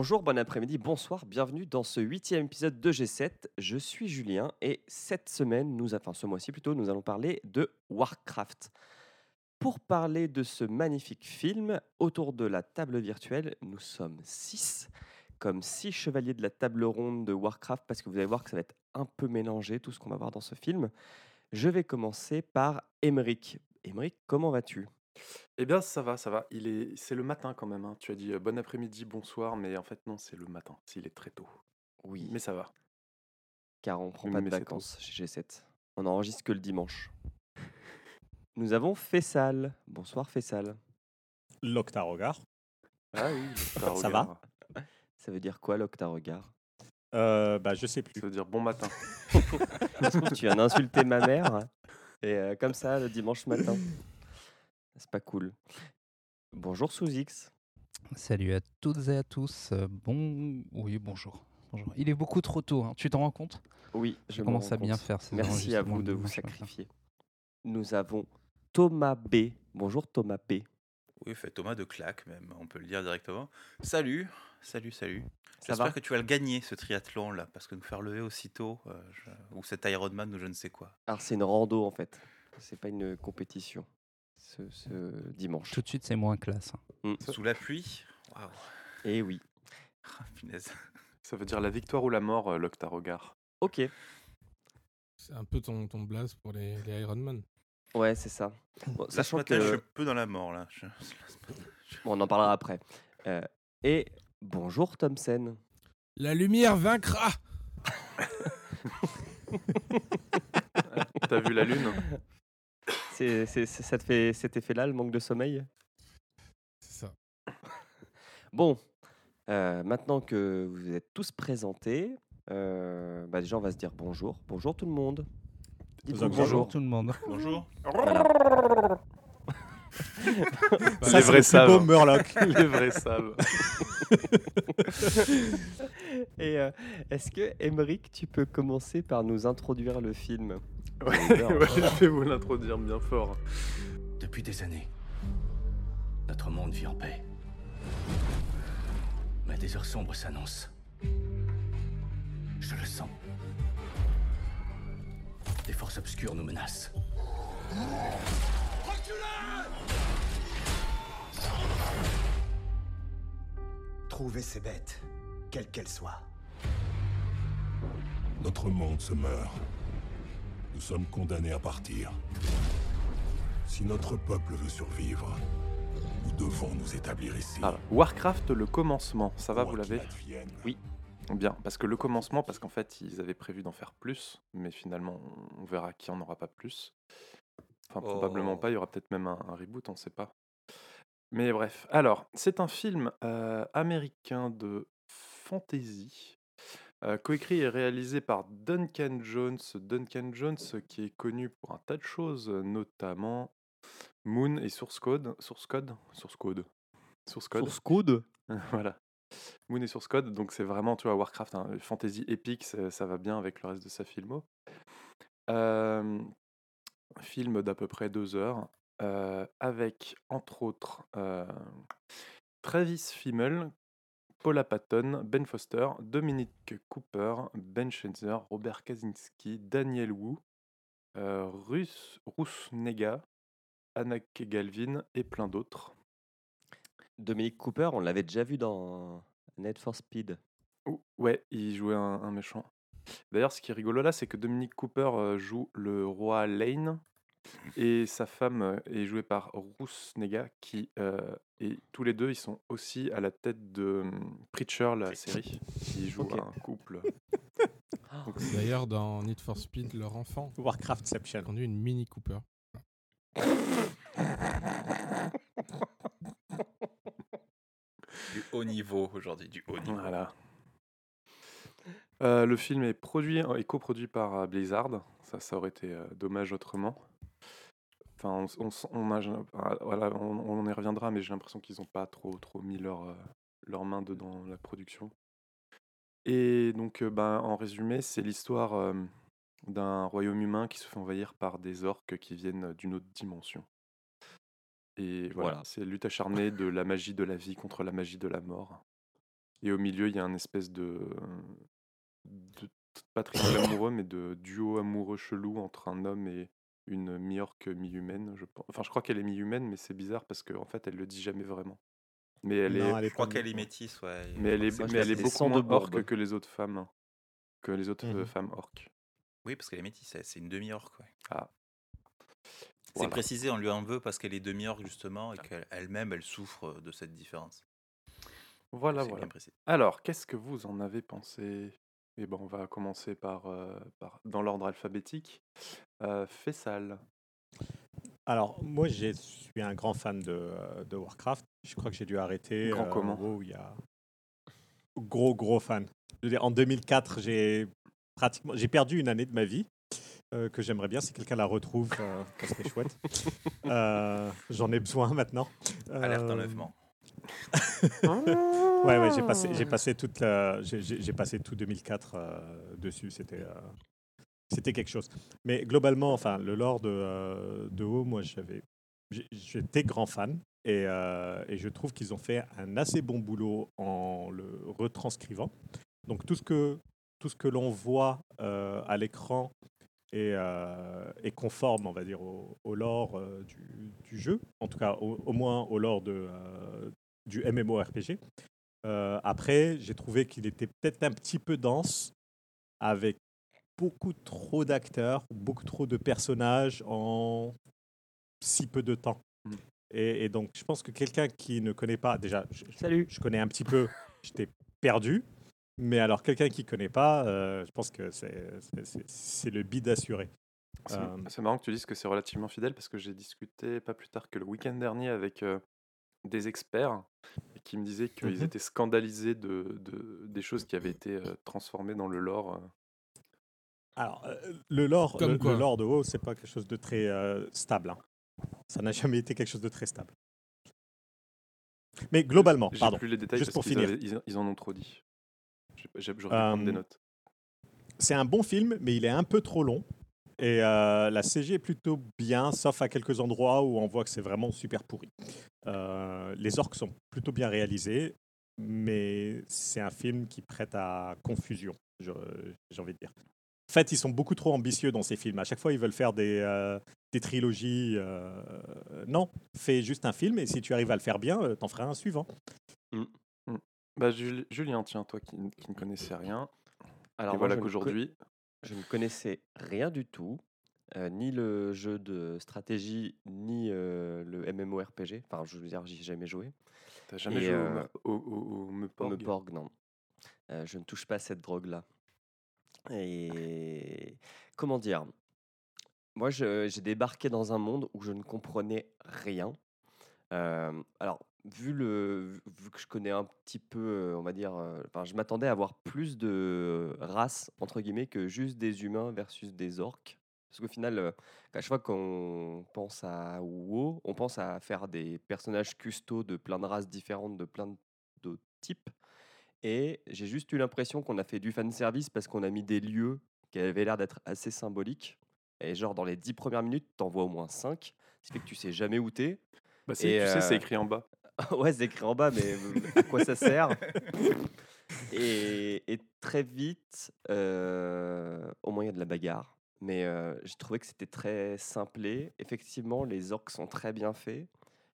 Bonjour, bon après-midi, bonsoir, bienvenue dans ce huitième épisode de G7. Je suis Julien et cette semaine, nous, enfin ce mois-ci plutôt, nous allons parler de Warcraft. Pour parler de ce magnifique film, autour de la table virtuelle, nous sommes six, comme six chevaliers de la table ronde de Warcraft, parce que vous allez voir que ça va être un peu mélangé tout ce qu'on va voir dans ce film. Je vais commencer par Emeric. Emeric, comment vas-tu? Eh bien, ça va, ça va. Il est, c'est le matin quand même. hein. Tu as dit euh, bon après-midi, bonsoir, mais en fait non, c'est le matin. S'il est très tôt, Oui, mais ça va. car on prend pas de mais c'est tôt. vacances chez G7. On enregistre que le dimanche. Nous avons Fessal. Bonsoir Fessal. L'Octarogar. Ah oui, Ça va? regard. Ça veut dire quoi l'octa-regard Euh, bah, je sais plus. Ça veut dire bon matin. Tu viens d'insulter ma mère et euh, comme ça le dimanche matin. C'est pas cool. Bonjour sous X. Salut à toutes et à tous. euh, Bon, oui, bonjour. Bonjour. Il est beaucoup trop tôt. hein. Tu t'en rends compte? Oui, je Je m'en commence rends à bien faire. ces Merci à vous de vous sacrifier. Nous avons Thomas B. Bonjour Thomas B. Oui, fait Thomas de claque même, on peut le dire directement. Salut, salut, salut. J'espère que tu vas le gagner ce triathlon là, parce que nous faire lever aussitôt, euh, je- ou cet Ironman ou je ne sais quoi. Alors c'est une rando en fait. C'est pas une compétition. Ce, ce dimanche. Tout de suite, c'est moins classe. hein. Mm. Sous la pluie Waouh, Et oui. Ah, punaise. Ça veut dire la victoire ou la mort, euh, l'octa-regard. Ok. C'est un peu ton, ton blaze pour les, les Ironman. Ouais, c'est ça. Bon, Là, ce sachant matin, je suis que un peu dans la mort là. Je- bon, on en parlera après. Euh, et bonjour Thompson. La lumière vaincra T'as vu la lune? C'est, ça te fait cet effet-là, le manque de sommeil? C'est ça. Bon, euh, maintenant que vous êtes tous présentés, euh, bah déjà on va se dire bonjour. Bonjour tout le monde. Bonjour. bonjour. tout le monde. Bonjour. Voilà. Les Ça, vrais c'est le. Les vrais savent. Et euh, est-ce que, Emeric, tu peux commencer par nous introduire le film? Ouais, ouais, je vais vous l'introduire bien fort. Depuis des années, notre monde vit en paix. Mais des heures sombres s'annoncent. Je le sens. Des forces obscures nous menacent. Trouvez ces bêtes, quelles qu'elles soient. Notre monde se meurt. Nous sommes condamnés à partir. Si notre peuple veut survivre, nous devons nous établir ici. Ah, Warcraft, le commencement, ça va, Quoi vous l'avez. Oui. Bien, parce que le commencement, parce qu'en fait, ils avaient prévu d'en faire plus, mais finalement, on verra qu'il n'y en aura pas plus. Enfin, probablement Oh. pas, il y aura peut-être même un, un reboot, on ne sait pas. Mais bref, alors, c'est un film euh, américain de fantasy, euh, coécrit et réalisé par Duncan Jones. Duncan Jones, qui est connu pour un tas de choses, notamment Moon et Source Code. Source Code Source Code. Source Code. Source Code? Voilà. Moon et Source Code, donc c'est vraiment, tu vois, Warcraft, hein, fantasy épique, ça, ça va bien avec le reste de sa filmo. Euh, film d'à peu près deux heures, euh, avec entre autres euh, Travis Fimmel, Paula Patton, Ben Foster, Dominic Cooper, Ben Schenzer, Robert Kaczynski, Daniel Wu, euh, Rus, Rus Nega, Anak Galvin et plein d'autres. Dominique Cooper, on l'avait déjà vu dans Need for Speed. Ouais, il jouait un, un méchant. D'ailleurs, ce qui est rigolo là, c'est que Dominic Cooper euh, joue le roi Lane et sa femme est jouée par Ruth Nega, qui euh, et tous les deux, ils sont aussi à la tête de hum, Preacher, la série, qui joue Ok. un couple. Donc, D'ailleurs, dans Need for Speed, leur enfant Warcraftception. conduit une Mini Cooper. Du haut niveau aujourd'hui, du haut niveau. Voilà. Euh, le film est produit et coproduit par Blizzard. Ça, ça aurait été euh, dommage autrement. Enfin, on, s- on s- on a- ah, voilà, on, on y reviendra, mais j'ai l'impression qu'ils n'ont pas trop, trop mis leur, euh, leur main dedans la production. Et donc, euh, ben, en résumé, c'est l'histoire euh, d'un royaume humain qui se fait envahir par des orques qui viennent d'une autre dimension. Et voilà, Voilà. c'est lutte acharnée de la magie de la vie contre la magie de la mort. Et au milieu, il y a un espèce de, de pas triangle amoureux, mais de duo amoureux chelou entre un homme et une mi-orque mi-humaine. Je pense. Enfin, je crois qu'elle est mi-humaine, mais c'est bizarre parce qu'en fait, elle le dit jamais vraiment. Mais elle Non, est, elle est Je crois qu'elle est métisse, ouais. mais elle est, mais elle est beaucoup moins orque que les autres femmes, que les autres euh, Mhm. femmes orques. Oui, parce qu'elle est métisse, c'est une demi-orque. ouais. Ah. C'est Voilà. précisé, on lui en veut parce qu'elle est demi-orque justement et qu'elle-même, elle souffre de cette différence. Voilà, voilà. bien précisé. Alors, qu'est-ce que vous en avez pensé? Eh ben, on va commencer par, euh, par dans l'ordre alphabétique. Euh, Fessal. Alors, moi, je suis un grand fan de, euh, de Warcraft. Je crois que j'ai dû arrêter. Grand euh, comment? WoW il y a... Gros, gros fan. Je veux dire, en 2004, j'ai pratiquement j'ai perdu une année de ma vie euh, que j'aimerais bien si quelqu'un la retrouve. euh, ça serait chouette. Euh, J'en ai besoin maintenant. Alerte enlèvement. Ouais, ouais, j'ai passé, toute, la- j'ai- passé tout 2004 euh, dessus. C'était, euh, c'était quelque chose. Mais globalement, enfin, le lore de, euh, de WoW, moi, j'avais, j'étais grand fan et, euh, et je trouve qu'ils ont fait un assez bon boulot en le retranscrivant. Donc tout ce que, tout ce que l'on voit à l'écran est, est conforme, on va dire, au, au lore du, jeu. En tout cas, au, au moins au lore de, du MMORPG. Euh, après, j'ai trouvé qu'il était peut-être un petit peu dense, avec beaucoup trop d'acteurs, beaucoup trop de personnages en si peu de temps. Mm. Et, et donc, je pense que quelqu'un qui ne connaît pas, déjà, je, Salut. je connais un petit peu, j'étais perdu. Mais alors, quelqu'un qui ne connaît pas, euh, je pense que c'est le bid assuré. C'est Euh, c'est marrant que tu dises que c'est relativement fidèle parce que j'ai discuté pas plus tard que le week-end dernier avec euh, des experts qui me disaient qu'ils Mhm. étaient scandalisés de, de- des choses qui avaient été euh, transformées dans le lore. euh. Alors, euh, le lore, Comme le, le lore de WoW, c'est pas quelque chose de très euh, stable. hein. Ça n'a jamais été quelque chose de très stable. Mais globalement, pardon. plus les détails juste pour qu'ils finir. avaient- ils, ils en ont trop dit. J'aurais prendre des Euh, notes. C'est un bon film, mais il est un peu trop long. Et euh, la CG est plutôt bien, sauf à quelques endroits où on voit que c'est vraiment super pourri. Euh, les orques sont plutôt bien réalisés, mais c'est un film qui prête à confusion, j'ai envie de dire. En fait, ils sont beaucoup trop ambitieux dans ces films. À chaque fois, ils veulent faire des, euh, des trilogies. euh, non, fais juste un film et si tu arrives à le faire bien, t'en feras un suivant. Bah, Jul- Julien, tiens, toi qui, ne connaissais rien. Alors et voilà qu'aujourd'hui, Je ne connaissais rien du tout, euh, ni le jeu de stratégie, ni euh, le MMORPG. Enfin, je veux dire, j'y ai jamais joué. t'as jamais Et, joué au, euh, au, au, non. Je ne touche pas à cette drogue-là. Et comment dire? Moi, j'ai débarqué dans un monde où je ne comprenais rien. Alors, vu, le, vu que je connais un petit peu, euh, on va dire, euh, enfin, je m'attendais à avoir plus de races, entre guillemets, que juste des humains versus des orques. Parce qu'au final, euh, à chaque fois qu'on pense à WoW, on pense à faire des personnages custos de plein de races différentes, de plein de d'autres types. Et j'ai juste eu l'impression qu'on a fait du fanservice parce qu'on a mis des lieux qui avaient l'air d'être assez symboliques. Et genre, dans les dix premières minutes, t'en vois au moins cinq. Ce qui fait que tu sais jamais où t'es. Bah, Et, tu sais, c'est euh, écrit en bas. ouais, c'est écrit en bas, mais à quoi ça sert? Et, et très vite, euh, au moins il y a de la bagarre. Mais euh, j'ai trouvé que c'était très simplé. Effectivement, les orques sont très bien faits.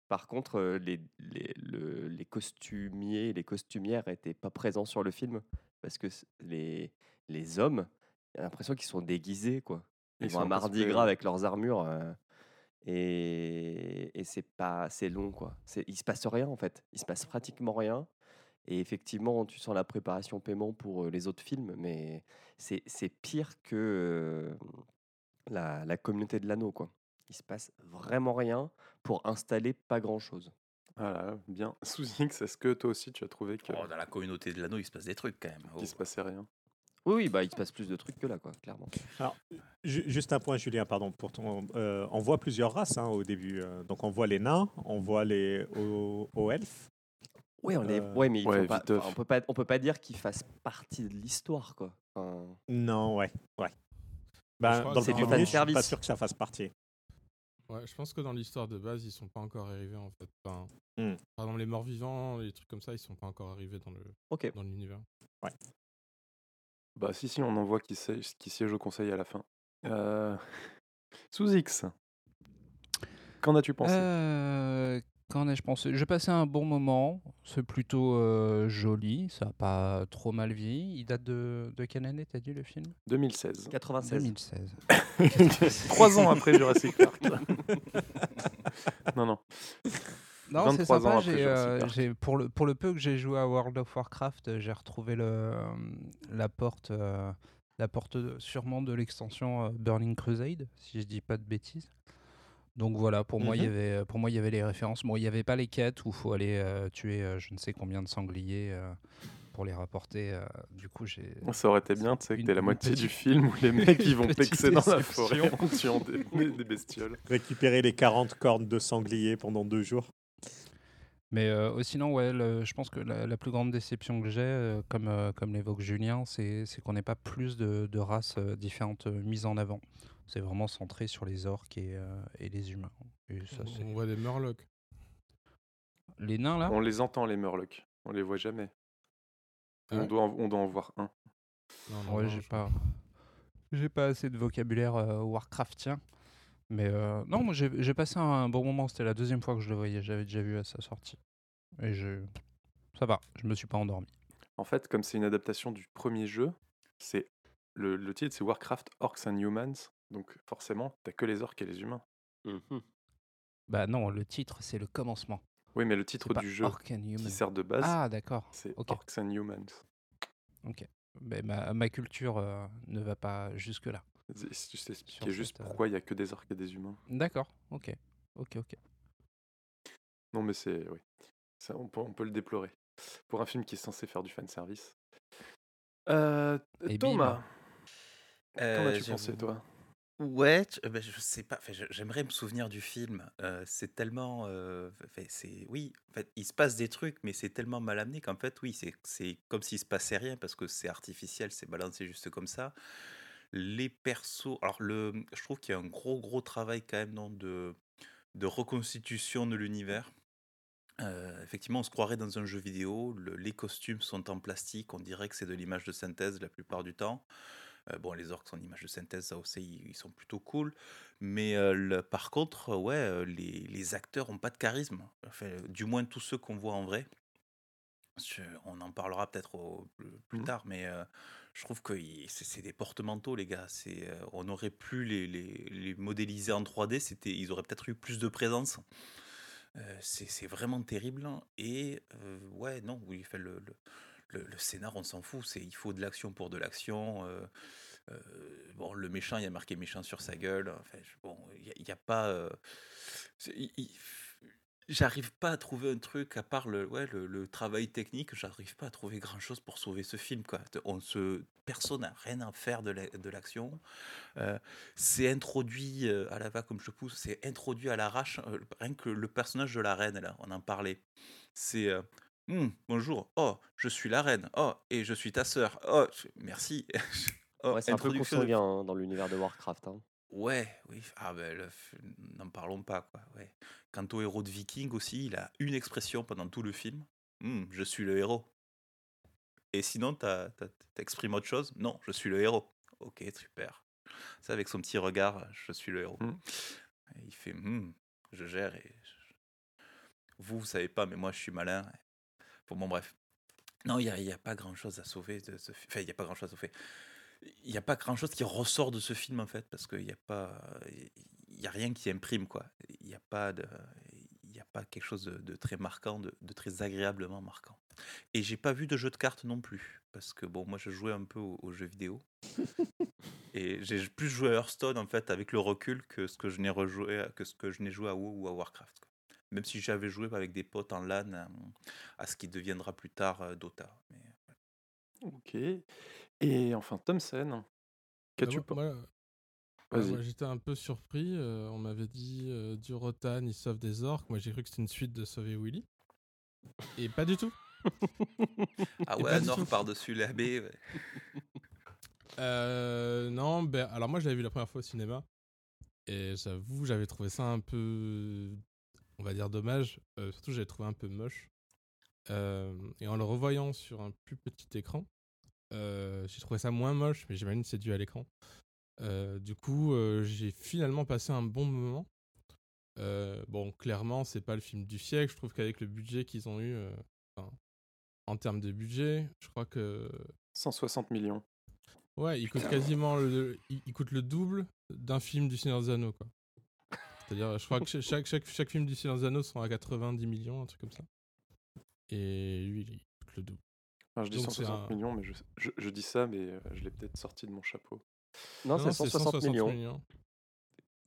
Par contre, euh, les, les, le- les costumiers les costumières n'étaient pas présents sur le film parce que les, les hommes, j'ai l'impression qu'ils sont déguisés. quoi. Ils, Ils vont à Mardi Gras avec leurs armures. euh, et, et c'est pas c'est long quoi. C'est il se passe rien en fait. Il se passe pratiquement rien. Et effectivement, tu sens la préparation paiement pour les autres films, mais c'est c'est pire que la, la communauté de l'anneau quoi. Il se passe vraiment rien pour installer pas grand chose. Voilà, bien. Sous X, est-ce que toi aussi tu as trouvé que- Oh, dans la communauté de l'anneau, il se passe des trucs quand même. qu'il Oh. se passait rien Oui, oui, bah il se passe plus de trucs que là quoi, clairement. Ju- Juste un point, Julien, pardon. Pour ton, euh, on voit plusieurs races hein, au début. euh, donc, on voit les nains, on voit les hauts hauts elfes. Oui, on est. Euh, Ouais, mais ouais, pas- enfin, on peut pas on peut pas dire qu'il fasse partie de l'histoire quoi. Enfin, Non, ouais, ouais. Ben, crois dans le c'est du premier, je suis pas sûr que ça fasse partie. Ouais, je pense que dans l'histoire de base, ils sont pas encore arrivés en fait. Enfin, Hmm. Par exemple, les morts vivants, les trucs comme ça, ils sont pas encore arrivés dans le Ok. dans l'univers. Bah si, si, on en voit qui, siège- qui siège au conseil à la fin. Euh... Sous X, qu'en as-tu pensé? Euh, Qu'en ai-je pensé? J'ai passé un bon moment. C'est plutôt euh, joli. Ça n'a pas trop mal vieilli. Il date de, de quelle année, t'as dit le film? 2016. 96. 2016. Trois ans après Jurassic Park. non, non. Non, 23 c'est sympa. j'ai, euh, pour, le, pour le peu que j'ai joué à World of Warcraft, euh, j'ai retrouvé le, la porte, euh, la porte de- sûrement de l'extension euh, Burning Crusade, si je dis pas de bêtises. Donc voilà, pour moi, il y Mhm. avait, pour moi, il y avait les références. Bon, il n'y avait pas les quêtes où il faut aller euh, tuer euh, je ne sais combien de sangliers euh, pour les rapporter. euh, du coup, j'ai. Ça aurait été bien, tu sais, que t'es la moitié du film où les mecs ils vont pexer dans la forêt en tuant des bestioles. Récupérer les 40 cornes de sanglier pendant deux jours. Mais euh, sinon, ouais, le- je pense que la, la plus grande déception que j'ai, euh, comme, euh, comme l'évoque Julien, c'est c'est qu'on n'ait pas plus de, de races euh, différentes euh, mises en avant. C'est vraiment centré sur les orques et, euh, et les humains. Et ça, c'est- On voit des Murlocs. Les nains, là? On les entend, les Murlocs. On les voit jamais. Ah On, doit en, on doit en voir un. Non, non, Ouais, non, j'ai je- pas, j'ai pas assez de vocabulaire euh, Warcraftien. Mais euh, non, moi j'ai passé un bon moment. C'était la deuxième fois que je le voyais. J'avais déjà vu à sa sortie. Et je... ça va, je me suis pas endormi. En fait, comme c'est une adaptation du premier jeu, c'est le, le titre c'est Warcraft Orcs and Humans. Donc forcément, t'as que les orques et les humains. Mhm. Bah non, le titre c'est le commencement. Oui, mais le titre du jeu Orc and Human. qui sert de base, Ah d'accord. c'est ok. Orcs and Humans. Ben, ma, ma culture euh, ne va pas jusque là. C'est- c'est- Je t'expliquais juste cette, euh, pourquoi il y a que des orques et des humains. D'accord. Ok. Ok. Ok. Non, mais c'est. Oui. Ça, on, peut, on peut le déplorer. Pour un film qui est censé faire du fanservice. Euh, Et Thomas, qu'en Euh, as-tu pensé, toi? Ouais, tu- euh, ben, je sais pas. enfin, je- J'aimerais me souvenir du film. euh, c'est tellement, euh, enfin, c'est oui. En fait, il se passe des trucs, mais c'est tellement mal amené qu'en fait, oui, c'est c'est comme s'il se passait rien parce que c'est artificiel, c'est balancé juste comme ça. Les persos. Alors le, je trouve qu'il y a un gros gros travail quand même non, de de reconstitution de l'univers. Euh, effectivement, on se croirait dans un jeu vidéo. le- les costumes sont en plastique. On dirait que c'est de l'image de synthèse la plupart du temps. Euh, bon, les orques sont en image de synthèse, ça aussi, ils, sont plutôt cool. Mais euh, le- par contre, ouais, les, les acteurs ont pas de charisme. Enfin, du moins tous ceux qu'on voit en vrai. Je- on en parlera peut-être plus, Mhm. tard, mais je trouve que c'est des porte-manteaux, les gars. C'est, euh, on aurait pu les, modéliser en 3D, c'était, ils auraient peut-être eu plus de présence. Euh, c'est vraiment terrible. hein. Et euh, ouais, non, oui, le, le, scénar, on s'en fout. Il faut de l'action pour de l'action. bon, le méchant, il y a marqué méchant sur sa gueule. Bon, il n'y a, pas. J'arrive pas à trouver un truc à part le, ouais, le, le travail technique. J'arrive pas à trouver grand chose pour sauver ce film. Quoi. On se, personne n'a rien à faire de la- de l'action. Euh, c'est introduit euh, à la va comme je pousse. C'est introduit à l'arrache. euh, rien que le personnage de la reine, là, on en parlait. C'est euh, Hum, bonjour. Oh, je suis la reine. Oh, et je suis ta sœur. Oh, je- merci. Oh, Ouais, c'est un peu introduction de- consanguin hein, dans l'univers de Warcraft. hein. Ouais, oui. Ah ben, le f- n'en parlons pas, quoi. Ouais. Quant au héros de Viking aussi, il a une expression pendant tout le film. Hum, je suis le héros. Et sinon, t'as- t'as- t'exprimes autre chose? Non, je suis le héros. Ok, super. C'est avec son petit regard, je suis le héros. Et il fait, Hum, je gère et je- vous, vous savez pas, mais moi, je suis malin. Bon, bon bref. Non, il n'y a, y a pas grand-chose à sauver de ce film. Enfin, il n'y a pas grand-chose à sauver. Il n'y a pas grand-chose qui ressort de ce film, en fait, parce qu'il n'y a pas... Il y a rien qui imprime, quoi. Il n'y a pas de... Il n'y a pas quelque chose de, de très marquant, de, de très agréablement marquant. Et j'ai pas vu de jeu de cartes non plus, parce que bon, moi je jouais un peu aux, aux jeux vidéo. Et j'ai plus joué à Hearthstone en fait avec le recul que ce que je n'ai rejoué, que ce que je n'ai joué à WoW ou à Warcraft. quoi. Même si j'avais joué avec des potes en LAN à ce qui deviendra plus tard euh, Dota. Mais. Ok. Et enfin, Thompson, qu'as-tu Bah, pas moi- moi- Vas-y. moi, j'étais un peu surpris. euh, on m'avait dit euh, du Rotan, il sauve des orques. Moi, j'ai cru que c'était une suite de Sauver Willy. Et pas du tout. Ah ouais, Nord tout. par-dessus la baie. ouais. Euh, non, ben, alors moi, je l'avais vu la première fois au cinéma. Et j'avoue, j'avais trouvé ça un peu, on va dire, dommage. Euh, surtout, j'avais trouvé un peu moche. Et en le revoyant sur un plus petit écran, j'ai trouvé ça moins moche, mais j'imagine que c'est dû à l'écran. Euh, du coup, euh, j'ai finalement passé un bon moment. Euh, bon, clairement, c'est pas le film du siècle. Je trouve qu'avec le budget qu'ils ont eu, euh, enfin, en termes de budget, je crois que 160 millions. Ouais, il coûte quasiment le, il, il coûte le double d'un film du Seigneur des Anneaux, quoi. C'est-à-dire, je crois que cha- chaque, chaque, chaque film du Seigneur des Anneaux sont à 90 millions, un truc comme ça. Et lui, il coûte le double. Enfin, je dis Donc, c'est 160 un- millions, mais je, je, je dis ça, mais euh, je l'ai peut-être sorti de mon chapeau. Non, c'est 160 millions. millions.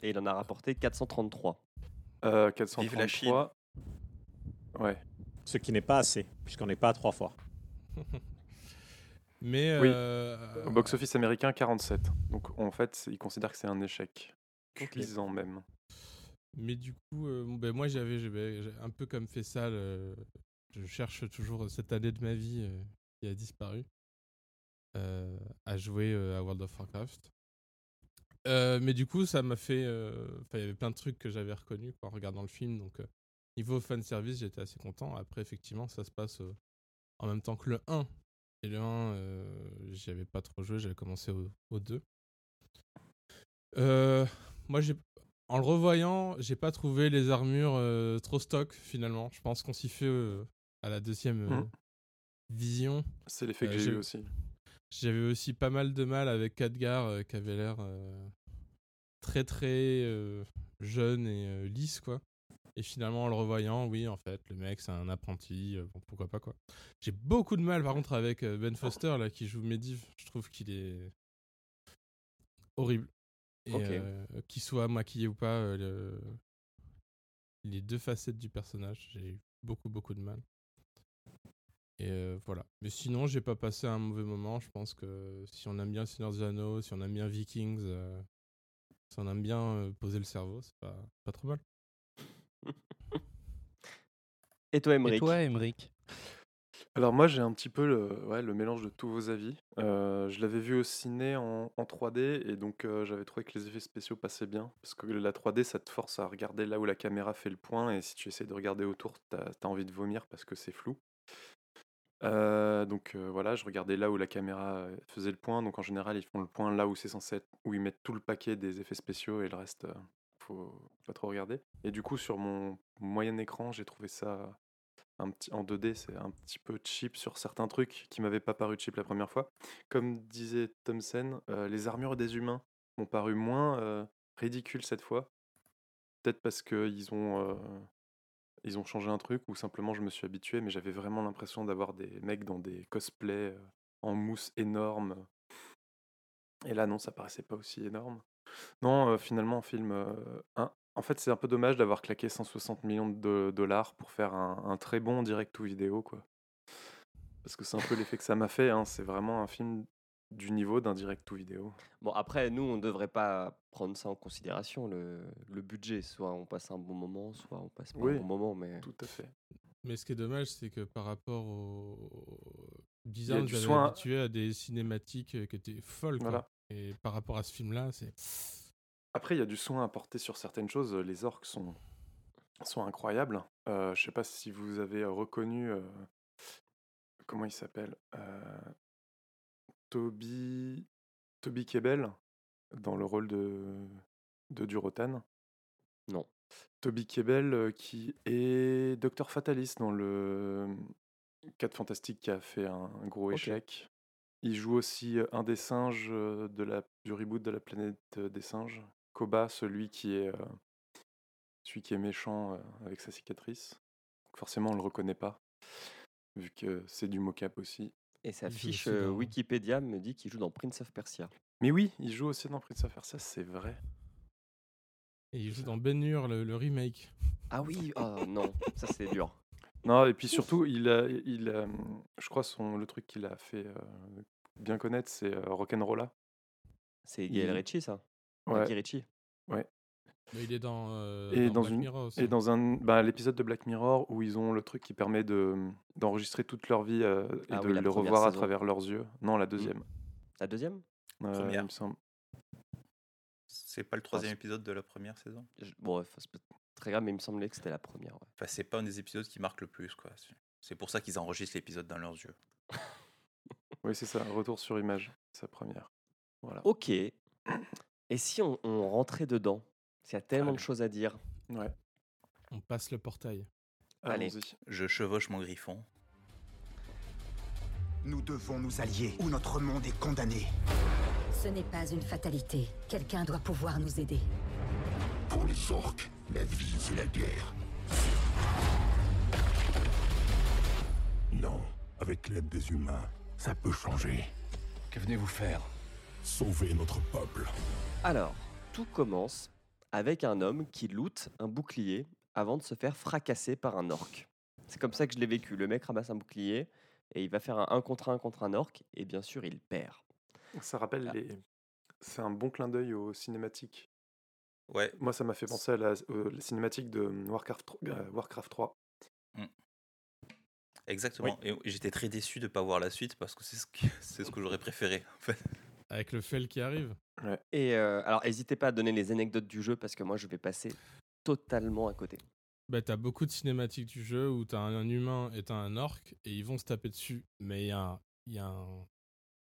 Et il en a rapporté 433. Euh, Vive la Chine. 433. Ouais. Ce qui n'est pas assez, puisqu'on n'est pas à trois fois. Mais Oui. euh, Au box-office américain, 47. Donc en fait, c'est- ils considèrent que c'est un échec. Cuisant même. Mais du coup, euh, ben, moi j'avais un peu comme fait ça. le- je cherche toujours cette année de ma vie euh, qui a disparu euh, à jouer euh, à World of Warcraft. Mais du coup, ça m'a fait. Enfin, il y avait plein de trucs que j'avais reconnus quoi, en regardant le film. Donc, niveau fan service, j'étais assez content. Après, effectivement, ça se passe en même temps que le 1. Et le 1, euh, j'y avais pas trop joué, j'avais commencé au, au 2. Euh, moi, j'ai en le revoyant, j'ai pas trouvé les armures trop stock finalement. Je pense qu'on s'y fait à la deuxième euh, Mhm. vision. C'est l'effet que Euh, j'ai j'ai- eu aussi. J'avais aussi pas mal de mal avec Khadgar euh, qui avait l'air très très jeune et lisse quoi. Et finalement en le revoyant, oui en fait le mec c'est un apprenti, euh, bon, pourquoi pas quoi. J'ai beaucoup de mal par contre avec euh, Ben Foster là qui joue Medivh, je trouve qu'il est horrible. Et Ok. euh, qu'il soit maquillé ou pas, le- les deux facettes du personnage, j'ai eu beaucoup beaucoup de mal. Et euh, voilà. Mais sinon, j'ai pas passé un mauvais moment. Je pense que si on aime bien Seigneur des Anneaux, si on aime bien Vikings, euh, si on aime bien euh, poser le cerveau, c'est pas, pas trop mal. Et toi, Et Emmerich toi, Emmerich Alors moi j'ai un petit peu le, ouais, le mélange de tous vos avis. Euh, je l'avais vu au ciné en, en 3D et donc euh, j'avais trouvé que les effets spéciaux passaient bien. Parce que la 3D ça te force à regarder là où la caméra fait le point et si tu essaies de regarder autour t'as as envie de vomir parce que c'est flou. Euh, donc euh, voilà, je regardais là où la caméra euh, faisait le point. Donc en général ils font le point là où c'est censé être, où ils mettent tout le paquet des effets spéciaux et le reste faut pas trop regarder. Et du coup sur mon moyen écran j'ai trouvé ça un petit, en 2D, c'est un petit peu cheap sur certains trucs qui m'avaient pas paru cheap la première fois. Comme disait Thomsen, euh, les armures des humains m'ont paru moins ridicules cette fois. Peut-être parce qu'ils ont, ils ont changé un truc ou simplement je me suis habitué, mais j'avais vraiment l'impression d'avoir des mecs dans des cosplays euh, en mousse énorme. Et là, non, ça paraissait pas aussi énorme. Non, euh, finalement, un film. euh, un- en fait, c'est un peu dommage d'avoir claqué 160 millions de dollars pour faire un, très bon direct ou vidéo, quoi. Parce que c'est un peu l'effet que ça m'a fait. hein, C'est vraiment un film du niveau d'un direct ou vidéo? Bon, après, nous, on ne devrait pas prendre ça en considération, le, le budget. Soit on passe un bon moment, soit on passe pas Oui. un bon moment. Mais Tout à fait. Mais ce qui est dommage, c'est que par rapport au y a design, du j'avais soin. habitué à des cinématiques euh, qui étaient folles. quoi. Voilà. Et par rapport à ce film-là, c'est. Après, il y a du soin à porter sur certaines choses. Les orques sont, sont incroyables. Euh, je sais pas si vous avez reconnu. euh, comment il s'appelle Euh, Toby. Toby Kebbell dans le rôle de, de Durotan? non. Toby Kebbell euh, qui est Docteur Fatalis dans le 4 Fantastique qui a fait un, gros échec. Il joue aussi euh, un des singes euh, de la, du reboot de la planète des singes. Koba, celui qui est, euh, celui qui est méchant euh, avec sa cicatrice. Donc forcément, on le reconnaît pas, vu que c'est du mocap aussi. Et sa Il fiche euh, Wikipédia me dit qu'il joue dans Prince of Persia. Mais oui, il joue aussi dans Prince of Persia, c'est vrai. Et il joue dans Ben Hur, le, le remake. Ah oui, oh non, ça c'est dur. Non, et puis surtout, il a, il a, je crois son, le truc qu'il a fait euh, bien connaître, c'est euh, Rock'n'Rolla. C'est Il- Ritchie, ça? Ouais. Guy Ritchie. Mais il est dans, euh, Et dans Black une- Mirror aussi. Et dans un bah, l'épisode de Black Mirror où ils ont le truc qui permet de d'enregistrer toute leur vie euh, et Ah de oui, le revoir à travers leurs yeux. Non, la deuxième. La deuxième? Euh, Première. il me semble. C'est pas le troisième épisode de la première saison? Je- Bon, ouais, c'est pas très grave, mais il me semblait que c'était la première. ouais. Enfin, c'est pas un des épisodes qui marque le plus, quoi. C'est- C'est pour ça qu'ils enregistrent l'épisode dans leurs yeux. Oui, c'est ça, retour sur image, sa première. Voilà. Ok. Et si on, on rentrait dedans? Qu'il y a tellement de choses à dire. Ouais, On passe le portail. Allez. allons-y. Je chevauche mon griffon. Nous devons nous allier ou notre monde est condamné. Ce n'est pas une fatalité. Quelqu'un doit pouvoir nous aider. Pour les orques, la vie, c'est la guerre. Non, avec l'aide des humains, ça peut changer. Que venez-vous faire? Sauver notre peuple. Alors, tout commence avec un homme qui loot un bouclier avant de se faire fracasser par un orc. C'est comme ça que je l'ai vécu. Le mec ramasse un bouclier et il va faire un 1 contre 1 contre un orc et bien sûr il perd. Ça rappelle Ah. les. C'est un bon clin d'œil aux cinématiques. Ouais, Moi, ça m'a fait penser à la, euh, la cinématique de Warcraft, tro- euh, Warcraft 3. exactement. Et j'étais très déçu de pas voir la suite parce que c'est ce que, c'est ce que j'aurais préféré. En fait. Avec le fel qui arrive. Et euh, alors, n'hésitez pas à donner les anecdotes du jeu parce que moi je vais passer totalement à côté. Bah, t'as beaucoup de cinématiques du jeu où t'as un, un humain et t'as un orc et ils vont se taper dessus. Mais il y a, il y a un,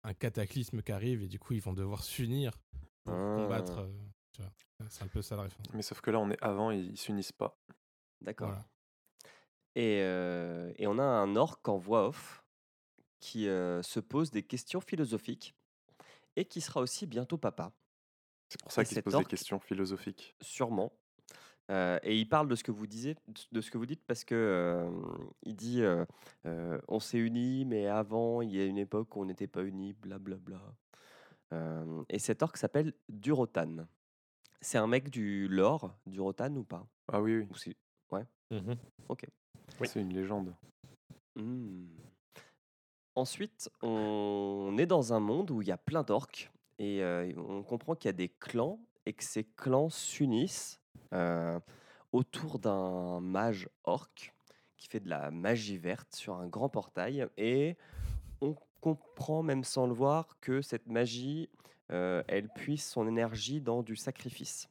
un cataclysme qui arrive et du coup ils vont devoir s'unir pour Ah. combattre. euh, tu vois. C'est un peu ça la référence. Mais sauf que là, on est avant et ils s'unissent pas. D'accord. Voilà. Et, euh, et on a un orc en voix off qui euh, se pose des questions philosophiques et qui sera aussi bientôt papa, C'est pour ça Et qu'ils se posent des questions philosophiques. sûrement. Euh, et il parle de ce que vous disiez, de ce que vous dites parce que euh, il dit euh, on s'est unis, mais avant il y a une époque où on n'était pas unis, blablabla. Euh, et cet orc s'appelle Durotan. C'est un mec du lore, Durotan ou pas? Ah oui, oui, Ou c'est- Mhm. c'est une légende. Hmm. Ensuite, on est dans un monde où il y a plein d'orques et euh, on comprend qu'il y a des clans et que ces clans s'unissent euh, autour d'un mage orc qui fait de la magie verte sur un grand portail et on comprend même sans le voir que cette magie, euh, elle puise son énergie dans du sacrifice.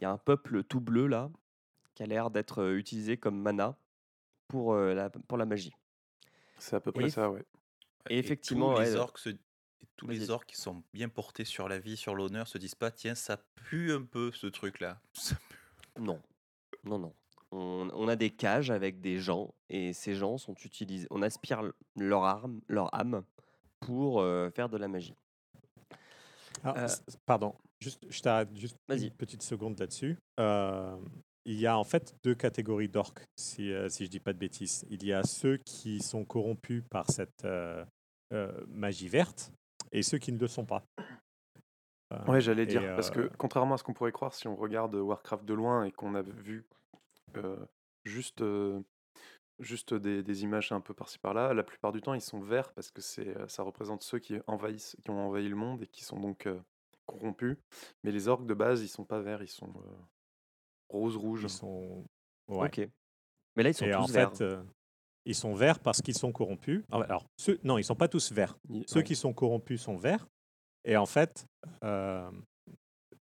Il y a un peuple tout bleu là qui a l'air d'être utilisé comme mana pour, la, pour la magie. C'est à peu près Et- ça, ouais. Et effectivement, tous les ouais, orques se- et tous les orques qui sont bien portés sur la vie, sur l'honneur, se disent pas tiens ça pue un peu ce truc là. Non, non, non. On, on a des cages avec des gens et ces gens sont utilisés. On aspire leur, arme, leur âme pour euh, faire de la magie. Ah, Euh, Pardon, juste, je t'arrête juste Vas-y. une petite seconde là-dessus. Euh, il y a en fait deux catégories d'orques, si, euh, si je dis pas de bêtises. Il y a ceux qui sont corrompus par cette euh, euh, magie verte et ceux qui ne le sont pas. Ouais, j'allais dire, parce que contrairement à ce qu'on pourrait croire si on regarde Warcraft de loin et qu'on a vu juste, juste des, des images un peu par-ci par-là, la plupart du temps ils sont verts parce que ça représente ceux qui envahissent, qui ont envahi le monde et qui sont donc corrompus. Mais les orques de base, ils sont pas verts, ils sont euh, rose-rouge. ils sont. ouais. Ok. Mais là, ils sont Et tous en verts. fait, euh, ils sont verts parce qu'ils sont corrompus. Ah Alors, ceux, non, ils sont pas tous verts. Ceux ouais. qui sont corrompus sont verts. Et en fait, euh,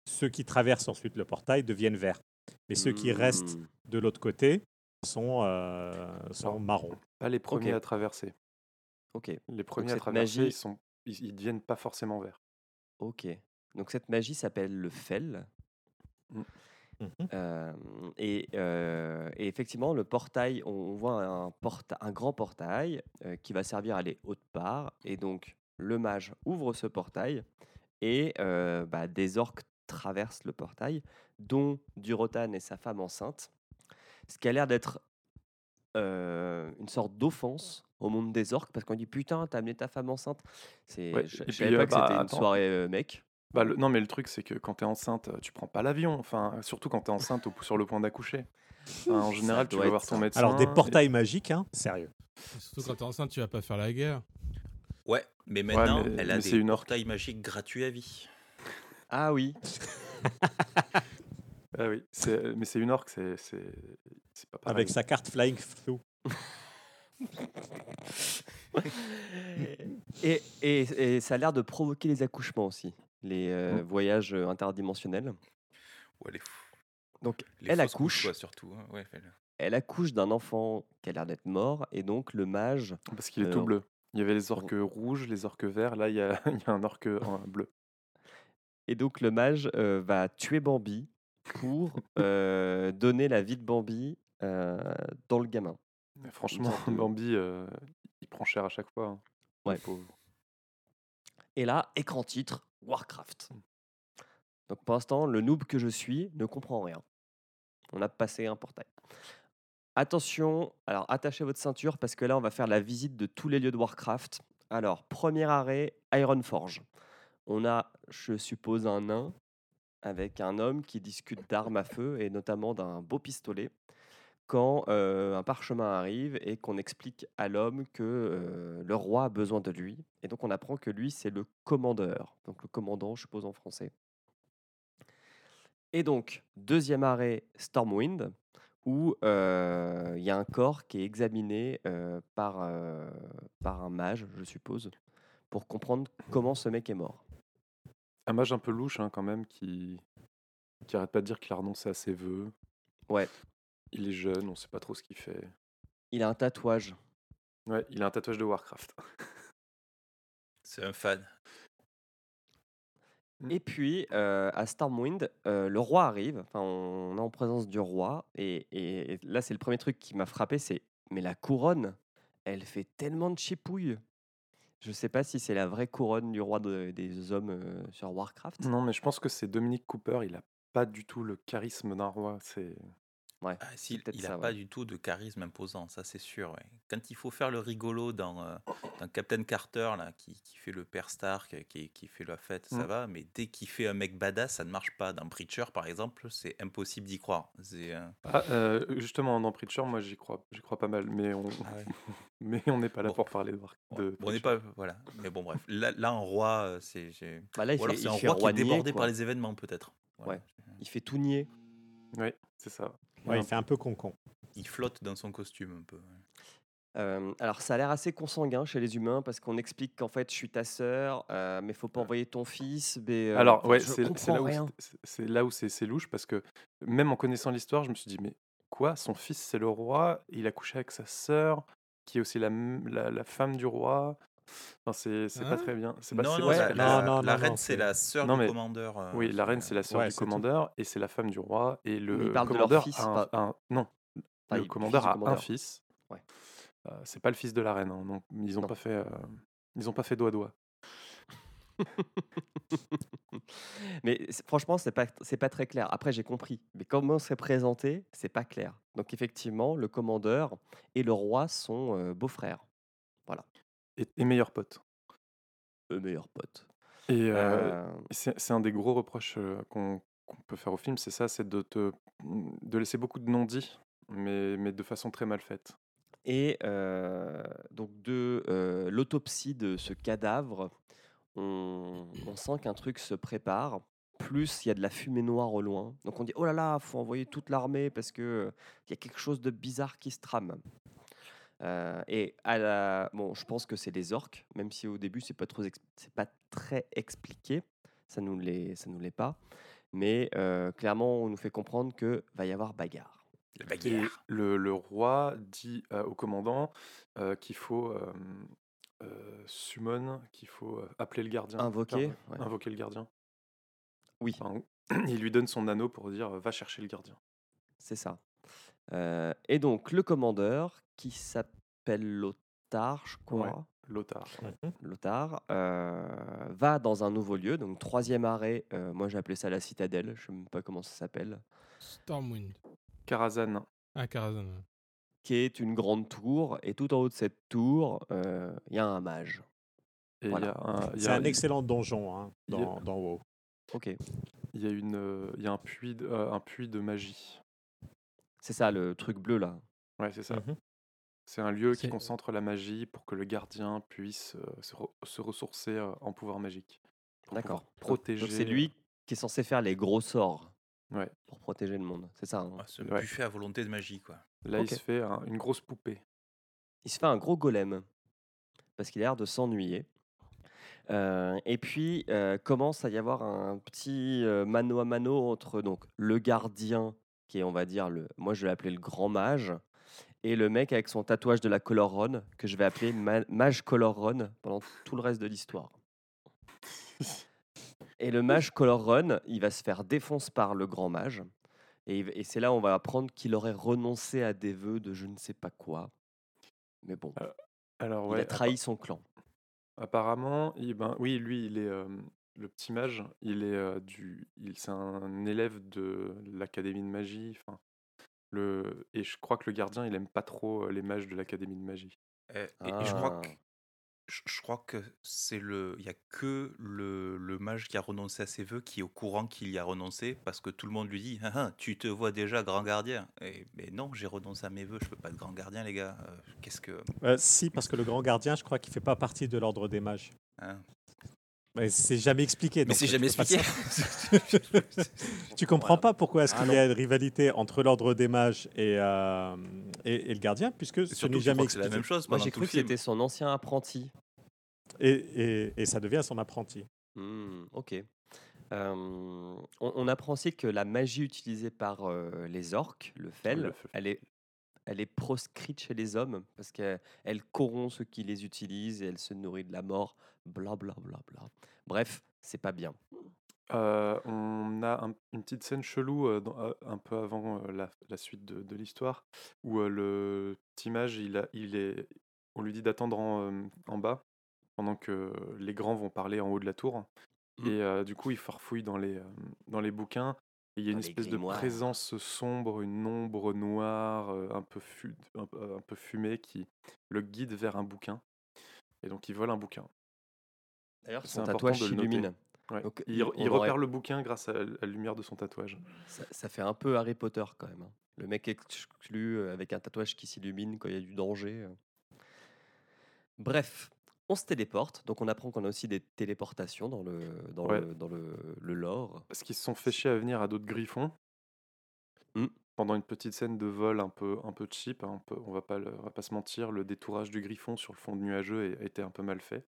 ceux qui traversent ensuite le portail deviennent verts. Mais ceux qui restent Hmm. de l'autre côté sont, euh, sont marrons. Pas les premiers à traverser. Ok, Les premiers à traverser, magie- ils, sont, ils, ils deviennent pas forcément verts. ok. Donc cette magie s'appelle le fel. Mhm. Euh, et, euh, et effectivement, le portail, on, on voit un, porta- un grand portail euh, qui va servir à aller autre part. Et donc, le mage ouvre ce portail et euh, bah, des orques traversent le portail, dont Durotan et sa femme enceinte. Ce qui a l'air d'être euh, une sorte d'offense au monde des orques parce qu'on dit putain, t'as amené ta femme enceinte. C'est, Ouais, je, je savais pas que bah, c'était une attends. soirée euh, mec. Bah, le- non, mais le truc, c'est que quand t'es enceinte, euh, tu prends pas l'avion. Enfin, surtout quand t'es enceinte au- sur le point d'accoucher. Enfin, en général, tu vas voir ton médecin. Alors, des et- portails magiques, hein, sérieux. Et Surtout quand t'es enceinte, tu vas pas faire la guerre. Ouais, mais maintenant mais- elle a des une orque. portails magiques gratuits à vie. Ah oui. Ah oui, mais c'est une orque, c'est pas pareil. Avec sa carte Flying Through. et, et, et ça a l'air de provoquer les accouchements aussi. Les euh, Mmh. voyages interdimensionnels. Ouais, les, fou- Donc, les elle couches, accouche, quoi, surtout. hein. Ouais, fait le- elle accouche d'un enfant qui a l'air d'être mort, et donc le mage. Parce qu'il est euh, tout bleu. Il y avait les orques rouges, les orques verts. Là, il y a, il y a un orque un bleu. Et donc le mage euh, va tuer Bambi pour euh, donner la vie de Bambi euh, dans le gamin. Mais franchement, Bambi, euh, il prend cher à chaque fois. hein. Ouais. pauvre. Et là, écran titre, Warcraft. Donc pour l'instant, le noob que je suis ne comprend rien. On a passé un portail. Attention, alors attachez votre ceinture parce que là, on va faire la visite de tous les lieux de Warcraft. Alors, premier arrêt, Ironforge. On a, je suppose, un nain avec un homme qui discute d'armes à feu et notamment d'un beau pistolet. Quand euh, un parchemin arrive et qu'on explique à l'homme que euh, le roi a besoin de lui. Et donc on apprend que lui, c'est le commandeur. Donc le commandant, je suppose en français. Et donc, deuxième arrêt, Stormwind, où euh, il y a un corps qui est examiné par, par un mage, je suppose, pour comprendre comment ce mec est mort. Un mage un peu louche, hein, quand même, qui qui arrête pas de dire qu'il a renoncé à ses vœux. Ouais, Il est jeune, on sait pas trop ce qu'il fait. il a un tatouage. Ouais, il a un tatouage de Warcraft. C'est un fan. Et puis, euh, à Stormwind, euh, le roi arrive. Enfin, on est en présence du roi. Et, et- et là, c'est le premier truc qui m'a frappé, c'est mais la couronne, elle fait tellement de chipouilles. Je sais pas si c'est la vraie couronne du roi de- des hommes euh, sur Warcraft. Non, mais je pense que c'est Dominique Cooper. Il a pas du tout le charisme d'un roi. C'est Ouais, Ah, il n'a ouais. pas du tout de charisme imposant, ça c'est sûr. ouais. Quand il faut faire le rigolo dans, euh, dans Captain Carter, là, qui, qui fait le père Stark, qui, qui fait la fête, ça Mm. va, mais dès qu'il fait un mec badass, ça ne marche pas. Dans Preacher, par exemple, c'est impossible d'y croire. Euh, Ah, euh, justement dans Preacher, moi j'y crois, j'y crois pas mal, mais on, Ah ouais. mais on n'est pas là Bon. pour parler de, War- de bon, on n'est pas. Voilà. Mais bon, bref. Là, là un roi, euh, c'est. j'ai- Bah là, il Ou alors fait, c'est il un roi qui est débordé quoi. par les événements, peut-être. Voilà. Ouais. Il fait tout nier. Oui, c'est ça. Ouais, il fait un peu con-con. Il flotte dans son costume un peu. Euh, alors, ça a l'air assez consanguin chez les humains parce qu'on explique qu'en fait, je suis ta sœur, euh, mais faut pas envoyer ton fils. Mais, euh, Alors, ouais, c'est c'est là où c'est- c'est c'est c'est louche parce que même en connaissant l'histoire, je me suis dit, mais quoi Son fils, c'est le roi, il a couché avec sa sœur, qui est aussi la, m- la, la femme du roi. Enfin, c'est c'est Hein pas très bien. C'est pas Non, la, que non, la- ça. non, la non, reine, c'est la sœur du mais- commandeur. euh, Oui, la reine, c'est- la sœur Ouais, du tout. commandeur et c'est la femme du roi. Et le il parle de leur commandeur fils, a un, pas- un- non, Enfin, le commandeur a un fils. Ouais. Euh, c'est pas le fils de la reine. hein, donc ils ont Non. pas fait, euh, ils ont pas fait doigt doigt. mais franchement, c'est pas, c'est pas très clair. Après, j'ai compris. Mais comment c'est présenté, c'est pas clair. Donc, effectivement, le commandeur et le roi sont euh, beaux-frères. Voilà. Et, et meilleur pote. Potes. Et euh, Euh, c'est c'est un des gros reproches qu'on peut faire au film, c'est ça, c'est de te de laisser beaucoup de non-dits, mais, mais de façon très mal faite. Et euh, donc de euh, l'autopsie de ce cadavre, on, on sent qu'un truc se prépare. Plus il y a de la fumée noire au loin. Donc on dit oh là là, faut envoyer toute l'armée parce que euh, il y a quelque chose de bizarre qui se trame. Euh, et à la, bon, je pense que c'est les orques, même si au début c'est pas trop, c'est pas très expliqué. Ça nous l'est, ça nous l'est pas. Mais euh, clairement, on nous fait comprendre que va y avoir bagarre. La Et bagarre. le, le roi dit euh, au commandant euh, qu'il faut euh, euh, summon, qu'il faut euh, appeler le gardien. Invoquer, ouais. Invoquer le gardien. Oui. Enfin, il lui donne son anneau pour dire va chercher le gardien. C'est ça. Euh, et donc, le commandeur, qui s'appelle Lothar, je crois, Ouais. Lothar. Lothar, euh, va dans un nouveau lieu, donc troisième arrêt, euh, moi j'ai appelé ça la citadelle, je ne sais même pas comment ça s'appelle, Stormwind. Karazhan. Ah, Karazhan. ouais. qui est une grande tour, et tout en haut de cette tour, euh, il y a un mage. Voilà. y a un, il y C'est un excellent donjon hein, a- dans, WoW. Ok, il y a une, euh, il y a un puits, de, euh, un puits de magie. C'est ça le truc bleu là. Ouais, c'est ça. Mhm. C'est un lieu qui concentre la magie pour que le gardien puisse euh, se, re- se ressourcer euh, en pouvoir magique. D'accord. Protéger. Donc c'est lui qui est censé faire les gros sorts Ouais. pour protéger le monde, c'est ça. hein? Ah, Ouais. buffet à volonté de magie, quoi. Là, il se fait un- une grosse poupée. il se fait un gros golem parce qu'il a l'air de s'ennuyer. Euh, et puis euh, commence à y avoir un petit euh, mano à mano entre donc le gardien, qui est on va dire le, moi je vais l'appeler le grand mage, et le mec avec son tatouage de la Color Run que je vais appeler Ma- Mage Color Run pendant tout le reste de l'histoire. Et le mage Color Run, il va se faire défoncer par le grand mage. Et, et c'est là où on va apprendre qu'il aurait renoncé à des vœux de je ne sais pas quoi. Mais bon, Alors, il ouais, a trahi son clan. Apparemment, il, ben, oui, lui, il est euh, le petit mage. Il est euh, du, il, c'est un élève de l'académie de magie. Enfin, le, et je crois que le gardien, il aime pas trop les mages de l'académie de magie. Euh, et, et je crois Ah. que je, je crois que c'est le il y a que le, le mage qui a renoncé à ses vœux qui est au courant qu'il y a renoncé parce que tout le monde lui dit Ah, ah, tu te vois déjà grand gardien et mais non j'ai renoncé à mes vœux je peux pas être grand gardien les gars Euh, qu'est-ce que Euh, si, parce que le grand gardien, je crois qu'il fait pas partie de l'ordre des mages. Mais c'est jamais expliqué. mais c'est tu jamais expliqué tu comprends pas pourquoi est-ce Ah y a une rivalité entre l'ordre des mages et, euh, et, et le gardien, puisque ce n'est jamais que c'est la expliqué. même chose Moi j'ai cru que c'était son ancien apprenti. Et, et- et ça devient son apprenti. Hmm, ok. Euh, on, on apprend aussi que la magie utilisée par euh, les orques, le fel, le fel. elle est, elle est proscrite chez les hommes parce qu'elle elle corrompt ceux qui les utilisent et elle se nourrit de la mort. Bla bla bla bla. Bref, c'est pas bien. Euh, on a un- une petite scène chelou euh, dans- euh, un peu avant la, la suite de, de l'histoire où le petit mage, il a, il est, on lui dit d'attendre en, en bas pendant que les grands vont parler en haut de la tour. Mm. Et du coup, il farfouille dans les, dans les bouquins. Il y a une espèce de présence sombre, une ombre noire, euh, un peu, fu- un, peu- un peu fumée qui le guide vers un bouquin. Et donc, il vole un bouquin. D'ailleurs, son tatouage s'illumine. Ouais. Il repère aurait- le bouquin grâce à la, à la lumière de son tatouage. Ça, ça fait un peu Harry Potter quand même. hein. Le mec exclu euh, avec un tatouage qui s'illumine quand il y a du danger. euh. Bref, on se téléporte. Donc on apprend qu'on a aussi des téléportations dans le, dans Ouais. le, dans le, le lore. Parce qu'ils se sont fait chier à venir à d'autres griffons. Mm. Pendant une petite scène de vol un peu, un peu cheap, hein, un peu, on va pas, le- on va pas se mentir, le détourage du griffon sur le fond nuageux a, été un peu mal fait.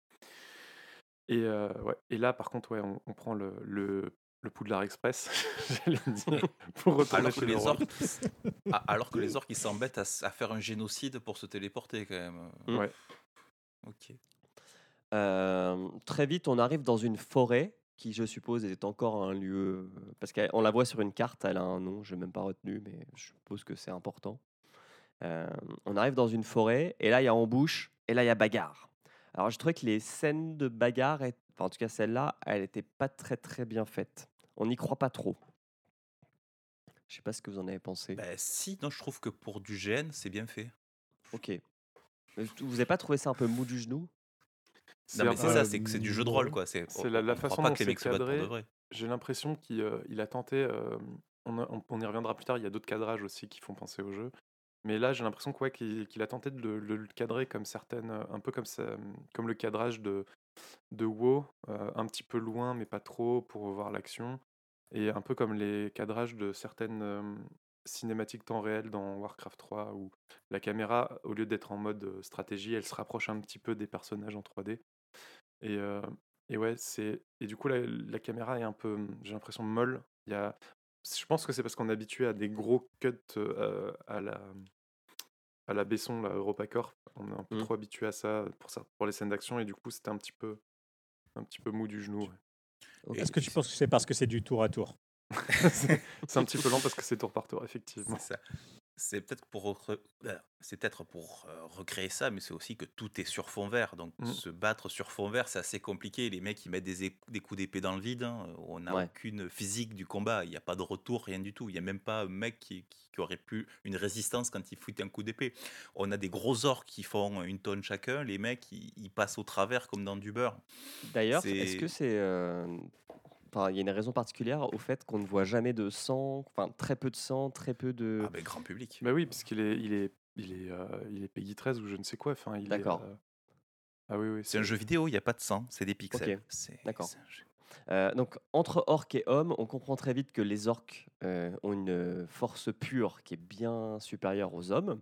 Et, euh, ouais. Et là, par contre, ouais, on, on prend le, le, le Poudlard Express, j'allais dire, pour retourner alors que chez les orques Ah, alors que les orques ils s'embêtent à, à faire un génocide pour se téléporter quand même Mm. Ouais. ok très vite, on arrive dans une forêt qui, je suppose, est encore un lieu. Parce qu'on la voit sur une carte, elle a un nom, je n'ai même pas retenu, mais je suppose que c'est important. On arrive dans une forêt, et là, il y a embouche, et là, il y a bagarre. Alors, je trouvais que les scènes de bagarre, enfin, en tout cas celle-là, elle n'était pas très très bien faite. On n'y croit pas trop. Je sais pas ce que vous en avez pensé. Bah, si non je trouve que pour du GN c'est bien fait Ok. Vous n'avez pas trouvé ça un peu mou du genou? Non mais c'est ça c'est que c'est du jeu de rôle quoi c'est la, la façon dont c'est cadré. J'ai l'impression qu'il euh, il a tenté. euh, on, a- on- on y reviendra plus tard. Il y a d'autres cadrages aussi qui font penser au jeu. Mais là, j'ai l'impression ouais, qu'il a tenté de le, cadrer comme certaines, un peu comme ça, comme le cadrage de de WoW, euh, un petit peu loin mais pas trop pour voir l'action, et un peu comme les cadrages de certaines cinématiques temps réel dans Warcraft 3 où la caméra, au lieu d'être en mode stratégie, elle se rapproche un petit peu des personnages en 3D. Et, euh, et ouais, c'est et du coup la, la caméra est un peu, j'ai l'impression molle. Il y a, je pense que c'est parce qu'on est habitué à des gros cuts euh, à la à la Besson, la EuropaCorp. On est un peu Mm. trop habitué à ça pour ça pour les scènes d'action et du coup c'était un petit peu un petit peu mou du genou. ouais. Est-ce que tu penses que c'est parce que c'est du tour à tour? C'est c'est un petit peu lent parce que c'est tour par tour effectivement. C'est ça. C'est peut-être pour euh, c'est peut-être pour euh, recréer ça, mais c'est aussi que tout est sur fond vert. Donc Mm. se battre sur fond vert, c'est assez compliqué. Les mecs ils mettent des, é- des coups d'épée dans le vide. hein. On n'a Ouais. aucune physique du combat. Il n'y a pas de retour, rien du tout. Il n'y a même pas un mec qui, aurait pu une résistance quand il fout un coup d'épée. On a des gros orques qui font une tonne chacun. Les mecs ils, ils passent au travers comme dans du beurre. D'ailleurs, est-ce que c'est. euh, Enfin, il y a une raison particulière au fait qu'on ne voit jamais de sang, enfin très peu de sang, très peu de. Ah ben grand public. Bah oui, parce qu'il est il est il est euh, il est Peggy 13 ou je ne sais quoi. Enfin, il est, D'accord. euh, Ah oui oui. C'est un jeu vidéo, il n'y a pas de sang, c'est des pixels. D'accord. c'est un jeu. Euh, donc, entre orques et hommes, on comprend très vite que les orques euh, ont une force pure qui est bien supérieure aux hommes.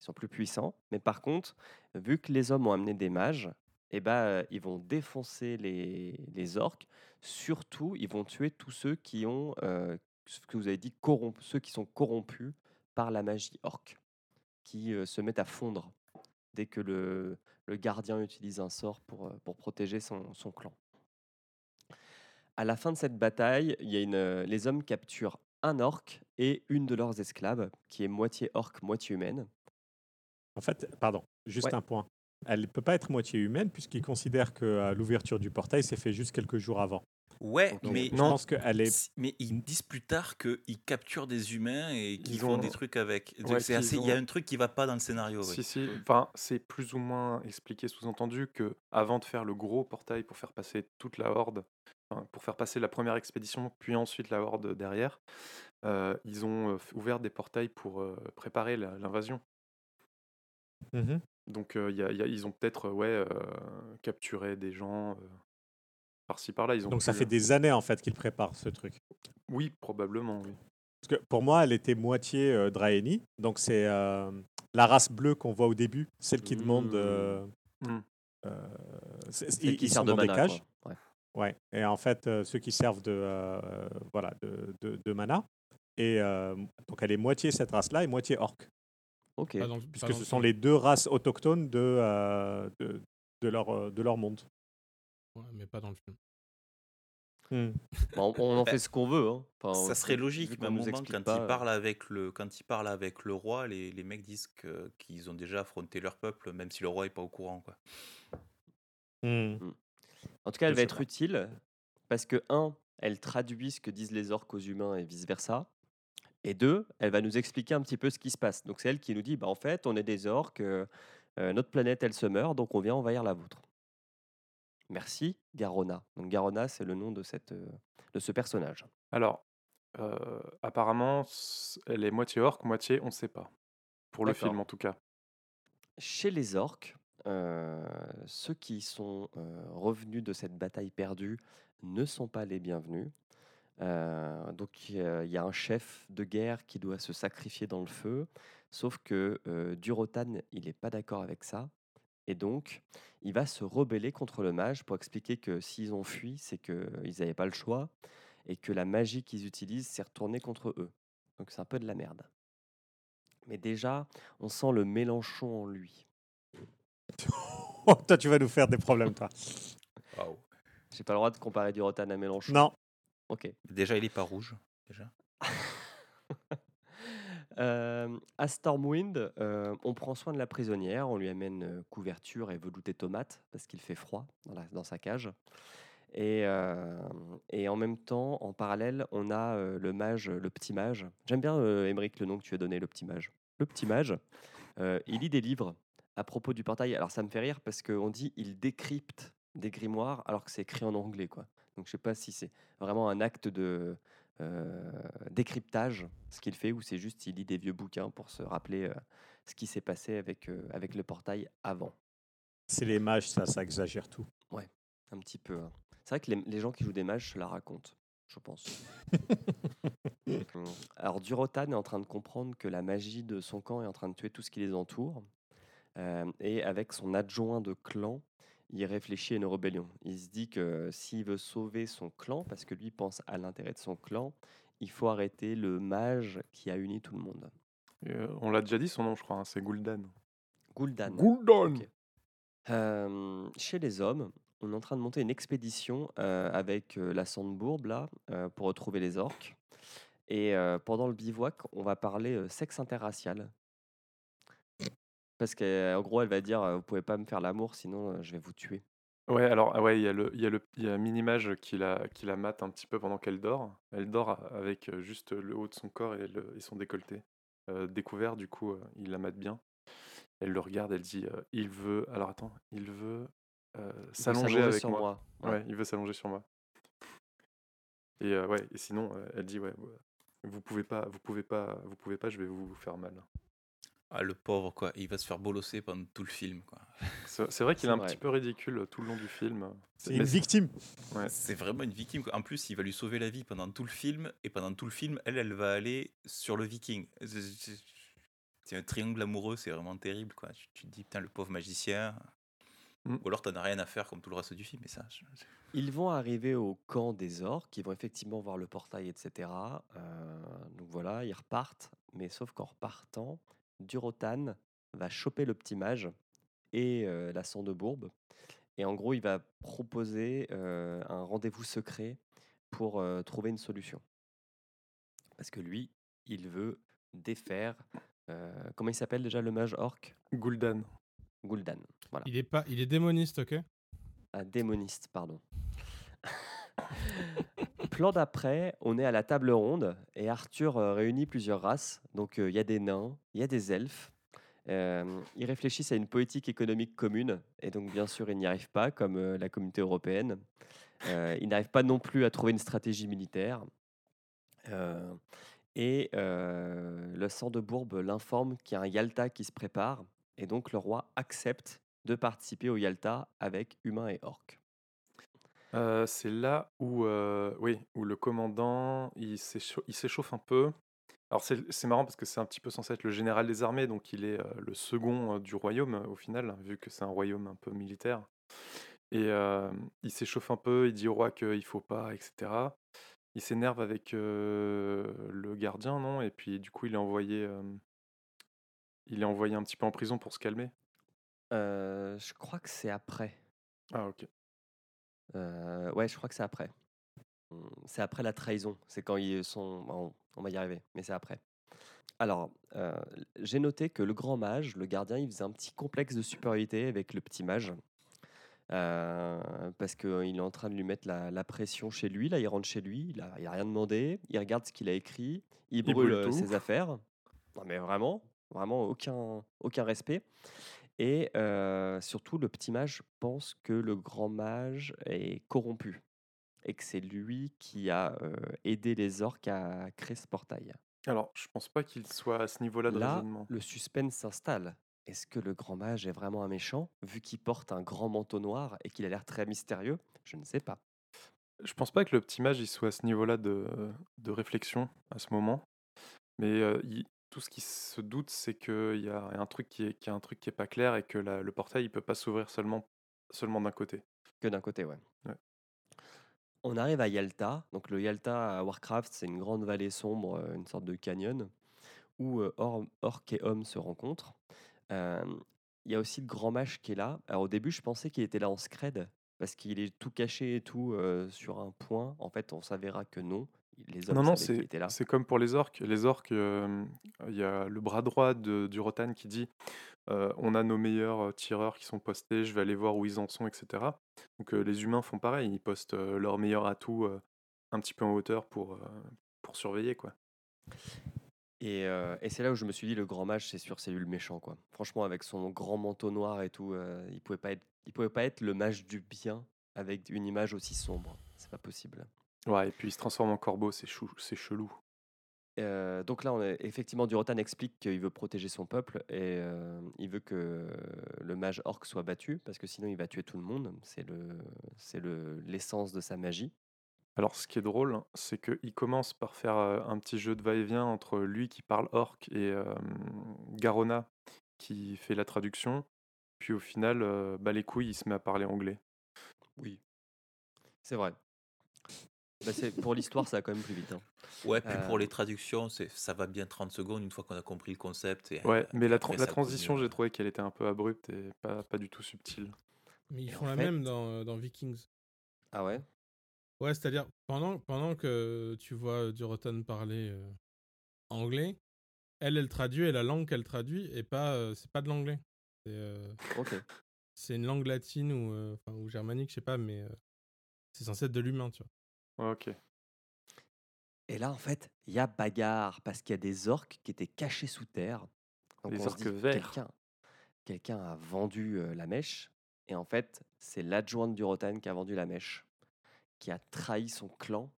Ils sont plus puissants. Mais par contre, vu que les hommes ont amené des mages, et bah, ils vont défoncer les, les orques. Surtout, ils vont tuer tous ceux qui ont, euh, ce que vous avez dit, corrompus, ceux qui sont corrompus par la magie orque, qui euh, se mettent à fondre dès que le, le gardien utilise un sort pour, euh, pour protéger son, son clan. À la fin de cette bataille, il y a une, les hommes capturent un orc et une de leurs esclaves, qui est moitié orque, moitié humaine. En fait, pardon, juste Ouais. un point. Elle ne peut pas être moitié humaine puisqu'il considère que euh, l'ouverture du portail s'est fait juste quelques jours avant. Ouais, Donc, mais je pense qu'elle est. Mais ils disent plus tard qu'ils capturent des humains et qu'ils Ils font ont- des trucs avec. Ouais, Il y a un truc qui va pas dans le scénario. oui. Si, si. Enfin, c'est plus ou moins expliqué, sous-entendu, que avant de faire le gros portail pour faire passer toute la horde, enfin, pour faire passer la première expédition, puis ensuite la horde derrière, euh, ils ont euh, ouvert des portails pour euh, préparer l'invasion. Mhm. Donc, euh, il y a- il y a- ils ont peut-être ouais, euh, capturé des gens euh, par-ci par-là. Ils ont Donc ça fait des années en fait qu'il prépare ce truc. Oui, probablement, oui. Parce que pour moi, elle était moitié euh, Draeni. Donc c'est euh, la race bleue qu'on voit au début, celle qui demande. euh, Mm. euh, Celle ils, qui ils sert sont de dans des mana, cages. Ouais. Ouais. Et en fait, euh, ceux qui servent de, euh, voilà, de, de, de mana. Et euh, donc elle est moitié cette race-là et moitié orc. Ok. Pas Puisque ce sont les deux races autochtones de, euh, de, de leur, euh, de leur monde. Ouais, mais pas dans le film. Hmm. Bon, on en fait ce qu'on veut. hein. Enfin, Ça serait logique, mais à un nous moment, explique quand, pas, il euh, parle avec le, quand il parle avec le roi, les, les mecs disent que- qu'ils ont déjà affronté leur peuple, même si le roi est pas au courant. Quoi. Hmm. En tout cas, elle Je va être pas. utile parce que, un, elle traduit ce que disent les orques aux humains et vice-versa. Et deux, elle va nous expliquer un petit peu ce qui se passe. Donc, c'est elle qui nous dit bah, en fait, on est des orques, euh, euh, notre planète, elle se meurt, donc on vient envahir la vôtre. Merci, Garona. Donc, Garona, c'est le nom de, cette, euh, de ce personnage. Alors, euh, apparemment, elle est moitié orque, moitié on ne sait pas. Pour le film, en tout cas. Chez les orques, euh, ceux qui sont euh, revenus de cette bataille perdue ne sont pas les bienvenus. Euh, donc il y a- il y a un chef de guerre qui doit se sacrifier dans le feu, sauf que euh, Durotan, il n'est pas d'accord avec ça. Et donc, il va se rebeller contre le mage pour expliquer que s'ils ont fui, c'est qu'ils n'avaient pas le choix et que la magie qu'ils utilisent s'est retournée contre eux. Donc c'est un peu de la merde. Mais déjà, on sent le Mélenchon en lui. Oh, toi, tu vas nous faire des problèmes, toi. Waouh. J'ai pas le droit de comparer Durotan à Mélenchon. Non. Ok. Déjà, il est pas rouge. Déjà. Euh, à Stormwind, euh, on prend soin de la prisonnière, on lui amène euh, couverture et velouté tomate parce qu'il fait froid dans, la- dans sa cage. Et, euh, et en même temps, en parallèle, on a le mage, le petit mage. J'aime bien, Émeric, le nom que tu as donné, le petit mage. Le petit mage, il lit des livres à propos du portail. Alors ça me fait rire parce qu'on dit il décrypte des grimoires alors que c'est écrit en anglais. quoi. Donc je sais pas si c'est vraiment un acte de euh, décryptage, ce qu'il fait, ou c'est juste il lit des vieux bouquins pour se rappeler euh, ce qui s'est passé avec, euh, avec le portail avant. C'est les mages, ça, ça exagère tout. Ouais, un petit peu. hein. C'est vrai que les, les gens qui jouent des mages se la racontent, je pense. Hum, Alors Durotan est en train de comprendre que la magie de son camp est en train de tuer tout ce qui les entoure. Euh, et avec son adjoint de clan, il réfléchit à une rébellion. Il se dit que s'il veut sauver son clan, parce que lui pense à l'intérêt de son clan, il faut arrêter le mage qui a uni tout le monde. Euh, on l'a déjà dit son nom, je crois, hein, c'est Gul'dan. Gul'dan. Gul'dan. Euh, chez les hommes, on est en train de monter une expédition euh, avec la Sandbourbe là, pour retrouver les orques. Et pendant le bivouac, on va parler sexe interracial. Parce qu'en gros, elle va dire Vous pouvez pas me faire l'amour, sinon je vais vous tuer. Ouais, alors ah ouais, il y a le, il y a le, il y a une image qui la, qui la mate un petit peu pendant qu'elle dort. Elle dort avec juste le haut de son corps et, le- et son décolleté euh, découvert. Du coup, euh, il la mate bien. Elle le regarde, elle dit, euh, il veut. Alors attends, il veut s'allonger avec sur moi. moi. Ouais. Ouais. il veut s'allonger sur moi. Et ouais, et sinon, elle dit, ouais, vous pouvez pas, vous pouvez pas, vous pouvez pas, je vais vous faire mal. Ah, le pauvre, quoi. Il va se faire bolosser pendant tout le film, quoi. C'est vrai qu'il est un vrai. petit peu ridicule tout le long du film. C'est une victime. Ouais. C'est vraiment une victime. quoi. En plus, il va lui sauver la vie pendant tout le film. Et pendant tout le film, elle, elle va aller sur le viking. C'est- un triangle amoureux, c'est vraiment terrible. Quoi. Tu, tu te dis, putain, le pauvre magicien. Mm. Ou alors t'en as rien à faire comme tout le reste du film, mais ça. je- Ils vont arriver au camp des orques, ils vont effectivement voir le portail, etc. Euh, donc voilà, ils repartent, mais sauf qu'en repartant, Durotan va choper le petit mage et euh, la sang de bourbe. Et en gros, il va proposer euh, un rendez-vous secret pour euh, trouver une solution. Parce que lui, il veut défaire. euh, comment il s'appelle déjà le mage orc? Gul'dan. Gul'dan. Voilà. Il est pas, il est démoniste, ok? Un démoniste, pardon. Plan d'après, on est à la table ronde et Arthur euh, réunit plusieurs races. Donc euh, il y a des nains, il y a des elfes. Euh, ils réfléchissent à une politique économique commune et donc bien sûr ils n'y arrivent pas comme la communauté européenne. Euh, ils n'arrivent pas non plus à trouver une stratégie militaire. Et le sang de Bourbe l'informe qu'il y a un Yalta qui se prépare et donc le roi accepte de participer au Yalta avec humains et orques. C'est là où, oui, où le commandant il s'échau- il s'échauffe un peu. Alors c'est c'est marrant parce que c'est un petit peu censé être le général des armées, donc il est le second du royaume au final, vu que c'est un royaume un peu militaire. Et il s'échauffe un peu, il dit au roi qu'il faut pas, etc. Il s'énerve avec le gardien, non? Et puis du coup il est envoyé, il est envoyé un petit peu en prison pour se calmer. Je crois que c'est après. Ah ok. Euh, ouais, je crois que c'est après. Hum, C'est après la trahison. C'est quand ils sont. bon, on va y arriver, mais c'est après. Alors, euh, j'ai noté que le grand mage, le gardien, il faisait un petit complexe de supériorité avec le petit mage. Euh, parce qu'il est en train de lui mettre la, la pression chez lui. Là, il rentre chez lui, il a, il a rien demandé. Il regarde ce qu'il a écrit. Il Il brûle, brûle euh, ses affaires. Non, mais vraiment, vraiment aucun, aucun respect. Et euh, surtout, le petit mage pense que le grand mage est corrompu et que c'est lui qui a euh, aidé les orques à créer ce portail. Alors je pense pas qu'il soit à ce niveau-là de Là, raisonnement. le suspense s'installe. Est-ce que le grand mage est vraiment un méchant, vu qu'il porte un grand manteau noir et qu'il a l'air très mystérieux? Je ne sais pas. Je pense pas que le petit mage il soit à ce niveau-là de, de réflexion à ce moment, mais euh, il- tout ce qui se doute, c'est qu'il y a un truc qui est, qu'il y a un truc qui est pas clair et que la- le portail il peut pas s'ouvrir seulement, seulement d'un côté. Que d'un côté, ouais. Ouais. On arrive à Yalta. Donc le Yalta à Warcraft, c'est une grande vallée sombre, euh, une sorte de canyon, où euh, or- orques et hommes se rencontrent. Euh, Il y a aussi le grand mage qui est là. Alors au début, je pensais qu'il était là en scred, parce qu'il est tout caché et tout euh, sur un point. En fait, on s'avérera que non. Les hommes Non, non, c'est c'est comme pour les orques. Les orques, euh, il y a le bras droit de, du Rotan qui dit euh, on a nos meilleurs euh, tireurs qui sont postés, je vais aller voir où ils en sont, etc. Donc euh, les humains font pareil, ils postent leurs meilleurs atouts un petit peu en hauteur pour, pour surveiller, quoi. Et, et c'est là où je me suis dit, le grand mage, c'est sûr, c'est lui le méchant, quoi. Franchement, avec son grand manteau noir et tout, il pouvait pas être, il pouvait pas être le mage du bien avec une image aussi sombre. C'est pas possible. Ouais, et puis il se transforme en corbeau, c'est chou, c'est chelou. Euh, donc là, on est, effectivement, Durotan explique qu'il veut protéger son peuple et euh, il veut que le mage orc soit battu parce que sinon il va tuer tout le monde. C'est le, c'est le, l'essence de sa magie. Alors, ce qui est drôle, c'est qu'il commence par faire un petit jeu de va-et-vient entre lui qui parle orc et euh, Garona qui fait la traduction. Puis au final, bah, les couilles, il se met à parler anglais. Oui, c'est vrai. Bah, pour l'histoire, ça va quand même plus vite. hein. Ouais, puis Euh, pour les traductions, ça va bien 30 secondes une fois qu'on a compris le concept. Et, Ouais, euh, mais la, après, transition, j'ai trouvé qu'elle était un peu abrupte et pas, pas du tout subtile. Mais ils Et font la fait- même dans, euh, dans Vikings. Ah ouais? Ouais, c'est-à-dire, pendant, pendant que tu vois Durotan parler euh, anglais, elle, elle traduit, et la langue qu'elle traduit, est pas, euh, c'est pas de l'anglais. C'est euh, Ok. c'est une langue latine ou, euh, ou germanique, je sais pas, mais euh, c'est censé être de l'humain, tu vois. Ok. Et là, en fait, il y a bagarre parce qu'il y a des orques qui étaient cachés sous terre. Donc on se orques dit, verts. Quelqu'un, quelqu'un a vendu euh, la mèche. Et en fait, c'est l'adjointe du Rotan qui a vendu la mèche, qui a trahi son clan.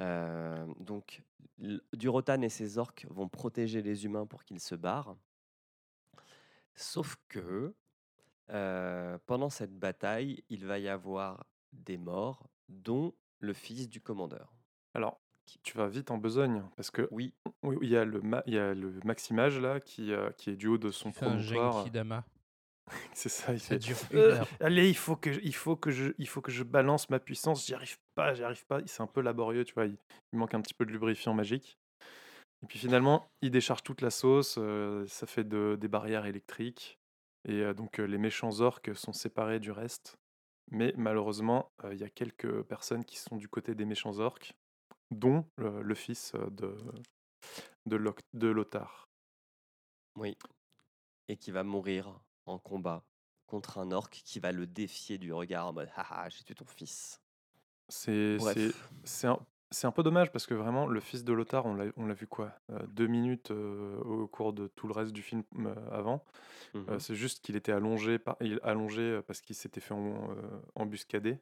Euh, donc, Durotan et ses orques vont protéger les humains pour qu'ils se barrent. Sauf que euh, pendant cette bataille, il va y avoir des morts, dont le fils du commandeur. Alors, tu vas vite en besogne parce que Oui, oui, il y a le, ma- il y a le Maximage là qui, euh, qui est du haut de son promontoire. C'est ça, il Ça fait dure «Euh, allez, il faut que je- il faut que je il faut que je balance ma puissance, j'y arrive pas, j'y arrive pas. C'est un peu laborieux, tu vois, il, il manque un petit peu de lubrifiant magique. Et puis finalement, il décharge toute la sauce, euh, ça fait de- des barrières électriques et euh, donc euh, les méchants orques sont séparés du reste. Mais malheureusement, il y a quelques personnes qui sont du côté des méchants orques, dont le, fils de de, Loc- de Lothar. Oui. Et qui va mourir en combat contre un orc qui va le défier du regard en mode Haha, j'ai tué ton fils. C'est Bref. c'est- c'est un, c'est un peu dommage parce que vraiment, le fils de Lothar, on l'a vu quoi euh, Deux minutes euh, au cours de tout le reste du film euh, avant. Euh, Mhm. c'est juste qu'il était allongé, par, il, allongé parce qu'il s'était fait en- euh, embuscader.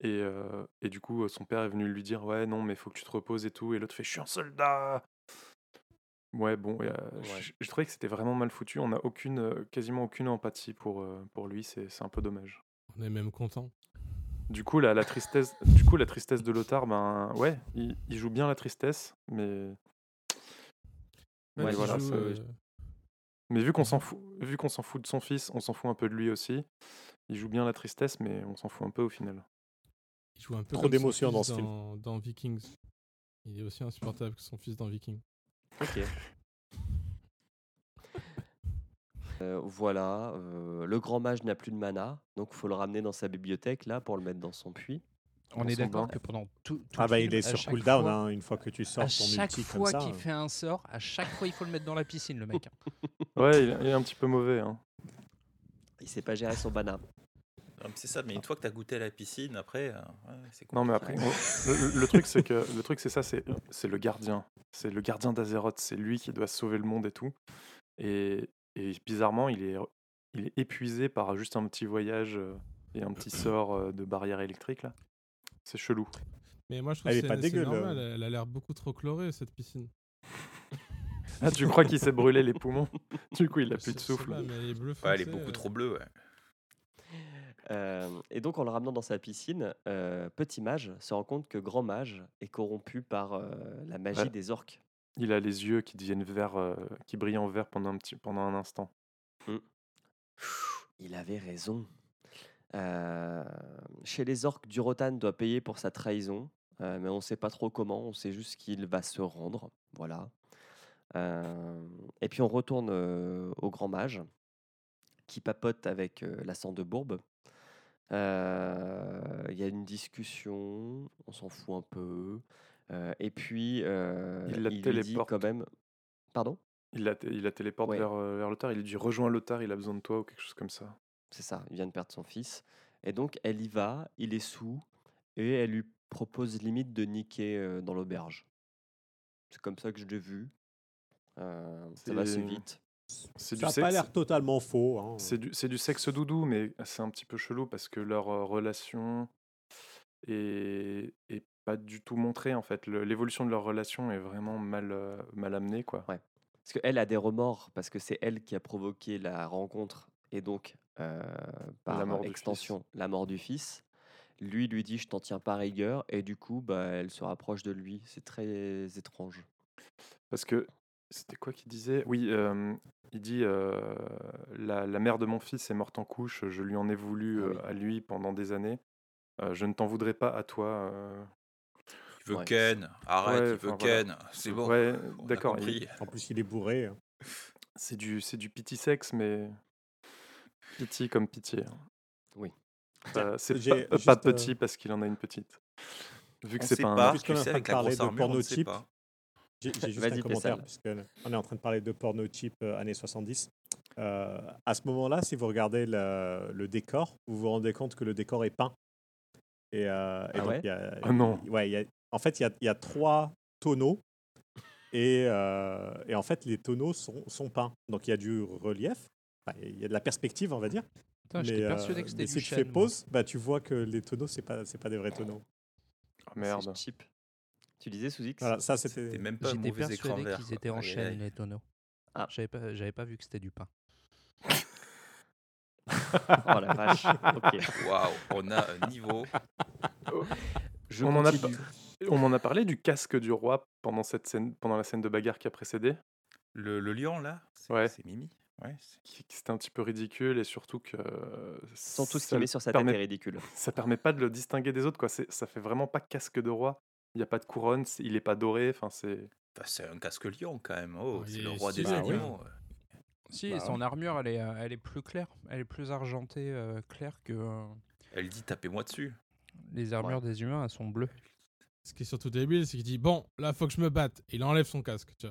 Et, euh, et du coup, son père est venu lui dire Ouais, non, mais il faut que tu te reposes et tout. Et l'autre fait Je suis un soldat Ouais, bon, euh, Ouais. je, je trouvais que c'était vraiment mal foutu. On n'a aucune, quasiment aucune empathie pour, euh, pour lui. C'est c'est un peu dommage. On est même content. Du coup, la, la tristesse, du coup, la tristesse de Lothar, ben ouais, il, il joue bien la tristesse, mais Ouais, Ouais, il voilà, joue, ça- euh, mais vu qu'on s'en fout, vu qu'on s'en fout de son fils, on s'en fout un peu de lui aussi. Il joue bien la tristesse, mais on s'en fout un peu au final. il joue un peu Trop d'émotions dans ce film. dans, dans Vikings. Il est aussi insupportable que son fils dans Vikings. Ok. Euh, voilà, euh, le grand mage n'a plus de mana, donc il faut le ramener dans sa bibliothèque là pour le mettre dans son puits. On est d'accord que pendant tout, tout Ah le bah film, il est sur cooldown fois- hein, une fois que tu sors À ton chaque multi comme fois qu'il fait un sort, à chaque fois il faut le mettre dans la piscine, le mec. Ouais, il, est- il est un petit peu mauvais. Hein. Il sait pas gérer son mana. Non, mais C'est ça, mais une fois que tu as goûté à la piscine, après, euh, ouais, c'est Non, mais après, le, truc c'est que le truc c'est ça, c'est c'est le gardien, c'est le gardien d'Azeroth, c'est lui qui doit sauver le monde et tout. Et, et bizarrement, il est il est épuisé par juste un petit voyage et un petit sort euh, de barrière électrique là. C'est chelou. Mais moi, je trouve Elle que c'est normal. Elle a l'air beaucoup trop chlorée, cette piscine. Ah, tu crois qu'il s'est brûlé les poumons? Du coup, il a Je plus de souffle. pas, mais est bleu Ouais, elle est foncé, beaucoup euh. trop bleue, ouais. Euh, et donc en le ramenant dans sa piscine, euh, petit mage se rend compte que grand mage est corrompu par euh, la magie Ouais. des orques. Il a les yeux qui deviennent verts, euh, qui brillent en vert pendant un petit, pendant un instant. Il avait raison. Euh, chez les orques, Durotan doit payer pour sa trahison, euh, mais on ne sait pas trop comment, on sait juste qu'il va se rendre. Voilà. Euh, et puis on retourne euh, au grand mage, qui papote avec euh, la sang de bourbe. Euh, Il y a une discussion, on s'en fout un peu. Euh, et puis, euh, Il la lui dit téléporte. quand même... Pardon? Il la, il la téléporte Ouais. vers, vers Lothar. Il lui dit rejoins Lothar, il a besoin de toi ou quelque chose comme ça. C'est ça, il vient de perdre son fils. Et donc, elle y va, il est sous, et elle lui propose limite de niquer euh, dans l'auberge. C'est comme ça que je l'ai vu. Euh, ça va assez vite. C'est Ça n'a pas l'air totalement faux. hein. C'est du, sexe doudou, mais c'est un petit peu chelou parce que leur relation est, est pas du tout montrée en fait. Le- L'évolution de leur relation est vraiment mal, euh, mal amenée quoi. Ouais. Parce qu'elle a des remords, parce que c'est elle qui a provoqué la rencontre, et donc, euh, par mort du extension, la mort du fils. Lui lui dit, je t'en tiens pas rigueur, et du coup, bah, elle se rapproche de lui. C'est très étrange. Parce que c'était quoi qu'il disait? Oui, euh, il dit euh, la, la mère de mon fils est morte en couche, je lui en ai voulu Ah euh, à lui pendant des années. Je ne t'en voudrais pas à toi. Il veut Ouais. Ken, arrête, Ouais, il veut enfin, voilà. Ken, c'est bon. Ouais, d'accord. En plus, il est bourré. hein. C'est du, c'est du pity sexe, mais pity comme pitié. hein. Oui. Euh, c'est pas, juste, pas euh, petit parce qu'il en a une petite. Vu que c'est pas, pas, un. Puisqu'on tu est en sais, train avec de la parler grosse de armure, on ne sait porno-type, pas. J'ai juste Vas-y, un commentaire, puisqu'on est en train de parler de porno type euh, années 70. Euh, à ce moment-là, si vous regardez le, le décor, vous vous rendez compte que le décor est peint. Et, euh, et Ah donc, ouais? il y a- Ah non. il- ouais, il y a- en fait, il y a, il y a trois tonneaux. Et, euh, et en fait, les tonneaux sont, sont peints. Donc, il y a du relief. Enfin, il y a de la perspective, on va dire. J'étais Mais, persuadé euh, que c'était mais du si tu fais pause, bah, tu vois que les tonneaux, c'est pas, c'est pas des vrais tonneaux. Ah, merde. Cheap. Tu disais, sous X Voilà, ça, C'était même pas un J'étais mauvais persuadé qu'ils étaient en chaîne, les tonneaux. Ah. J'avais pas, j'avais pas vu que c'était du pain. Oh la vache. Ok. Waouh, on a un niveau. Je On en, a, continue. On en a parlé du casque du roi pendant, cette scène, pendant la scène de bagarre qui a précédé? Le, le lion, là, c'est Ouais. Mimi? Ouais, c'était un petit peu ridicule et surtout que Sans tout ce qu'il met sur sa tête permet- est ridicule. ça permet pas de le distinguer des autres quoi. C'est- Ça fait vraiment pas casque de roi. Il n'y a pas de couronne, il est pas doré. Enfin c'est Bah, c'est un casque lion quand même. Oh, c'est le roi des stylé, oui. animaux. Si, Bah son armure, elle est, euh, elle est plus claire. Elle est plus argentée, euh, claire que euh, Elle dit tapez-moi dessus. les armures des humains, elles sont bleues. Ce qui est surtout débile, c'est qu'il dit Bon, là, faut que je me batte. Il enlève son casque.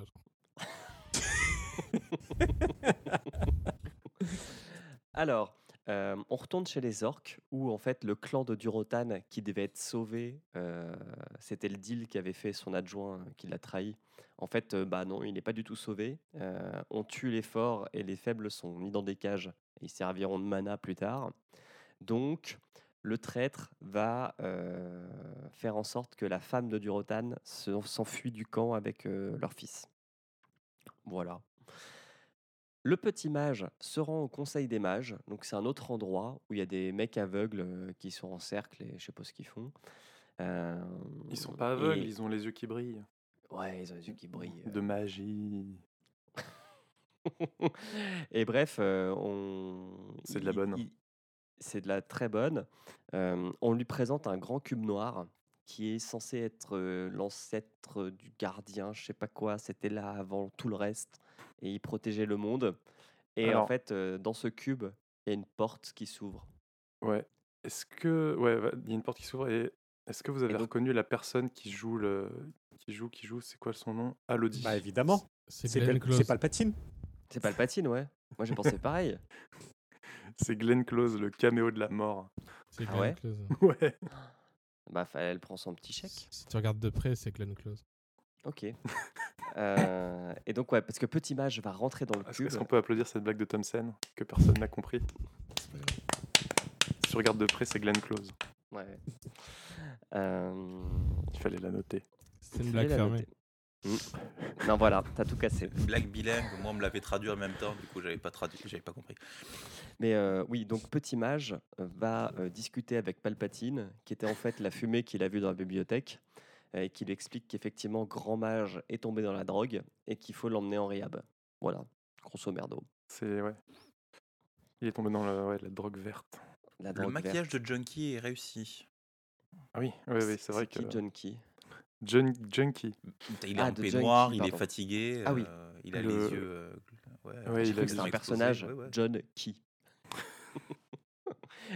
Alors, euh, on retourne chez les orques, où en fait le clan de Durotan, qui devait être sauvé, euh, c'était le deal qu'avait fait son adjoint euh, qui l'a trahi. En fait, bah non, il n'est pas du tout sauvé. On tue les forts et les faibles sont mis dans des cages. Ils serviront de mana plus tard. Donc, le traître va euh, faire en sorte que la femme de Durotan se- s'enfuit du camp avec euh, leur fils. Voilà. Le petit mage se rend au conseil des mages, donc c'est un autre endroit où il y a des mecs aveugles euh, qui sont en cercle et je sais pas ce qu'ils font. Euh, ils sont pas aveugles, et- ils ont les yeux qui brillent. Ouais, ils ont les yeux qui brillent. De magie. et bref, on. C'est de la bonne. C'est de la très bonne. Euh, on lui présente un grand cube noir qui est censé être euh, l'ancêtre du gardien, je sais pas quoi. C'était là avant tout le reste et il protégeait le monde. Et en fait, euh, dans ce cube, il y a une porte qui s'ouvre. Ouais. Est-ce que ouais, il y a une porte qui s'ouvre et est-ce que vous avez donc- reconnu la personne qui joue le qui joue qui joue c'est quoi son nom? Alodie. Bah évidemment. C'est Close. c'est Palpatine. C'est pas le patine, ouais. Moi j'ai pensé pareil. C'est Glenn Close, le caméo de la mort. C'est Ah Glenn ouais Close. Ouais. Bah, elle prend son petit chèque. Si tu regardes de près, c'est Glenn Close. Ok. Euh, et donc, ouais, parce que Petit Mage va rentrer dans le Est-ce cube. est-ce qu'on peut applaudir cette blague de Thompson que personne n'a compris? Si tu regardes de près, c'est Glenn Close. Ouais. Euh, Il fallait la noter. C'est une blague la fermée. Mm. Non, voilà, t'as tout cassé. Blague bilingue, moi on me l'avait traduit en même temps, du coup j'avais pas traduit, j'avais pas compris. Mais euh, oui, donc Petit Mage euh, va euh, discuter avec Palpatine, qui était en fait la fumée qu'il a vue dans la bibliothèque, et qui lui explique qu'effectivement Grand Mage est tombé dans la drogue et qu'il faut l'emmener en rehab. Voilà, grosso merdo. C'est ouais. Il est tombé dans la, ouais, la drogue verte. La Le maquillage verte. de Junkie est réussi. Ah oui, oui, oui, c'est vrai que qui Junkie? Jun- Junkie. Il est Ah, en de peignoir, Junkie, il est fatigué, Ah oui. euh, il a Le- les yeux. euh, ouais, il cru a un personnage, ouais, ouais. John Key.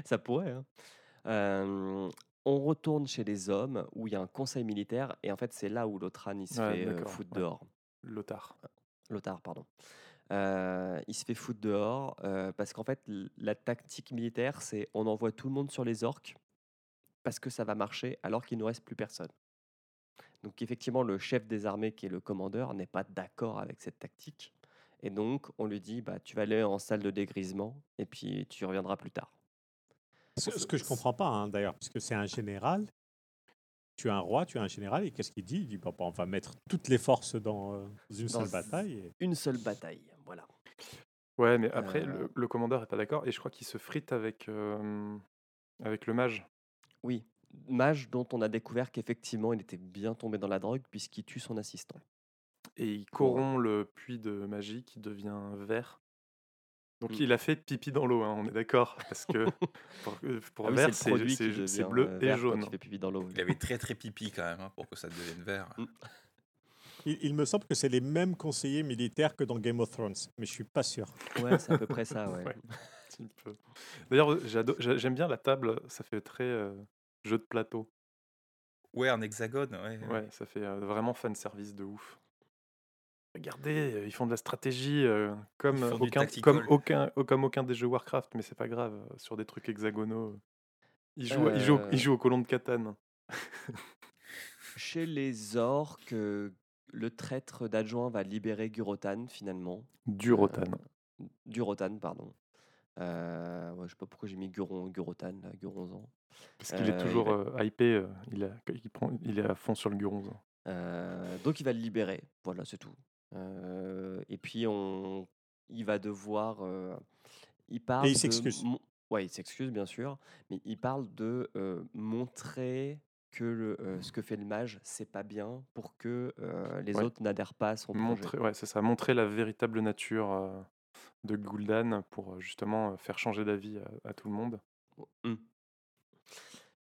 Ça pourrait. hein. Euh, on retourne chez les hommes où il y a un conseil militaire et en fait c'est là où Lotran il se Ouais, fait euh, foutre ouais. dehors. Lothar. Lothar, pardon. Euh, il se fait foutre dehors parce qu'en fait la tactique militaire c'est on envoie tout le monde sur les orques parce que ça va marcher alors qu'il ne reste plus personne. Donc effectivement le chef des armées qui est le commandeur n'est pas d'accord avec cette tactique et donc on lui dit bah tu vas aller en salle de dégrisement et puis tu reviendras plus tard. Ce, ce que je comprends pas, hein, d'ailleurs, puisque c'est un général. Tu as un roi, tu as un général, et qu'est-ce qu'il dit? Il dit bah, bah, on va mettre toutes les forces dans euh, une Dans seule bataille. et- Une seule bataille, voilà. Ouais, mais après, Euh. le, le commandeur est pas d'accord et je crois qu'il se frite avec, euh, avec le mage. Oui, mage dont on a découvert qu'effectivement il était bien tombé dans la drogue puisqu'il tue son assistant. Et il corrompt le puits de magie qui devient vert. Donc Mm. il a fait pipi dans l'eau, hein, on est d'accord. Parce que pour, euh, pour Ah oui, vert, c'est bleu euh, et vert jaune. pipi dans. Il avait très très pipi quand même hein, pour que ça devienne vert. Il, il me semble que c'est les mêmes conseillers militaires que dans Game of Thrones, mais je suis pas sûr. Ouais, c'est à peu près ça, ouais. Ouais. Petit peu. D'ailleurs, j'aime bien la table, ça fait très euh, jeu de plateau. Ouais, en hexagone, ouais. Ouais, ça fait euh, vraiment fan service de ouf. Regardez, euh, ils font de la stratégie euh, comme, euh, aucun, comme, aucun, comme aucun des jeux Warcraft, mais c'est pas grave, euh, sur des trucs hexagonaux. Ils jouent, ils jouent, Euh. ils jouent au colon de Catane. Chez les orques, euh, le traître d'adjoint va libérer Gurotan finalement. Du Rotan. Euh, Durotan, pardon. Euh, ouais, je sais pas pourquoi j'ai mis Guron, Gurotan, là, Guronzan. Parce qu'il est euh, il toujours va- euh, hypé, euh, il, a- il, prend, il est à fond sur le Guronzan. Euh, donc il va le libérer, voilà, c'est tout. Euh, et puis on, il va devoir, euh, il parle. il de s'excuse. mon- Ouais, il s'excuse bien sûr, mais il parle de euh, montrer que le, euh, ce que fait le mage, c'est pas bien pour que euh, les Ouais. autres n'adhèrent pas à son projet. Montrer, ouais, c'est ça, montrer la véritable nature. euh, de Gul'dan pour euh, justement euh, faire changer d'avis à, à tout le monde. Mmh.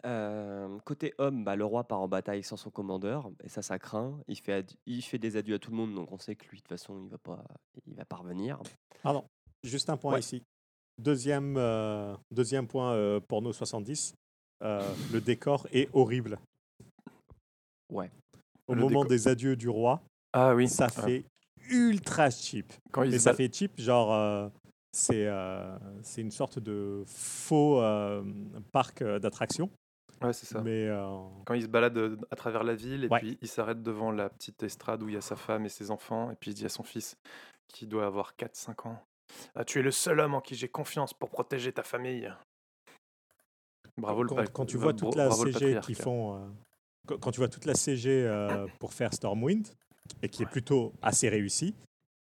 Euh, côté homme, bah, le roi part en bataille sans son commandeur, et ça, ça craint. Il fait, il fait des adieux à tout le monde, donc on sait que lui, de toute façon, il va pas, il va pas revenir. Pardon, juste un point Ouais. ici. Deuxième, euh, deuxième point euh, porno 70. euh, le décor est horrible. Ouais. Au Le moment décor- des adieux du roi, Ah oui, ça ah, fait ultra cheap. quand ça fait cheap, genre, euh, c'est euh, c'est une sorte de faux euh, parc d'attractions. Ouais, c'est ça. Mais euh, Quand il se balade euh, à travers la ville et Ouais. puis il s'arrête devant la petite estrade où il y a sa femme et ses enfants et puis il dit à son fils qui doit avoir 4-5 ans ah, Tu es le seul homme en qui j'ai confiance pour protéger ta famille. Bravo le quand, pa- quand tu vois toute la CG qu'ils font, euh, quand, quand tu vois toute la CG euh, pour faire Stormwind et qui est plutôt assez réussie,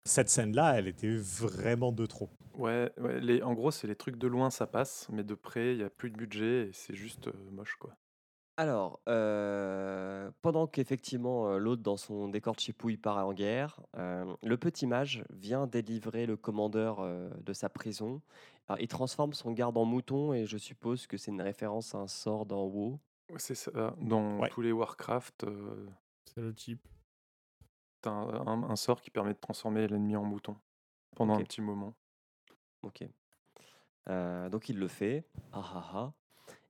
cette scène-là, elle était vraiment de trop. Ouais, ouais, les, en gros, c'est les trucs de loin, ça passe, mais de près, il n'y a plus de budget et c'est juste euh, moche, quoi. Alors, euh, pendant qu'effectivement euh, l'autre dans son décor de chipouille part en guerre, euh, le petit mage vient délivrer le commandeur euh, de sa prison. Alors, il transforme son garde en mouton et je suppose que c'est une référence à un sort dans WoW. C'est ça. Dans Ouais. tous les Warcraft, euh, C'est le cheap. t'as un, un- un sort qui permet de transformer l'ennemi en mouton pendant un petit moment. Ok. Euh, donc il le fait. Ah ah ah.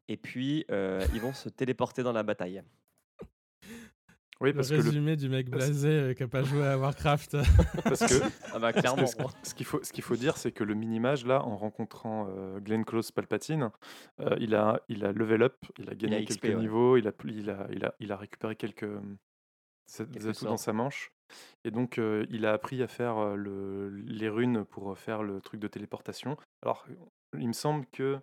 Et puis euh, ils vont se téléporter dans la bataille. Oui, Le parce que, le, résumé du mec blasé euh, qui a pas joué à Warcraft. parce que, Ah bah parce que clairement. ce, ce qu'il faut, ce qu'il faut dire, c'est que le mini-mage, là, en rencontrant euh, Glenn Close Palpatine, euh, il, a, il a level up, il a gagné XP, quelques ouais. niveaux, il a, il, a, il, a, il a récupéré quelques, euh, des Quelques atouts dans sa manche. Et donc, euh, il a appris à faire euh, le, les runes pour faire le truc de téléportation. Alors, il me semble que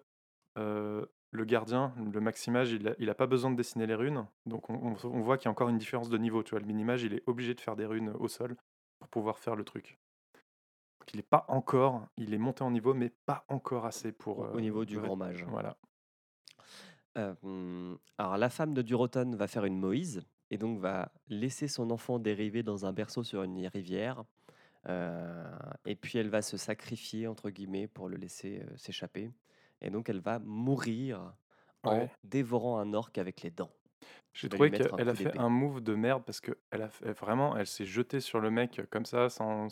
euh, le gardien, le maximage, il n'a il a pas besoin de dessiner les runes. Donc, on, on- on voit qu'il y a encore une différence de niveau. Tu vois, le minimage, il est obligé de faire des runes au sol pour pouvoir faire le truc. Donc, il n'est pas encore, il est monté en niveau, mais pas encore assez pour. Au- au niveau du grand mage. Voilà. Alors la femme de Duroton va faire une Moïse et donc va laisser son enfant dériver dans un berceau sur une rivière. Euh, et puis elle va se sacrifier entre guillemets pour le laisser euh, s'échapper. Et donc elle va mourir en Ouais. dévorant un orc avec les dents. J'ai trouvé qu'elle a fait d'épée. un move de merde parce que elle a fait- vraiment, elle s'est jetée sur le mec comme ça, sans,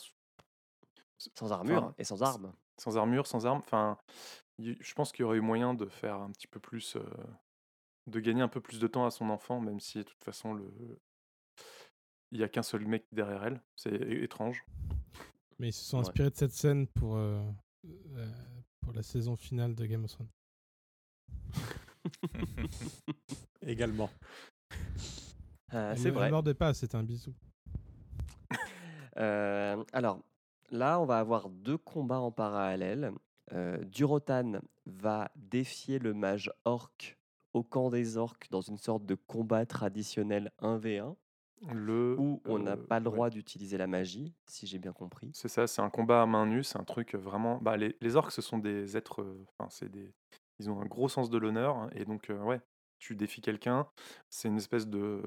Sans armure Enfin, et sans armes. sans armure, sans arme. Enfin, je pense qu'il y aurait eu moyen de faire un petit peu plus, euh, de gagner un peu plus de temps à son enfant, même si de toute façon le, il y a qu'un seul mec derrière elle. C'est étrange. Mais ils se sont Ouais. inspirés de cette scène pour, euh, euh, pour la saison finale de Game of Thrones. Également. Euh, c'est ne vrai. mordait pas, c'était un bisou. Euh, alors, là, on va avoir deux combats en parallèle. Euh, Durotan va défier le mage orc au camp des orques dans une sorte de combat traditionnel 1v1 Le, où on n'a euh, pas le ouais. droit d'utiliser la magie, si j'ai bien compris. C'est ça, c'est un combat à main nue, c'est un truc vraiment. Bah, les, les orques, ce sont des êtres. euh, Enfin, c'est des. Ils ont un gros sens de l'honneur, hein, et donc, euh, ouais, tu défies quelqu'un, c'est une espèce de.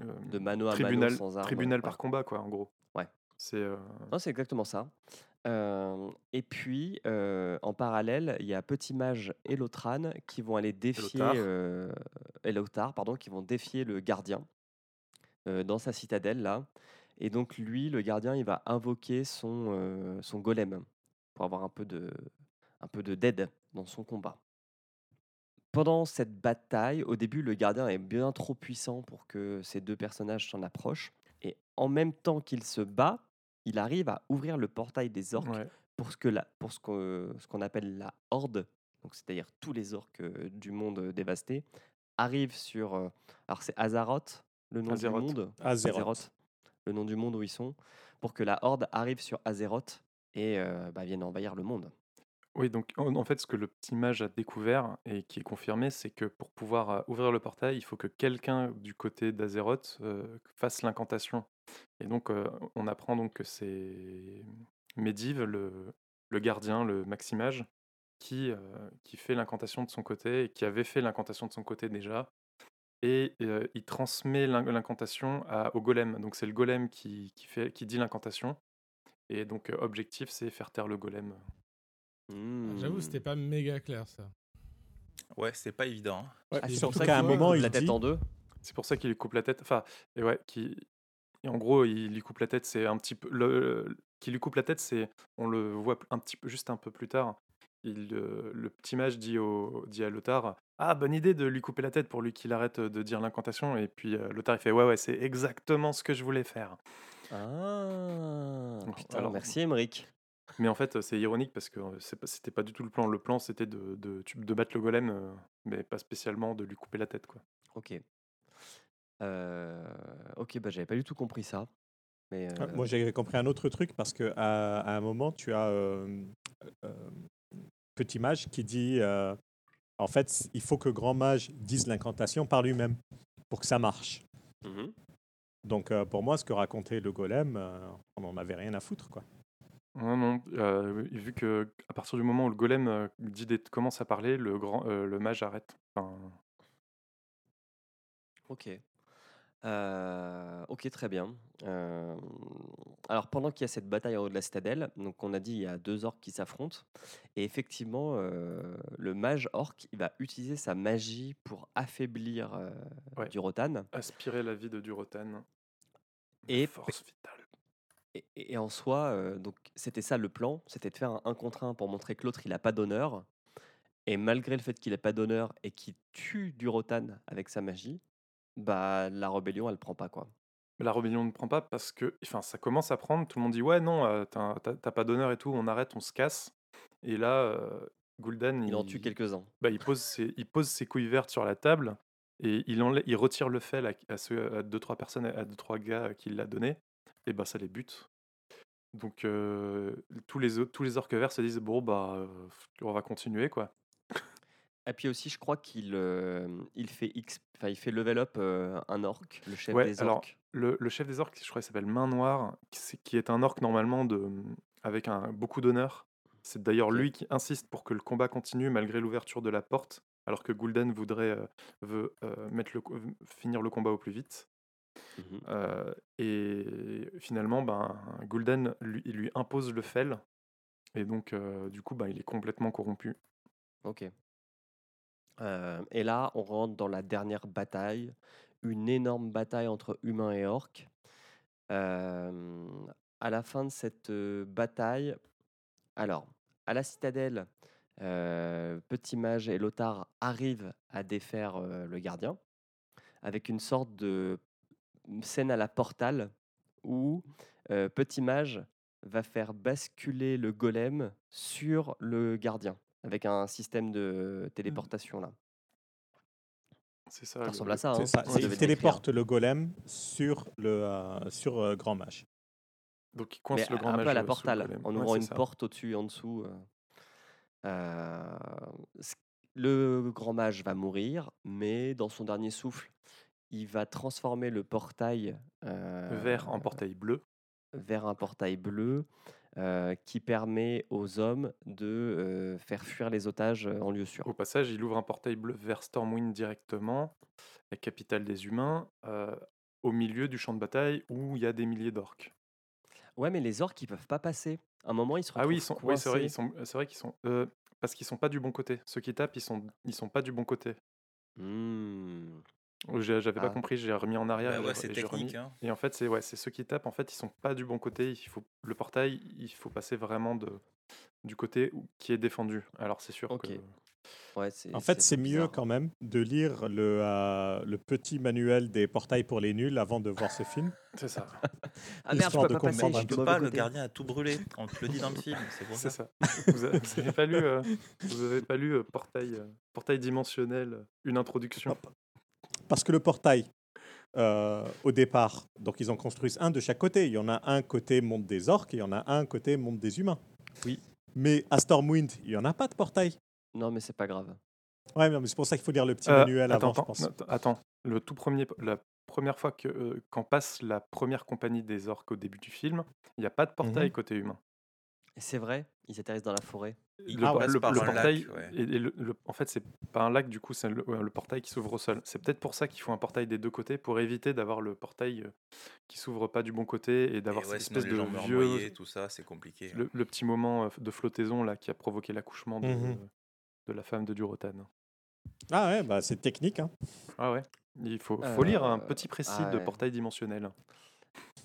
euh, De mano à tribunal, mano sans arme. tribunal ouais. par combat, quoi, en gros. Ouais. C'est. euh, Non, c'est exactement ça. Euh, et puis, euh, en parallèle, il y a Petit Mage et Lotran qui vont aller défier Lothar. euh, et Lothar, pardon, qui vont défier le gardien dans sa citadelle là. Et donc lui, le gardien, il va invoquer son, son golem pour avoir un peu de un peu de d'aide dans son combat. Pendant cette bataille, au début, le gardien est bien trop puissant pour que ces deux personnages s'en approchent. Et en même temps qu'il se bat, il arrive à ouvrir le portail des orques ouais. pour ce que la- pour ce qu'on ce qu'on appelle la horde, donc c'est-à-dire tous les orques du monde dévasté, arrivent sur. alors c'est Azeroth, le nom Azeroth. du monde. Azeroth. le nom du monde où ils sont, pour que la horde arrive sur Azeroth et euh, bah, vienne envahir le monde. Oui, donc en, fait, ce que le petit mage a découvert et qui est confirmé, c'est que pour pouvoir euh, ouvrir le portail, il faut que quelqu'un du côté d'Azeroth euh, fasse l'incantation. Et donc, euh, on apprend donc que c'est Medivh, le, gardien, le maximage, qui, qui fait l'incantation de son côté et qui avait fait l'incantation de son côté déjà. Et il transmet l'in- l'incantation au golem. Donc, c'est le golem qui, qui, fait, qui dit l'incantation. Et donc, euh, objectif, c'est faire taire le golem. Hmm. J'avoue, c'était pas méga clair ça. Ouais, c'est pas évident. hein. Ouais, Ah, c'est pour ça qu'à un qu'il moment, coupe il la tête dit- en deux. C'est pour ça qu'il lui coupe la tête. Enfin, et ouais, qui. Et en gros, il lui coupe la tête. C'est un petit peu. Le, qui lui coupe la tête, c'est. On le voit un petit peu, juste un peu plus tard. Il, euh, le petit mage dit, au, dit à Lothar Ah, bonne idée de lui couper la tête pour lui qu'il arrête de dire l'incantation. Et puis euh, Lothar, il fait Ouais, ouais, c'est exactement ce que je voulais faire. Ah, putain, alors- merci Emmerich. Mais en fait, c'est ironique parce que c'était pas du tout le plan. Le plan, c'était de, de, tu- de battre le golem, mais pas spécialement de lui couper la tête. Quoi. Ok. Euh, ok, bah j'avais pas du tout compris ça. Mais Ah, Moi, j'ai compris un autre truc parce que à, à un moment, tu as euh, euh, Petit Mage qui dit euh, en fait, il faut que Grand Mage dise l'incantation par lui-même pour que ça marche. mhm. Donc, euh, pour moi, ce que racontait le golem, euh, on n'en avait rien à foutre. Quoi. Non, non. euh, vu que à partir du moment où le golem euh, dit des- commence à parler, le, grand, euh, le mage arrête. Enfin, Ok. Euh, ok, très bien. Euh, alors, pendant qu'il y a cette bataille en haut de la citadelle, donc on a dit il y a deux orques qui s'affrontent, et effectivement, euh, le mage orc, il va utiliser sa magie pour affaiblir euh, Ouais. Durotan. aspirer la vie de Durotan. Et- force vitale. Et, en soi, euh, donc c'était ça le plan, c'était de faire un 1 contre 1 pour montrer que l'autre il a pas d'honneur. Et malgré le fait qu'il ait pas d'honneur et qu'il tue Durotan avec sa magie, bah la rébellion elle prend pas quoi. La rébellion ne prend pas parce que, enfin, ça commence à prendre. Tout le monde dit ouais, non, euh, t'as pas d'honneur et tout. On arrête, on se casse. Et là, euh, Gul'dan, Il en tue quelques-uns. bah, il, pose ses, il pose ses couilles vertes sur la table et il, enlè- il retire le fel à, à, ceux, à deux trois personnes, à deux trois gars qui l'a donné. Et bah ça les bute. Donc euh, tous les tous les orques verts se disent bon bah on va continuer quoi. Et puis aussi, je crois qu'il euh, il fait X, il fait level up euh, un orc, le chef Ouais, des alors, orques. Le, le chef des orques, je crois qu'il s'appelle Main Noire, qui, est un orque normalement de, avec un, beaucoup d'honneur. C'est d'ailleurs lui qui insiste pour que le combat continue malgré l'ouverture de la porte, alors que Gul'dan voudrait euh, veut, mettre le, finir le combat au plus vite. Euh, et finalement, ben, Gul'dan lui, il lui impose le fel, et donc euh, du coup, ben, il est complètement corrompu. Ok. Euh, et là, on rentre dans la dernière bataille, une énorme bataille entre humains et orques. À la fin de cette bataille, alors, à la citadelle, Petit Mage et Lothar arrivent à défaire le gardien, avec une sorte de scène à la portale où euh, Petit Mage va faire basculer le golem sur le gardien, avec un système de téléportation là. C'est ça. Ça le- ressemble à ça. Hein, ça. il décrire. téléporte le golem sur, le, euh, sur euh, Grand Mage. Donc il coince Mais le grand un mage peu à la euh, portale, en ouvrant une ça. porte au-dessus et en dessous. euh. Euh, le grand mage va mourir, mais dans son dernier souffle, il va transformer le portail euh, Vert en portail bleu. vers un portail bleu euh, qui permet aux hommes de euh, faire fuir les otages en lieu sûr. Au passage, il ouvre un portail bleu vers Stormwind directement, la capitale des humains, au milieu du champ de bataille où il y a des milliers d'orques. Ouais, mais les orques, ils peuvent pas passer. À un moment, ils se retrouvent Ah oui, ils sont, oui, c'est vrai, ils sont, c'est vrai qu'ils sont, euh, parce qu'ils sont pas du bon côté. Ceux qui tapent, ils sont, ils sont pas du bon côté. Hmm. J'avais Ah. pas compris, j'ai remis en arrière. Bah et ouais, j'ai- c'est technique. hein. Et en fait, c'est ouais, c'est ceux qui tapent. En fait, ils sont pas du bon côté. Il faut le portail, il faut passer vraiment de du côté qui est défendu. Alors c'est sûr Ok. que Ouais, c'est- En fait, c'est mieux quand même de lire le, euh, le petit manuel des portails pour les nuls avant de voir ce film. c'est ça. Ah merde, je Histoire peux de pas passer, comprendre je peux pas, le gardien a tout brûlé. On te le dit dans le film, c'est pour C'est ça. Vous avez, vous avez pas lu, euh, vous avez pas lu euh, portail, euh, portail dimensionnel, euh, une introduction? Parce que le portail, euh, au départ, donc ils en construisent un de chaque côté. Il y en a un côté monde des orques et il y en a un côté monde des humains. Oui. Mais à Stormwind, il n'y en a pas de portail. Non, mais c'est pas grave. Ouais, mais c'est pour ça qu'il faut lire le petit Euh, manuel attends, avant, je attends, pense. attends, attends. Le tout premier, la première fois que euh, quand passe la première compagnie des orques au début du film, il n'y a pas de portail Mhm. côté humain. C'est vrai, ils atterrissent dans la forêt. Ils Le, Ah ouais, le- par le un lac, portail, ouais. et- et le- le- en fait, c'est pas un lac, du coup, c'est le, portail qui s'ouvre au sol. C'est peut-être pour ça qu'il faut un portail des deux côtés, pour éviter d'avoir le portail euh, qui s'ouvre pas du bon côté et d'avoir ouais, cette espèce de vieux. noyés, tout ça, c'est compliqué. Le, le petit moment euh, de flottaison là qui a provoqué l'accouchement de, Mhm. de la femme de Durotan. Ah ouais, bah c'est technique. Hein. Ah ouais, il faut, faut lire un Euh, petit précis ah de portail dimensionnel.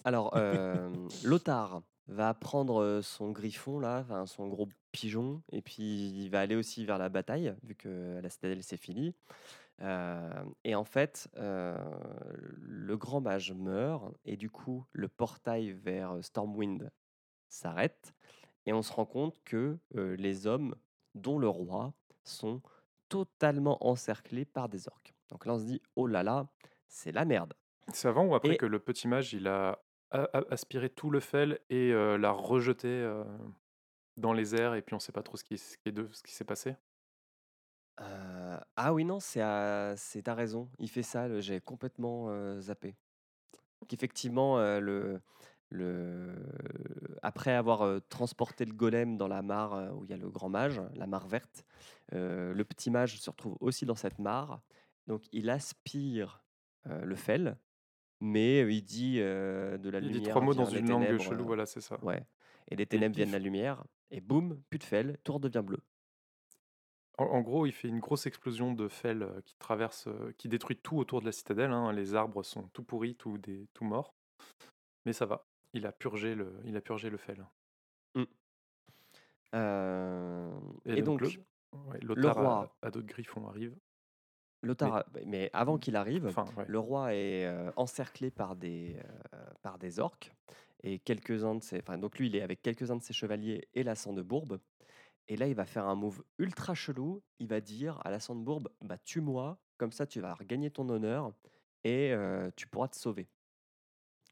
Alors, euh, Lothar va prendre son griffon, là, enfin, son gros pigeon, et puis il va aller aussi vers la bataille, vu que la citadelle c'est fini. Euh, et en fait, euh, le grand mage meurt, et du coup, le portail vers Stormwind s'arrête, et on se rend compte que euh, les hommes, dont le roi, sont totalement encerclés par des orques. Donc là, on se dit, oh là là, c'est la merde. C'est avant ou après Et- que le petit mage il a a- a- aspiré tout le fel et l'a rejeté euh, dans les airs et puis on sait pas trop ce qui, est de, ce qui s'est passé? Ah oui, non, c'est à- raison. Il fait ça, j'ai complètement zappé. Donc effectivement, euh, le, après avoir transporté le golem dans la mare où il y a le grand mage, la mare verte, le petit mage se retrouve aussi dans cette mare. Donc il aspire le fel, mais euh, il dit euh, de la Il lumière. dit trois mots dans une langue ténèbres, chelou, euh, voilà, c'est ça. Ouais. Et des ténèbres viennent de la lumière, et boum, plus de fel, tout redevient bleu. En, en gros, il fait une grosse explosion de fel qui traverse, qui détruit tout autour de la citadelle. hein. Les arbres sont tout pourris, tout, des, tout morts. Mais ça va. Il a purgé le, il a purgé le fel. Euh, Et et, donc, donc, le- Ouais, a- roi. a, d'autres griffons arrivent. Lothar, mais avant qu'il arrive, Enfin, ouais. le roi est euh, encerclé par des, euh, par des orques. Et quelques-uns de ses. Enfin, donc lui, il est avec quelques-uns de ses chevaliers et la Sandebourbe. Et là, il va faire un move ultra chelou. Il va dire à la Sandebourbe bah, Tue-moi, comme ça tu vas regagner ton honneur et euh, tu pourras te sauver.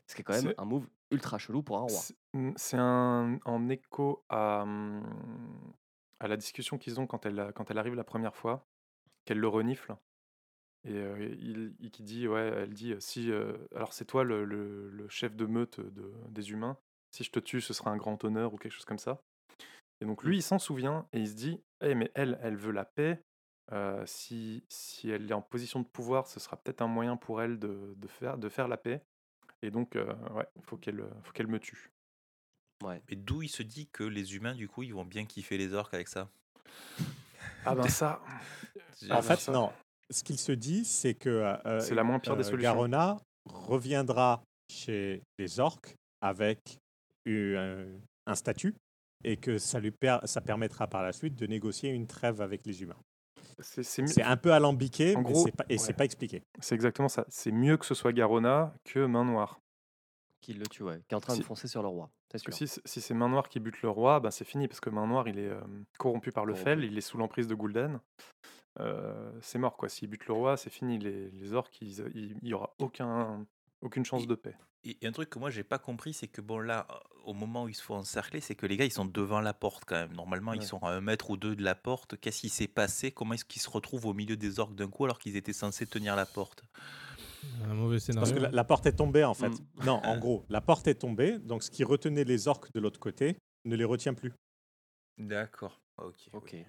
Ce qui est quand même un move ultra chelou pour un roi. C'est- mm, C'est un, en écho à, hum, à la discussion qu'ils ont quand elle, quand elle arrive la première fois, qu'elle le renifle. Et euh, il, il qui dit, ouais, elle dit, euh, si, euh, alors c'est toi le, le- le chef de meute de, des humains, si je te tue, ce sera un grand honneur ou quelque chose comme ça. Et donc lui, il s'en souvient et il se dit, Eh, mais elle, elle veut la paix. euh, si, si elle est en position de pouvoir, ce sera peut-être un moyen pour elle de, de faire, de faire la paix. Et donc, euh, ouais, il faut qu'elle faut qu'elle me tue. Ouais. Et d'où il se dit que les humains, du coup, ils vont bien kiffer les orques avec ça? Ah ben ça, En fait, ça- non. Ce qu'il se dit, c'est que euh, C'est la moins pire des euh, solutions. Garona reviendra chez les orques avec un, statut et que ça lui per- ça permettra par la suite de négocier une trêve avec les humains. c'est un peu alambiqué, En mais gros, c'est pas, et c'est ouais. pas expliqué. c'est exactement ça. C'est mieux que ce soit Garona que Main Noire. Qui le tue, ouais, qui est en train de foncer sur le roi. C'est Parce que si, si c'est Main Noire qui bute le roi, ben c'est fini parce que Main Noire il est euh, corrompu par le Corrompu. fel, il est sous l'emprise de Gul'dan. Euh, c'est mort quoi. S'il bute le roi, c'est fini. Les, les orques, il y aura aucun, aucune chance Et- de paix. Et un truc que moi j'ai pas compris, c'est que bon là, au moment où ils se font encercler, c'est que les gars ils sont devant la porte quand même. Normalement ils sont à un mètre ou deux de la porte. Qu'est-ce qui s'est passé? Comment est-ce qu'ils se retrouvent au milieu des orques d'un coup alors qu'ils étaient censés tenir la porte? Un mauvais Parce scénario. que la, la porte est tombée, en fait. Mm. Non, en gros, la porte est tombée, donc ce qui retenait les orques de l'autre côté ne les retient plus. D'accord. Ok. Ok. oui.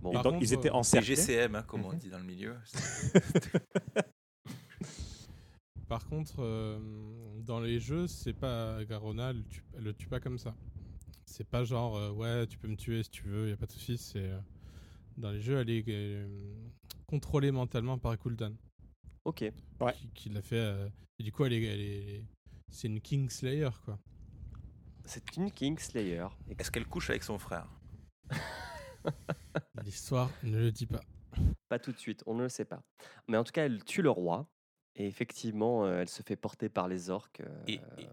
Bon, donc, contre, ils étaient euh, C'est encerclés. GCM, hein, comme on Mhm. dit dans le milieu. Par contre, euh, dans les jeux, c'est pas Garona, elle, tue- elle le tue pas comme ça. C'est pas genre euh, ouais, tu peux me tuer si tu veux, y a pas de souci. C'est euh, dans les jeux, elle est euh, contrôlée mentalement par Kuldan, ok. Ouais. qui, qui l'a fait. euh, et du coup, elle est, elle est- c'est une Kingslayer quoi. C'est une Kingslayer. Est-ce qu'elle couche avec son frère? L'histoire ne le dit pas. Pas tout de suite, on ne le sait pas. Mais en tout cas, elle tue le roi. Et effectivement, euh, elle se fait porter par les orques. euh, Et- et-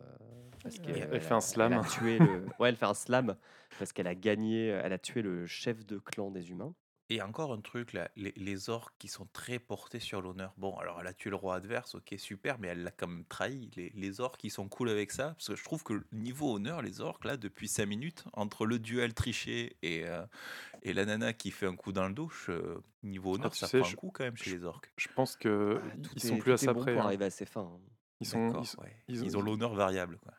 parce Elle- fait a- un slam. Elle a tué le... Ouais, elle fait un slam parce qu'elle a gagné, elle a tué le chef de clan des humains. Et encore un truc, là, les, les orques qui sont très portés sur l'honneur. Bon, alors elle a tué le roi adverse, ok, super, mais elle l'a quand même trahi. Les, les orques, ils sont cool avec ça, parce que je trouve que niveau honneur, les orques, là, depuis 5 minutes, entre le duel triché et, euh, et la nana qui fait un coup dans le dos, je- niveau honneur, tu ça sais, prend je- un coup quand même chez les orques. Je pense que Ah, ils est- sont plus à ça bon près. pour hein. arriver à ses fins. hein. Ils sont, ils sont- ouais. ils Ils, ont- l'honneur variable, quoi.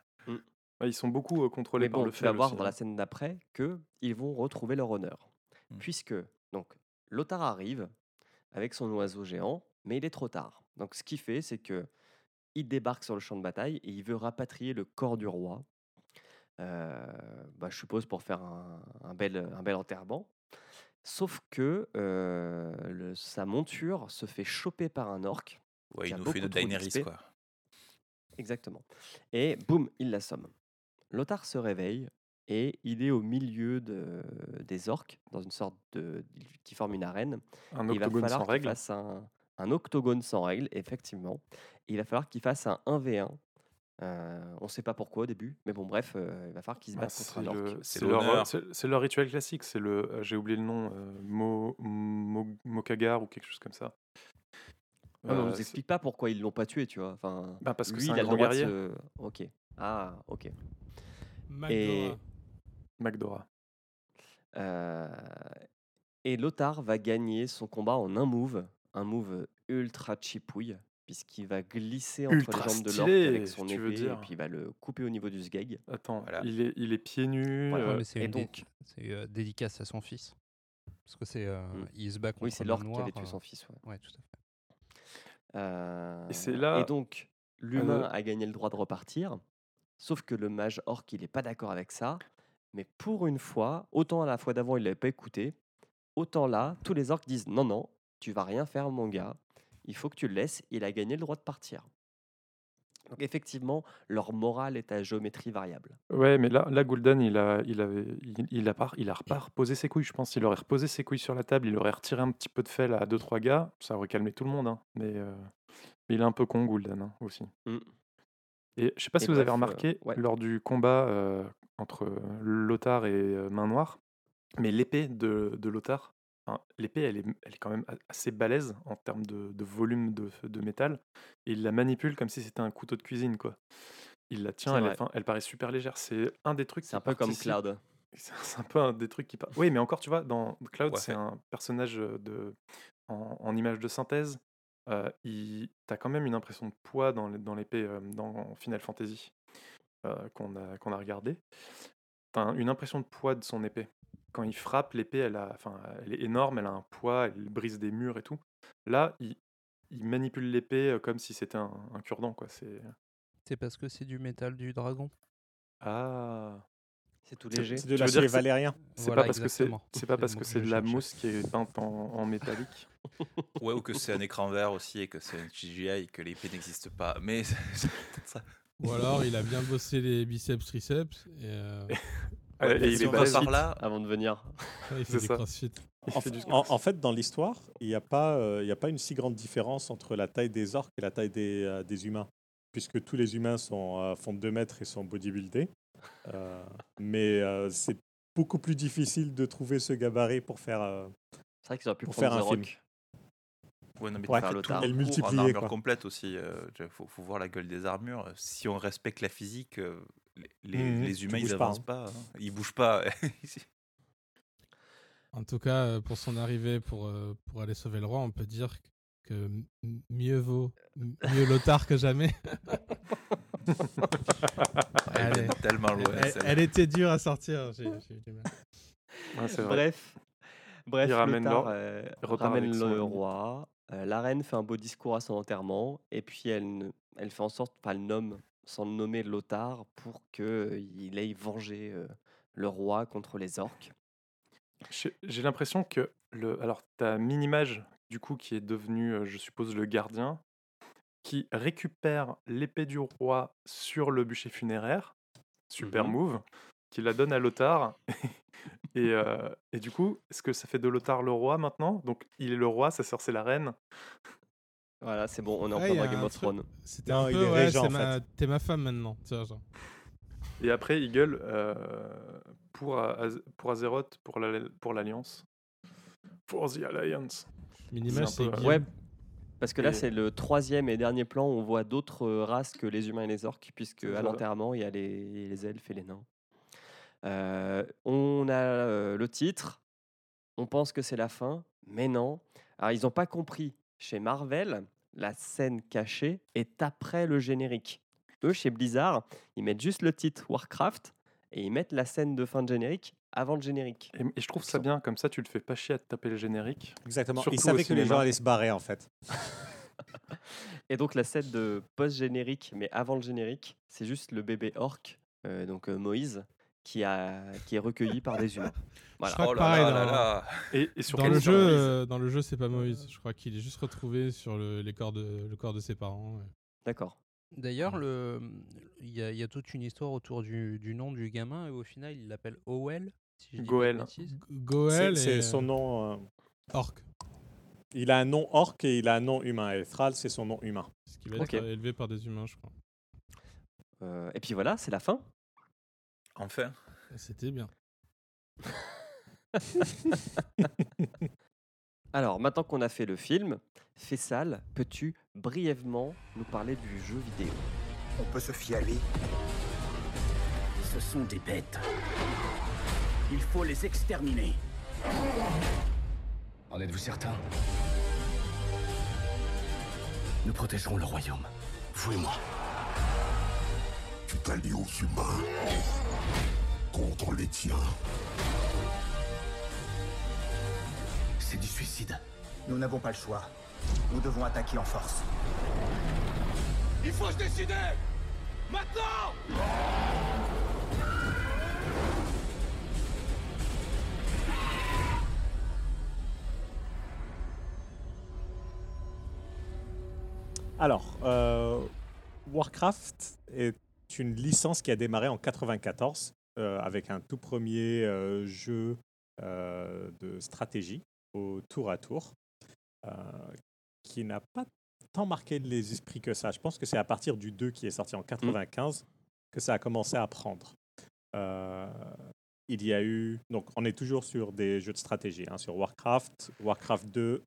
Ouais, ils sont beaucoup euh, contrôlés Mais par bon, le tu vas faible voir dans la scène d'après que ils vont retrouver leur honneur. Mm. Puisque, donc, Lothar arrive avec son oiseau géant, mais il est trop tard. Donc, ce qu'il fait, c'est que il débarque sur le champ de bataille et il veut rapatrier le corps du roi. Euh, bah, je suppose pour faire un, un bel, un bel enterrement. Sauf que euh, le- sa monture se fait choper par un orc. Ouais, il nous fait trop Daenerys, quoi. Exactement. Et boum, il l'assomme. Lothar se réveille et il est au milieu de, des orques, dans une sorte de. qui forme une arène. Un Et il va octogone falloir sans qu'il règles. fasse un, un octogone sans règles, effectivement. Et il va falloir qu'il fasse un 1v1. Euh, on ne sait pas pourquoi au début, mais bon, bref, euh, il va falloir qu'il se Bah, batte contre c'est un orc. le- C'est leur, rituel classique. C'est le, euh, j'ai oublié le nom, euh, Mo, Mo- Mokagar ou quelque chose comme ça. Mais on Euh, nous explique pas pourquoi ils l'ont pas tué, tu vois. Enfin, Bah, parce que lui, il un a le grand droit de guerrier. se- Ok. Ah, ok. Magdora. Magdora. Euh, et Lothar va gagner son combat en un move, un move ultra chipouille, puisqu'il va glisser entre Ultra les jambes de l'orc stylé, avec son épée, dire? et puis il va le couper au niveau du sgeg. Attends, Voilà. il, est, il est pieds nus. Euh, mais c'est et une dé- donc- c'est, euh, dédicace à son fils. Parce que c'est, euh, Mm. il se bat contre Oui, c'est l'orc qui avait tué son fils. ouais. Ouais, tout à fait. Euh, Et c'est là- Et donc, l'humain Euh, a gagné le droit de repartir, sauf que le mage orc, il n'est pas d'accord avec ça. Mais pour une fois, autant à la fois d'avant, il l'avait pas écouté, autant là, tous les orcs disent non, non, tu vas rien faire, mon gars. Il faut que tu le laisses. Il a gagné le droit de partir. Donc effectivement, leur morale est à géométrie variable. Ouais, mais là, là il a, il avait, il, il a il reposé ses couilles. Je pense qu'il aurait reposé ses couilles sur la table, il aurait retiré un petit peu de fel à deux trois gars, ça aurait calmé tout le monde. hein. Mais, euh, mais il est un peu con Gul'dan hein, aussi. Mm. Et je sais pas Et si vous avez euh, remarqué ouais. lors du combat euh, entre Lothar et Main Noire, mais l'épée de, de Lothar, l'épée elle est, elle est quand même assez balèze en termes de, de volume de, de métal, et il la manipule comme si c'était un couteau de cuisine quoi. Il la tient, C'est elle, elle paraît super légère. C'est un des trucs. C'est qui un peu comme Cloud. C'est c'est un peu un des trucs qui. par- Oui, mais encore, tu vois, dans Cloud, Ouais. c'est un personnage de en, en image de synthèse. Euh, il... T'as quand même une impression de poids dans l'épée dans Final Fantasy qu'on a, qu'on a regardé. T'as une impression de poids de son épée. Quand il frappe, l'épée, elle, a... enfin, elle est énorme, elle a un poids, elle brise des murs et tout. Là, il, il manipule l'épée euh, comme si c'était un, un cure-dent, quoi. C'est. C'est parce que c'est du métal du dragon. Ah. C'est tout léger. C'est de veux dire l'acier valérien. C'est Voilà, pas parce que c'est pas parce que c'est de la mousse qui est peinte en, en métallique. Ouais, ou que c'est un écran vert aussi et que c'est un CGI et que l'épée n'existe pas. Mais c'est peut-être ça. Ou alors il a bien bossé les biceps, triceps et euh, Ouais, et il est balèze. par là, Avant de venir. il fait C'est des ça. crossfit. Il En, fait du en- en fait, dans l'histoire, il n'y a, pas, euh, il y a pas une si grande différence entre la taille des orques et la taille des, euh, des humains, puisque tous les humains sont, euh, font 2 mètres et sont bodybuildés. Euh, mais euh, c'est beaucoup plus difficile de trouver ce gabarit pour faire. euh, C'est vrai qu'ils auraient pu Pour prendre faire The un film. Ouais, non, mais Ouais, le tard. le En armure quoi. complète aussi. Il faut, faut voir la gueule des armures. Si on respecte la physique, euh, les, Mhm, les humains, ils bouges pas, hein. pas. hein. Ils bougent pas. En tout cas, euh, pour son arrivée pour, euh, pour aller sauver le roi, on peut dire que mieux vaut mieux Lothar que jamais. Elle Allez. vient tellement loin. elle, celle-là. elle était dure à sortir. eu du mal. Ouais. Bref, bref, Il ramène euh, il son le roi. Euh, la reine fait un beau discours à son enterrement et puis elle, ne- elle fait en sorte, enfin, elle nomme sans le nommer Lothar pour qu'il aille venger euh, le roi contre les orques. J'ai l'impression que le. Alors, t'as Minimage, du coup, qui est devenu, euh, je suppose, le gardien, qui récupère l'épée du roi sur le bûcher funéraire. Super Mhm. move. Qui la donne à Lothar. Et, euh, et du coup, est-ce que ça fait de Lothar le roi maintenant? Donc, il est le roi, sa sœur, c'est la reine. Voilà, c'est bon, on est en Ouais, plein dans Game of Thrones. C'était un peu, ouais, ma- t'es ma femme maintenant. tu vois, genre. Et après, il gueule euh, pour, Az- pour Azeroth, pour la- pour l'Alliance. For the Alliance. Minimage, C'est peu, euh. Ouais, parce que là, Et- c'est le troisième et dernier plan où on voit d'autres euh, races que les humains et les orques, puisque à l'enterrement, il y a les, les elfes et les nains. Euh, on a euh, le titre, on pense que c'est la fin, mais non. Alors, ils n'ont pas compris. Chez Marvel, la scène cachée est après le générique. eux, chez Blizzard, ils mettent juste le titre Warcraft et ils mettent la scène de fin de générique avant le générique. Et, et je trouve ça bien, comme ça tu le fais pas chier à te taper le générique. Exactement. Surtout Ils savaient que les gens allaient se barrer en fait. Et donc la scène de post-générique, mais avant le générique, c'est juste le bébé orc, euh, donc euh, Moïse, qui, a, qui est recueilli par des humains. Voilà. Je crois Oh que là pareil, là dans, là là. Et, et sur dans le jeu, euh, dans le jeu, c'est pas Moïse. Je crois qu'il est juste retrouvé sur le, les corps de, le corps de ses parents. ouais. D'accord. D'ailleurs, le- il y, a- il y a toute une histoire autour du, du nom du gamin et au final, il l'appelle Owell. Si je dis pas de Goël. bêtises. G- C'est et son nom. euh, Orc. il a un nom orc et il a un nom humain. Et Thrall, c'est son nom humain. Ce qui va être euh, élevé par des humains, je crois. Euh, et puis voilà, c'est la fin. Enfin. C'était bien. Alors, maintenant qu'on a fait le film, Fessal, peux-tu brièvement nous parler du jeu vidéo? On peut se fier à lui. Ce sont des bêtes. Il faut les exterminer. En êtes-vous certain? Nous protégerons le royaume. Vous et moi. Tu t'allies aux humains contre les tiens. C'est du suicide. Nous n'avons pas le choix. Nous devons attaquer en force. Il faut se décider Maintenant Alors, euh, Warcraft est une licence qui a démarré en 94 euh, avec un tout premier euh, jeu euh, de stratégie au tour à tour qui n'a pas tant marqué les esprits que ça. Je pense que c'est à partir du 2 qui est sorti en 95 que ça a commencé à prendre. Il y a eu, donc on est toujours sur des jeux de stratégie, hein, sur Warcraft, Warcraft 2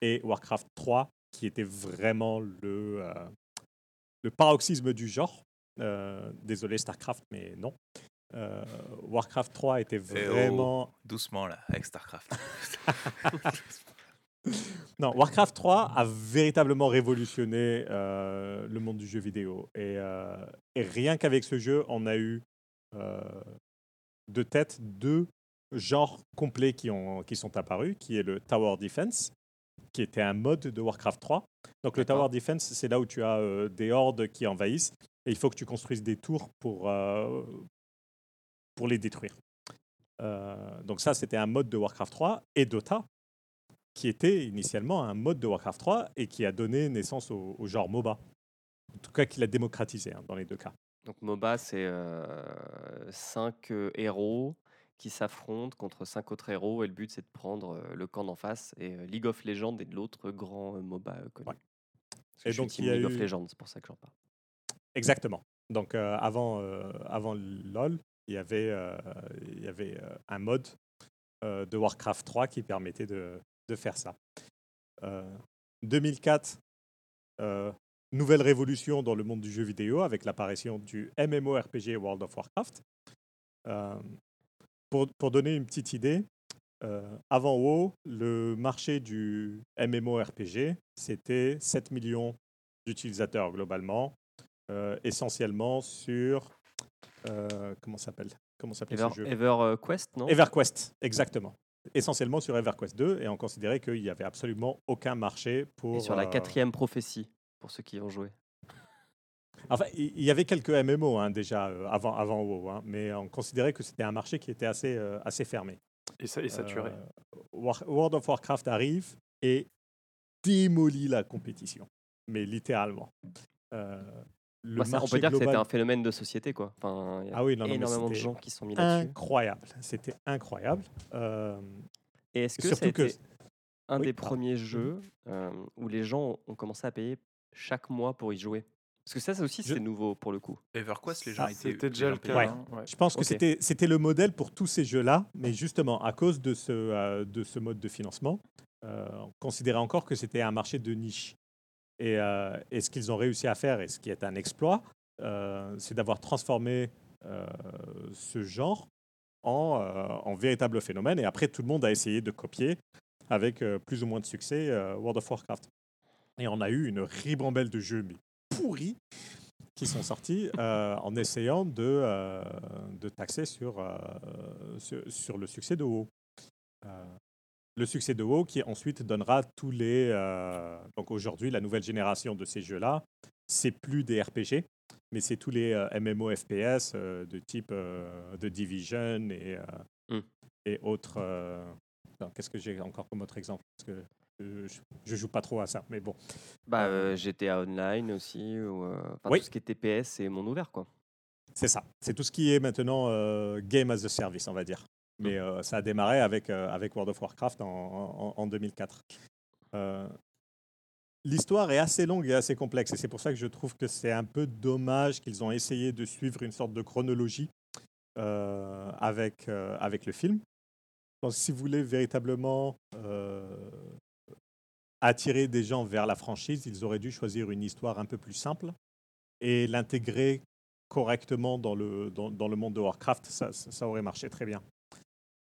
et Warcraft 3 qui était vraiment le, le paroxysme du genre. Euh, désolé StarCraft, mais non. Euh, Warcraft 3 était oh, vraiment... doucement là, avec StarCraft. Non, Warcraft 3 a véritablement révolutionné euh, le monde du jeu vidéo. Et, euh, et rien qu'avec ce jeu, on a eu de tête deux genres complets qui, ont, qui sont apparus, qui est le Tower Defense, qui était un mode de Warcraft 3. Donc le Tower Defense, c'est là où tu as euh, des hordes qui envahissent, et il faut que tu construises des tours pour, euh, pour les détruire. Euh, donc ça, c'était un mode de Warcraft 3 et Dota, qui était initialement un mode de Warcraft 3 et qui a donné naissance au, au genre MOBA. En tout cas, qui l'a démocratisé hein, dans les deux cas. Donc MOBA, c'est 5 héros qui s'affrontent contre 5 autres héros et le but c'est de prendre le camp d'en face et League of Legends est de l'autre grand MOBA connu. Ouais. Et je suis donc, team il y a League of Legends, c'est pour ça que j'en parle. Exactement. Donc euh, avant, euh, avant LoL, il y avait, euh, il y avait un mode de Warcraft 3 qui permettait de, de faire ça. Euh, 2004, euh, nouvelle révolution dans le monde du jeu vidéo avec l'apparition du MMORPG World of Warcraft. Euh, pour, pour donner une petite idée, euh, avant WoW, le marché du MMORPG, c'était 7 millions d'utilisateurs globalement, euh, essentiellement sur... euh, comment s'appelle Comment s'appelle Ever, ce jeu EverQuest, non? EverQuest, exactement. Essentiellement sur EverQuest 2, et on considérait qu'il n'y avait absolument aucun marché pour... Et sur la quatrième prophétie, pour ceux qui y ont joué. Enfin, il y avait quelques MMO hein, déjà euh, avant, avant WoW, hein, mais on considérait que c'était un marché qui était assez, euh, assez fermé. Et, ça, et saturé. Euh, War- World of Warcraft arrive et démolit la compétition, mais littéralement. Euh, le Bah, ça, on marché peut dire que c'était global- un phénomène de société. Quoi. Enfin, il y a Ah oui, non, non, mais énormément de c'était gens qui sont mis là-dessus. incroyable. C'était incroyable. Euh, Et est-ce que été un Oui, des pardon. premiers jeux euh, où les gens ont commencé à payer chaque mois pour y jouer? Parce que ça, ça aussi, Je- c'est nouveau pour le coup. EverQuest, les gens Ah, étaient. C'était déjà le cas. Ouais. hein, ouais. Je pense que c'était c'était le modèle pour tous ces jeux-là, mais justement, à cause de ce, euh, de ce mode de financement, euh, on considérait encore que c'était un marché de niche. Et, euh, et ce qu'ils ont réussi à faire, et ce qui est un exploit, euh, c'est d'avoir transformé euh, ce genre en, euh, en véritable phénomène. Et après, tout le monde a essayé de copier avec euh, plus ou moins de succès euh, World of Warcraft. Et on a eu une ribambelle de jeux mais pourris qui sont sortis euh, en essayant de, euh, de taxer sur, euh, sur, sur le succès de WoW. Le succès de WoW qui ensuite donnera tous les... donc aujourd'hui, la nouvelle génération de ces jeux-là, c'est plus des RPG, mais c'est tous les MMO FPS euh, de type de Division et, euh, Mm. et autres... Qu'est-ce que j'ai encore comme autre exemple? Parce que euh, je, je joue pas trop à ça, mais bon. Bah, euh, GTA Online aussi, ou euh, enfin, Oui. tout ce qui est TPS, c'est mon ouvert, quoi. C'est ça. C'est tout ce qui est maintenant euh, Game as a Service, on va dire. Mais euh, ça a démarré avec, euh, avec World of Warcraft en, en- en 2004. Euh, L'histoire est assez longue et assez complexe. Et c'est pour ça que je trouve que c'est un peu dommage qu'ils ont essayé de suivre une sorte de chronologie euh, avec, euh, avec le film. Donc, si vous voulez véritablement euh, attirer des gens vers la franchise, ils auraient dû choisir une histoire un peu plus simple et l'intégrer correctement dans le, monde de Warcraft, ça, aurait marché très bien.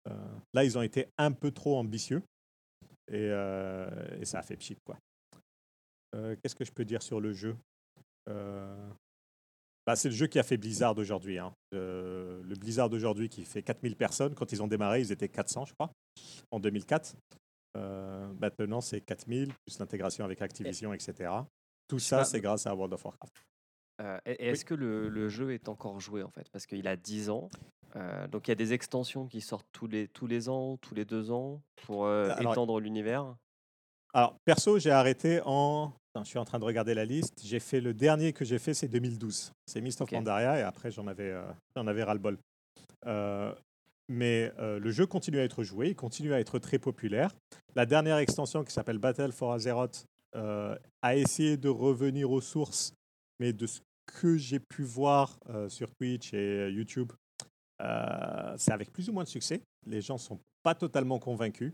Euh, là, ils ont été un peu trop ambitieux et, euh, ça a fait pchit. Euh, Qu'est-ce que je peux dire sur le jeu? Bah, C'est le jeu qui a fait Blizzard aujourd'hui. hein. Le Blizzard d'aujourd'hui qui fait 4000 personnes. Quand ils ont démarré, ils étaient 400, je crois, en 2004. Euh, maintenant, c'est 4000, plus l'intégration avec Activision, etc. Tout ça, c'est grâce à World of Warcraft. Euh, est-ce que le, le jeu est encore joué en fait? Parce qu'il a 10 ans. euh, donc il y a des extensions qui sortent tous les, tous les ans, tous les deux ans pour euh, Alors- étendre l'univers? Alors, perso, j'ai arrêté en. Attends, je suis en train de regarder la liste. J'ai fait le dernier que j'ai fait, c'est 2012. C'est Mist of Ok. Pandaria, et après, j'en avais, j'en avais ras-le-bol. Euh, mais euh, le jeu continue à être joué, il continue à être très populaire. La dernière extension qui s'appelle Battle for Azeroth euh, a essayé de revenir aux sources, mais de ce que j'ai pu voir euh, sur Twitch et YouTube, c'est avec plus ou moins de succès. Les gens sont pas totalement convaincus.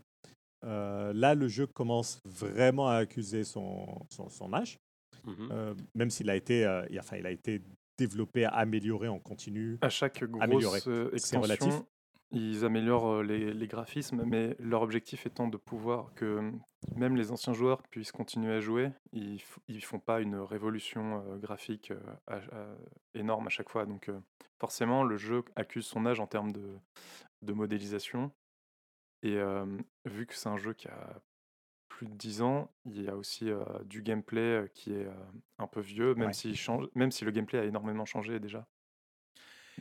Là, le jeu commence vraiment à accuser son, son, son âge, Mhm. même s'il a été, il a- enfin, il a été développé, amélioré en continu. À chaque Amélioré. grosse C'est relatif. Ils améliorent euh, les, les graphismes, mais leur objectif étant de pouvoir que euh, même les anciens joueurs puissent continuer à jouer. Ils ils font pas une révolution euh, graphique euh, à- à- énorme à chaque fois. Donc euh, forcément, le jeu accuse son âge en termes de, de modélisation. Et vu que c'est un jeu qui a plus de 10 ans, il y a aussi du gameplay qui est un peu vieux, même, Ouais. s'il change, même si le gameplay a énormément changé déjà.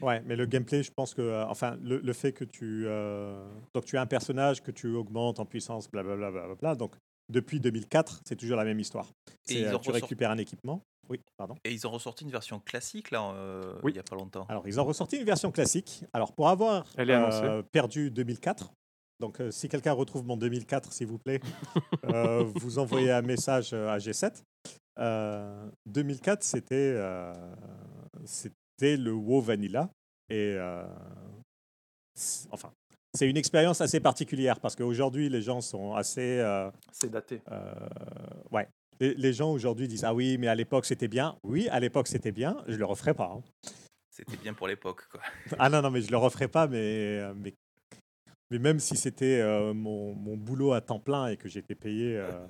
Ouais, mais le gameplay, je pense que, euh, enfin, le, le fait que tu, euh, donc tu as un personnage que tu augmentes en puissance, blablabla, blablabla, donc depuis 2004, c'est toujours la même histoire. Et ils euh, ont tu ressort- récupères un équipement. Oui, pardon. Et ils ont ressorti une version classique là, euh, Oui. il n'y a pas longtemps. Alors, ils ont ressorti une version classique. Alors, pour avoir Elle est annoncée. euh, perdu 2004, donc euh, si quelqu'un retrouve mon 2004, s'il vous plaît, euh, vous envoyez un message à G7. Euh, 2004, c'était le WoW Vanilla. Et euh, enfin, c'est une expérience assez particulière parce qu'aujourd'hui, les gens sont assez. euh, C'est daté. euh, ouais. Les, les gens aujourd'hui disent Ah oui, mais à l'époque c'était bien. Oui, à l'époque c'était bien. Je le referai pas. hein. C'était bien pour l'époque. quoi. Ah non, non, mais je le referai pas, mais, mais, mais même si c'était euh, mon, mon boulot à temps plein et que j'étais payé euh,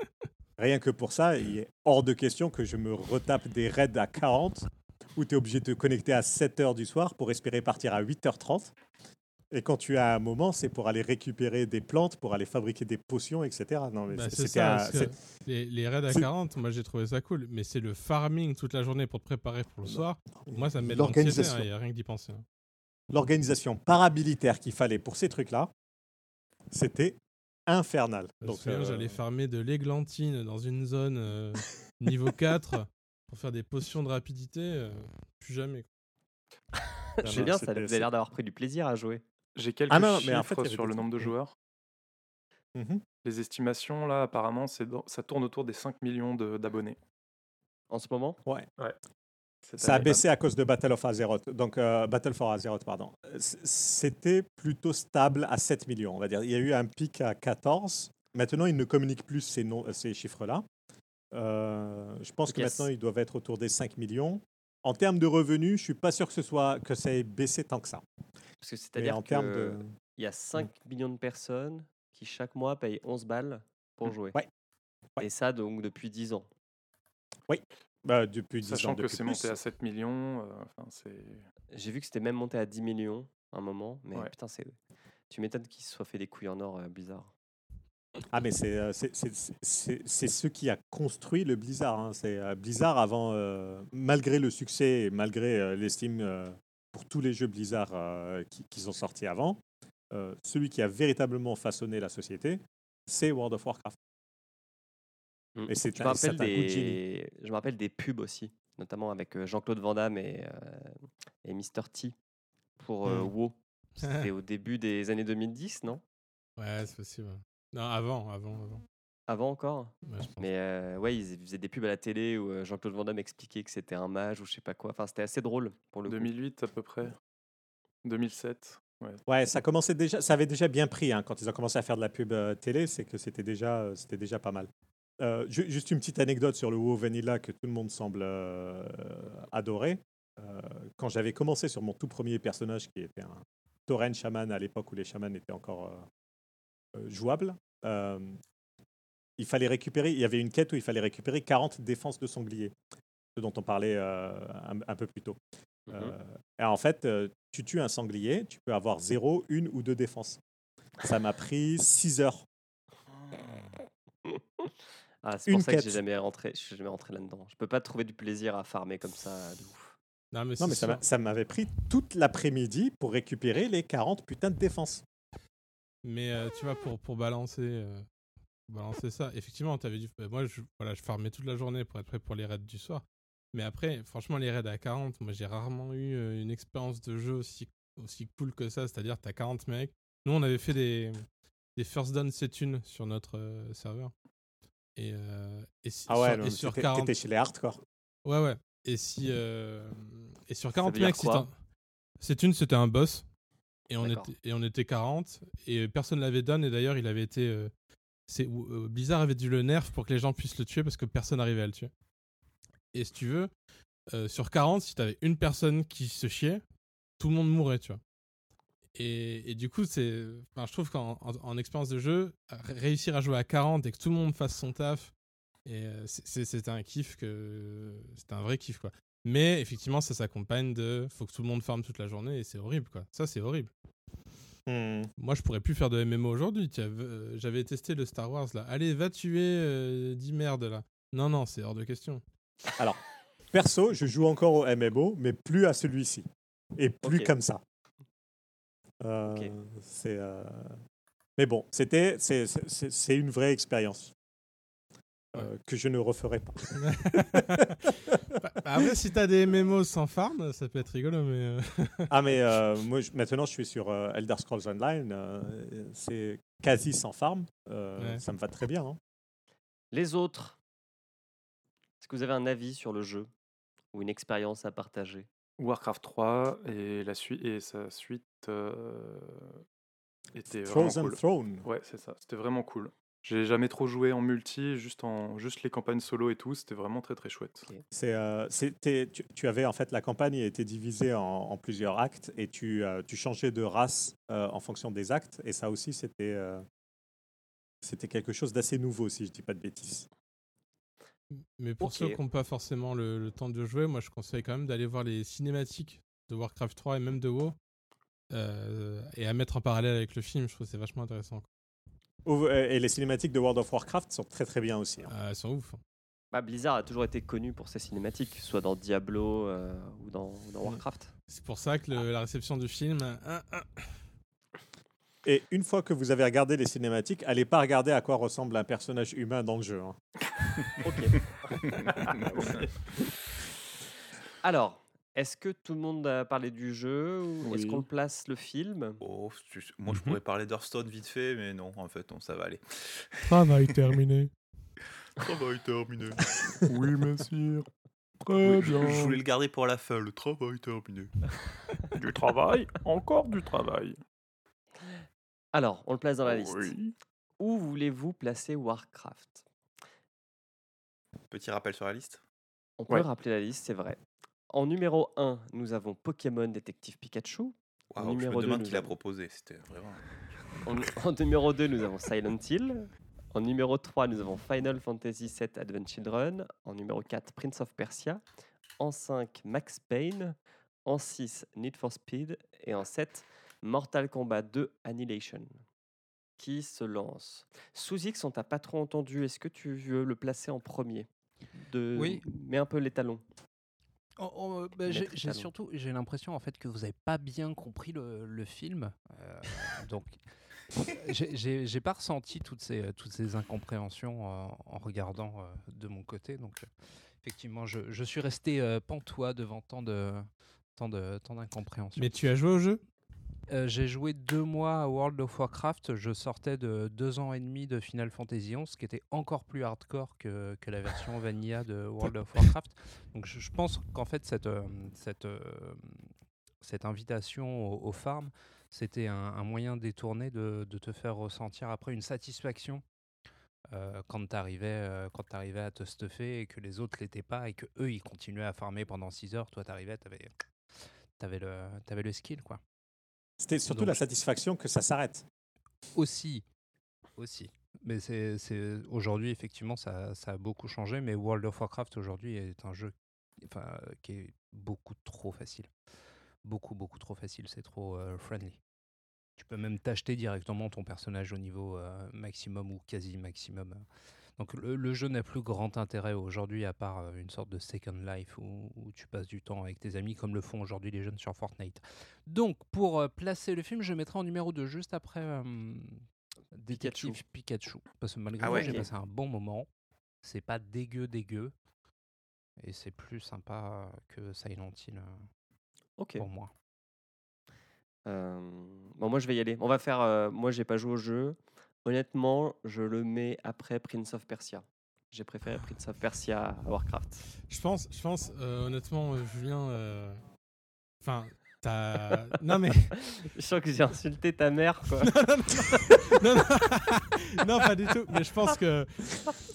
rien que pour ça, il est hors de question que je me retape des raids à 40 où tu es obligé de te connecter à 7 heures du soir pour espérer partir à 8h30. Et quand tu as un moment, c'est pour aller récupérer des plantes, pour aller fabriquer des potions, etc. Non, mais Bah, c'est- ça, les, les raids à c'est- 40, moi j'ai trouvé ça cool, mais c'est le farming toute la journée pour te préparer pour le soir. Moi ça me met de l'anxiété, il n'y a rien que d'y penser. hein. l'organisation paramilitaire qu'il fallait pour ces trucs-là, c'était infernal. Euh, j'allais farmer de l'églantine dans une zone euh, niveau 4 pour faire des potions de rapidité. euh, plus jamais. non, bien, ça vous avez l'air d'avoir pris du plaisir à jouer. J'ai quelques Ah non, mais chiffres en fait, sur le nombre de joueurs. Mhm. Les estimations, là, apparemment, c'est dans- ça tourne autour des 5 millions d'abonnés. En ce moment? Ouais. Ça a baissé à cause de Battle of Azeroth. Donc, euh, Battle for Azeroth, pardon. Euh, C'était plutôt stable à 7 millions, on va dire. Il y a eu un pic à 14. Maintenant, ils ne communiquent plus ces chiffres-là. Euh, je pense que maintenant, ils doivent être autour des 5 millions. En termes de revenus, je suis pas sûr que ce soit que ça ait baissé tant que ça. Parce que c'est-à-dire en termes qu'il de... y a 5 millions de personnes qui chaque mois payent 11 balles pour jouer. Ouais. Ouais. Et ça donc depuis 10 ans. Bah, depuis 10 ans, Sachant que c'est monté à 7 millions, euh, enfin, c'est. J'ai vu que c'était même monté à 10 millions à un moment, mais Ouais. putain, c'est. Tu m'étonnes qu'ils se soient fait des couilles en or, euh, Blizzard. Ah, mais c'est euh, c'est- c'est- c'est- c'est- c'est ce qui a construit le Blizzard. hein. C'est euh, Blizzard avant, euh, malgré le succès et malgré euh, l'estime euh, pour tous les jeux Blizzard euh, qui, qui sont sortis avant, euh, celui qui a véritablement façonné la société, c'est World of Warcraft. Mm. Et c'est un, un coup de génie. des, je me rappelle des pubs aussi, notamment avec Jean-Claude Van Damme et, euh, et Mr. T pour euh, Mm. WoW. C'était au début des années 2010, non? Ouais, c'est possible. Non, avant, avant, avant. Avant encore? Ouais, je pense. Mais euh, ouais, ils faisaient des pubs à la télé où euh, Jean-Claude Van Damme expliquait que c'était un mage ou je sais pas quoi. Enfin, c'était assez drôle pour le coup. 2008 à peu près. 2007. Ouais. Ouais, ça commençait déjà, ça avait déjà bien pris hein, quand ils ont commencé à faire de la pub euh, télé, c'est que c'était déjà, euh, c'était déjà pas mal. Euh, ju- juste une petite anecdote sur le WoW Vanilla que tout le monde semble euh, adorer. Euh, quand j'avais commencé sur mon tout premier personnage, qui était un tauren chaman à l'époque où les chamans étaient encore euh, euh, jouables, euh, il fallait récupérer, il y avait une quête où il fallait récupérer 40 défenses de sanglier, ce dont on parlait euh, un, un peu plus tôt. Mhm. Euh, et en fait, tu tues un sanglier, tu peux avoir zéro, une ou deux défenses. Ça m'a pris 6 heures. Ah, c'est une pour ça que j'ai jamais rentré, je suis jamais rentré là-dedans. Je peux pas trouver du plaisir à farmer comme ça de ouf. Non, mais, Non, mais ça m'avait pris toute l'après-midi pour récupérer les 40 putains de défenses. Mais euh, tu vois, pour, pour balancer, euh, balancer ça, effectivement, tu avais dit, bah, moi, je, voilà, je farmais toute la journée pour être prêt pour les raids du soir. Mais après, franchement, les raids à 40, moi, j'ai rarement eu euh, une expérience de jeu aussi, aussi cool que ça. C'est-à-dire, tu as 40 mecs. Nous, on avait fait des, des first down setune sur notre euh, serveur. Et, et, si- Ah ouais, sur, et sur t'étais 40. t'étais chez les hardcore. Ouais, ouais. Et si. Et sur 40 veut dire mecs, si c'est une, c'était un boss. Et on, était, et on était 40. Et personne l'avait done. Et d'ailleurs, il avait été. euh, c'est, euh, Blizzard avait dû le nerf pour que les gens puissent le tuer parce que personne n'arrivait à le tuer. Et si tu veux, euh, sur 40, si t'avais une personne qui se chiait, tout le monde mourait, tu vois. Et, et du coup, c'est, enfin, je trouve qu'en en, en expérience de jeu, ré- réussir à jouer à 40 et que tout le monde fasse son taf, et c'est- c'est- c'était un kiff que c'était un vrai kiff quoi. Mais effectivement, ça s'accompagne de faut que tout le monde farme toute la journée et c'est horrible quoi. Ça c'est horrible. Hmm. Moi, je pourrais plus faire de MMO aujourd'hui. Euh, J'avais testé le Star Wars là. Allez, va tuer euh, 10 merdes là. Non, non, c'est hors de question. Alors, perso, je joue encore au MMO, mais plus à celui-ci. Et plus comme ça. Euh. C'est. euh, Mais bon, c'était, c'est une vraie expérience euh, que je ne referai pas. Bah, après, si t'as des MMO sans farm, ça peut être rigolo, mais. euh, Ah, mais euh, moi, je- maintenant, je suis sur euh, Elder Scrolls Online. euh, c'est quasi sans farm. euh, Ouais. Ça me va très bien. hein. Les autres, est-ce que vous avez un avis sur le jeu ou une expérience à partager? Warcraft 3 et, la suite et sa suite euh, était vraiment Frozen cool. Throne. Ouais, c'est ça. C'était vraiment cool. J'ai jamais trop joué en multi, juste en juste les campagnes solo et tout. C'était vraiment très très chouette. C'est, euh, c'était, tu, tu avais en fait la campagne était divisée en, en plusieurs actes et tu, euh, tu changeais de race euh, en fonction des actes et ça aussi c'était euh, c'était quelque chose d'assez nouveau si je dis pas de bêtises. Mais pour ceux qui n'ont pas forcément le, le temps de jouer, moi je conseille quand même d'aller voir les cinématiques de Warcraft 3 et même de WoW. euh, et à mettre en parallèle avec le film, je trouve que c'est vachement intéressant. quoi. Euh, Et les cinématiques de World of Warcraft sont très très bien aussi. hein. Ah, elles sont ouf. Bah, Blizzard a toujours été connu pour ses cinématiques, soit dans Diablo euh, ou dans, dans Warcraft. C'est pour ça que le- la réception du film. hein, hein, Et une fois que vous avez regardé les cinématiques, allez pas regarder à quoi ressemble un personnage humain dans le jeu. hein. Alors, est-ce que tout le monde a parlé du jeu ou est-ce qu'on place le film? Oh, tu- moi, je Mhm. pourrais parler d'Hearthstone vite fait, mais non, en fait, non, ça va aller. Travail terminé. Travail terminé. oui, monsieur. Très Oui, je, je voulais le garder pour la fin, le travail terminé. Du travail, encore du travail. Alors, on le place dans la liste. Oui. Où voulez-vous placer Warcraft? Petit rappel sur la liste. On peut Ouais. rappeler la liste, c'est vrai. En numéro 1, nous avons Pokémon Détective Pikachu. En Waouh, je numéro me demande qui l'a avons- proposé. C'était vraiment. En, en numéro 2, nous avons Silent Hill. En numéro 3, nous avons Final Fantasy VII Advent Children. En numéro 4, Prince of Persia. En 5, Max Payne. En 6, Need for Speed. Et en 7, Mortal Kombat 2 Annihilation. Qui se lance? Sous X, on t'a pas trop entendu. Est-ce que tu veux le placer en premier? De... Oui. Mets un peu les talons. Oh, oh, bah, Mettre j'ai surtout j'ai l'impression en fait que vous n'avez pas bien compris le, le film. Euh, donc j'ai- pas ressenti toutes ces, toutes ces incompréhensions euh, en regardant euh, de mon côté. Donc euh, effectivement, je, je suis resté euh, pantois devant tant de tant de tant d'incompréhension. Mais tu as joué au jeu? Euh, j'ai joué deux mois à World of Warcraft. Je sortais de deux ans et demi de Final Fantasy XI, ce qui était encore plus hardcore que, que la version vanilla de World of Warcraft. Donc je, je pense qu'en fait cette, euh, cette, euh, cette invitation au, au farm, c'était un, un moyen détourné de, de te faire ressentir après une satisfaction euh, quand tu arrivais, arrivais à te stuffer et que les autres l'étaient pas et que eux ils continuaient à farmer pendant 6 heures. Toi, tu arrivais, tu avais, avais, le, avais le skill. quoi. C'était surtout Donc- la satisfaction que ça s'arrête. Aussi. Aussi. Mais c'est aujourd'hui, effectivement, ça, ça a beaucoup changé. Mais World of Warcraft, aujourd'hui, est un jeu enfin, qui est beaucoup trop facile. Beaucoup, beaucoup trop facile. C'est trop euh, friendly. Tu peux même t'acheter directement ton personnage au niveau euh, maximum ou quasi maximum. Donc le, le jeu n'a plus grand intérêt aujourd'hui à part euh, une sorte de Second Life où, où tu passes du temps avec tes amis comme le font aujourd'hui les jeunes sur Fortnite. Donc pour euh, placer le film, je mettrai en numéro 2 juste après euh, Détective Pikachu. Parce que malgré Ah tout, j'ai passé un bon moment. C'est pas dégueu dégueu. Et c'est plus sympa que Silent Hill euh, pour moi. Euh, bon, moi, je vais y aller. On va faire. euh, moi, j'ai pas joué au jeu. Honnêtement, je le mets après Prince of Persia. J'ai préféré Prince of Persia à Warcraft. Je pense, je pense euh, honnêtement, euh, Julien. euh, Enfin, t'as. non, mais. Je sens que j'ai insulté ta mère, quoi. non, non. non, pas du tout. Mais je pense que,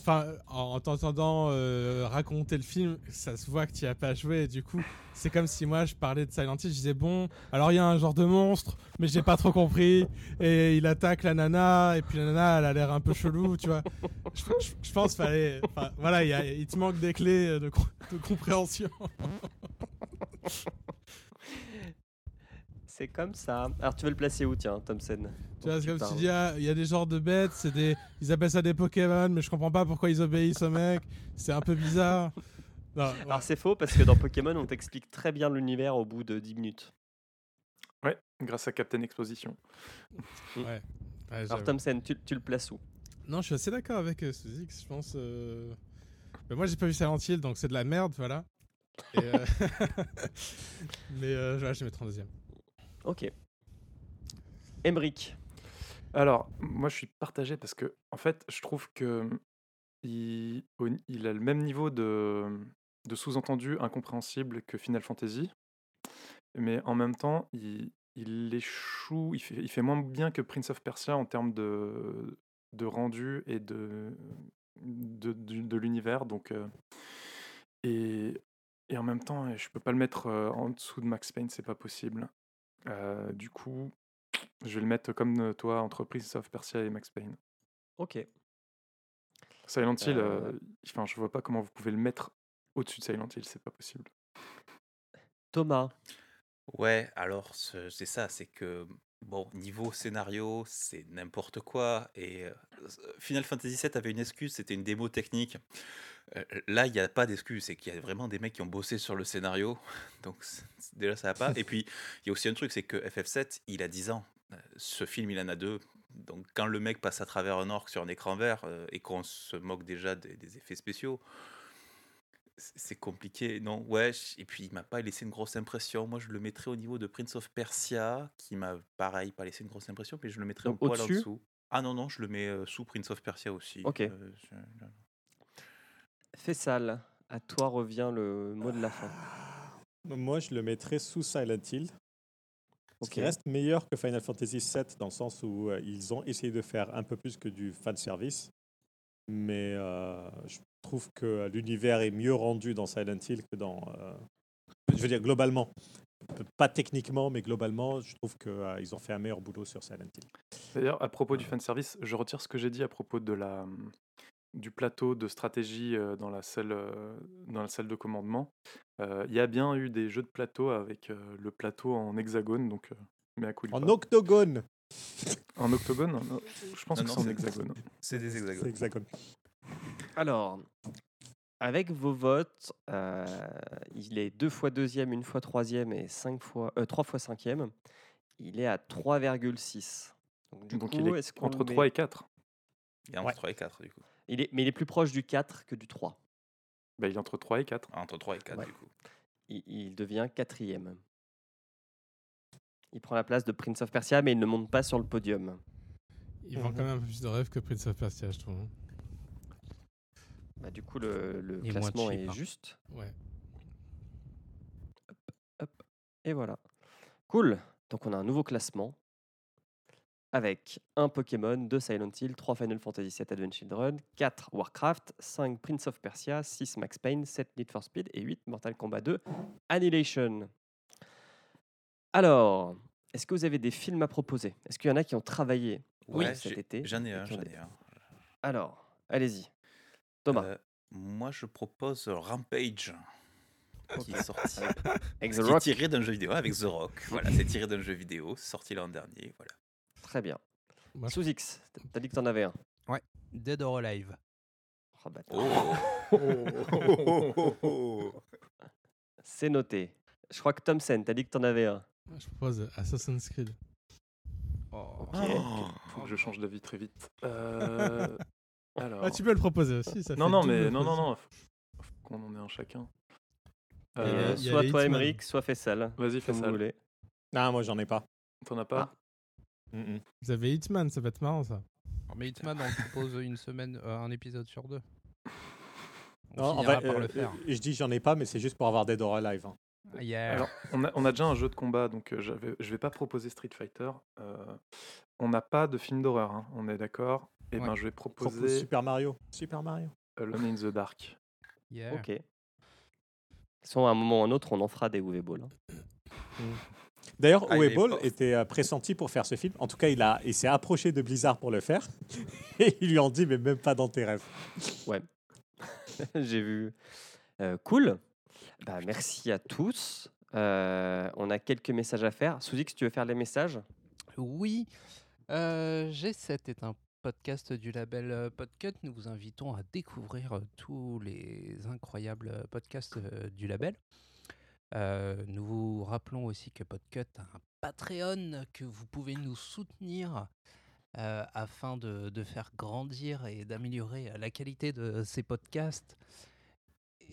enfin, en, en t'entendant euh, raconter le film, ça se voit que tu n'y as pas joué. Et du coup, c'est comme si moi je parlais de Silent Hill, je disais bon, alors il y a un genre de monstre, mais j'ai pas trop compris. Et il attaque la nana, et puis la nana, elle a l'air un peu chelou, tu vois. Je, je- je pense fallait, enfin, voilà, il, te manque des clés de compréhension. C'est comme ça. Alors, tu veux le placer où, tiens, Thompson? Tu vois, c'est comme si tu dis, ah, il y a des genres de bêtes, c'est des, ils appellent ça des Pokémon, mais je comprends pas pourquoi ils obéissent au mec. C'est un peu bizarre. Non, ouais. Alors, c'est faux parce que dans Pokémon, on t'explique très bien l'univers au bout de 10 minutes. Ouais, grâce à Captain Exposition. Ouais. Ouais, Alors. Thompson, tu, tu le places où? Non, je suis assez d'accord avec euh, Suzy, je pense. euh, mais moi, j'ai pas vu Silent Hill, donc c'est de la merde, voilà. Et, euh, mais euh, voilà, je vais mettre en deuxième. Ok. Emric. Alors, moi, je suis partagé parce que, en fait, je trouve que il, a le même niveau de, sous-entendu incompréhensible que Final Fantasy, mais en même temps, il, échoue, il fait, moins bien que Prince of Persia en termes de, rendu et de, de l'univers. Donc, euh, et, et en même temps, je peux pas le mettre euh, en dessous de Max Payne, c'est pas possible. Euh, du coup, je vais le mettre comme euh, toi entre Prince of Persia et Max Payne. Ok. Silent Hill, Euh, euh, enfin, je vois pas comment vous pouvez le mettre au-dessus de Silent Hill, c'est pas possible. Thomas. Ouais, alors ce- c'est ça, c'est que bon, niveau scénario, c'est n'importe quoi. Et Final Fantasy VII avait une excuse, c'était une démo technique. Euh, là, il n'y a pas d'excuse, c'est qu'il y a vraiment des mecs qui ont bossé sur le scénario. Donc déjà, ça va pas. Et puis, il y a aussi un truc, c'est que FF7, il a 10 ans. Euh, Ce film, il en a deux. Donc quand le mec passe à travers un orc sur un écran vert euh, et qu'on se moque déjà des, des effets spéciaux, c'est compliqué, non? Ouais, et puis il m'a pas laissé une grosse impression. Moi, je le mettrais au niveau de Prince of Persia, qui m'a pareil pas laissé une grosse impression, mais je le mettrais un Donc, poil en dessous. Ah non, non, je le mets sous Prince of Persia aussi. Ok. Euh, je- Fessal. À toi revient le mot de la fin. Moi, je le mettrais sous Silent Hill. Ce qui reste meilleur que Final Fantasy VII dans le sens où euh, ils ont essayé de faire un peu plus que du fan service. Mais euh, je trouve que l'univers est mieux rendu dans Silent Hill que dans. euh, je veux dire, globalement. Pas techniquement, mais globalement, je trouve qu'ils ont fait un meilleur boulot sur Silent Hill. D'ailleurs, à propos du fanservice, je retire ce que j'ai dit à propos de la, du plateau de stratégie euh, dans la salle, euh, dans la salle de commandement. Euh, Il y a bien eu des jeux de plateau avec euh, le plateau en hexagone, donc euh, mais à coup En octogone En octogone Non, Je pense Non, que c'est en hexagone. C'est des C'est hexagones. hexagone. Alors, avec vos votes, euh, il est deux fois deuxième, une fois troisième et cinq fois, euh, trois fois cinquième. Il est à 3,6. Donc, du Donc coup, il est entre le 3 met- et 4. Il a entre Ouais. 3 et 4 du coup. Il est, Mais il est plus proche du 4 que du 3. Bah, il est entre 3 et 4. Ah, Entre 3 et 4 Ouais. du coup. Il, il devient quatrième. Il prend la place de Prince of Persia, mais il ne monte pas sur le podium. Il vend Mhm. quand même un peu plus de rêve que Prince of Persia, je trouve. hein. Bah, du coup, le, le classement cheap, est hein. juste. Ouais. Et voilà. Cool. Donc on a un nouveau classement avec un Pokémon, 2 Silent Hill, 3 Final Fantasy VII Advent Children, 4 Warcraft, 5 Prince of Persia, 6 Max Payne, 7 Need for Speed et 8 Mortal Kombat 2 Annihilation. Alors, est-ce que vous avez des films à proposer? Est-ce qu'il y en a qui ont travaillé? Ouais, cet été J'en ai un, j'en ai un. Alors, allez-y. Thomas, Euh, moi, je propose Rampage, qui est sorti, avec The qui est Rock. tiré d'un jeu vidéo avec The Rock. Voilà, c'est tiré d'un jeu vidéo, sorti l'an dernier. Voilà. Très bien. Moi, je- Sous X, t'as dit que t'en avais un. Dead or Alive. Oh, bâtard. Oh. C'est noté. Je crois que Thompson, t'as dit que t'en avais un. je propose Assassin's Creed. Oh. Oh. Faut que je change d'avis très vite. Euh, alors... Ah, tu peux le proposer aussi. Ça Non, fait non, double mais non, non, non. Faut, faut qu'on en ait un chacun. Euh, euh, il y a soit les toi, Hitman. Emeric, soit Fessal. Vas-y, fais Comme ça. vous voulez. Non, moi, j'en ai pas. T'en as pas? Vous avez Hitman, ça va être marrant ça. Mais Hitman, on le propose une semaine, euh, un épisode sur deux. On Non, en vrai, par euh, le faire. Je dis j'en ai pas, mais c'est juste pour avoir Dead or Alive. hein. Ah, yeah. Alors, on a, on a déjà un jeu de combat, donc euh, je vais pas proposer Street Fighter. Euh, on n'a pas de film d'horreur, hein, on est d'accord. Et Ouais. ben, je vais Propose proposer Super Mario. Super Mario. Alone in the Dark. Yeah. Ok. De toute façon, à un moment ou à un autre, on en fera des UV Ball. hein. D'ailleurs, Ah, Ball était euh, pressenti pour faire ce film. En tout cas, il, a, il s'est approché de Blizzard pour le faire. Et ils lui ont dit, mais même pas dans tes rêves. J'ai vu. Euh, cool. Bah, merci à tous. Euh, on a quelques messages à faire. Sous X, tu veux faire les messages? Oui, euh, G7 est un podcast du label Podcut. Nous vous invitons à découvrir tous les incroyables podcasts du label. Euh, nous vous rappelons aussi que Podcut a un Patreon que vous pouvez nous soutenir euh, afin de, faire grandir et d'améliorer euh, la qualité de ces podcasts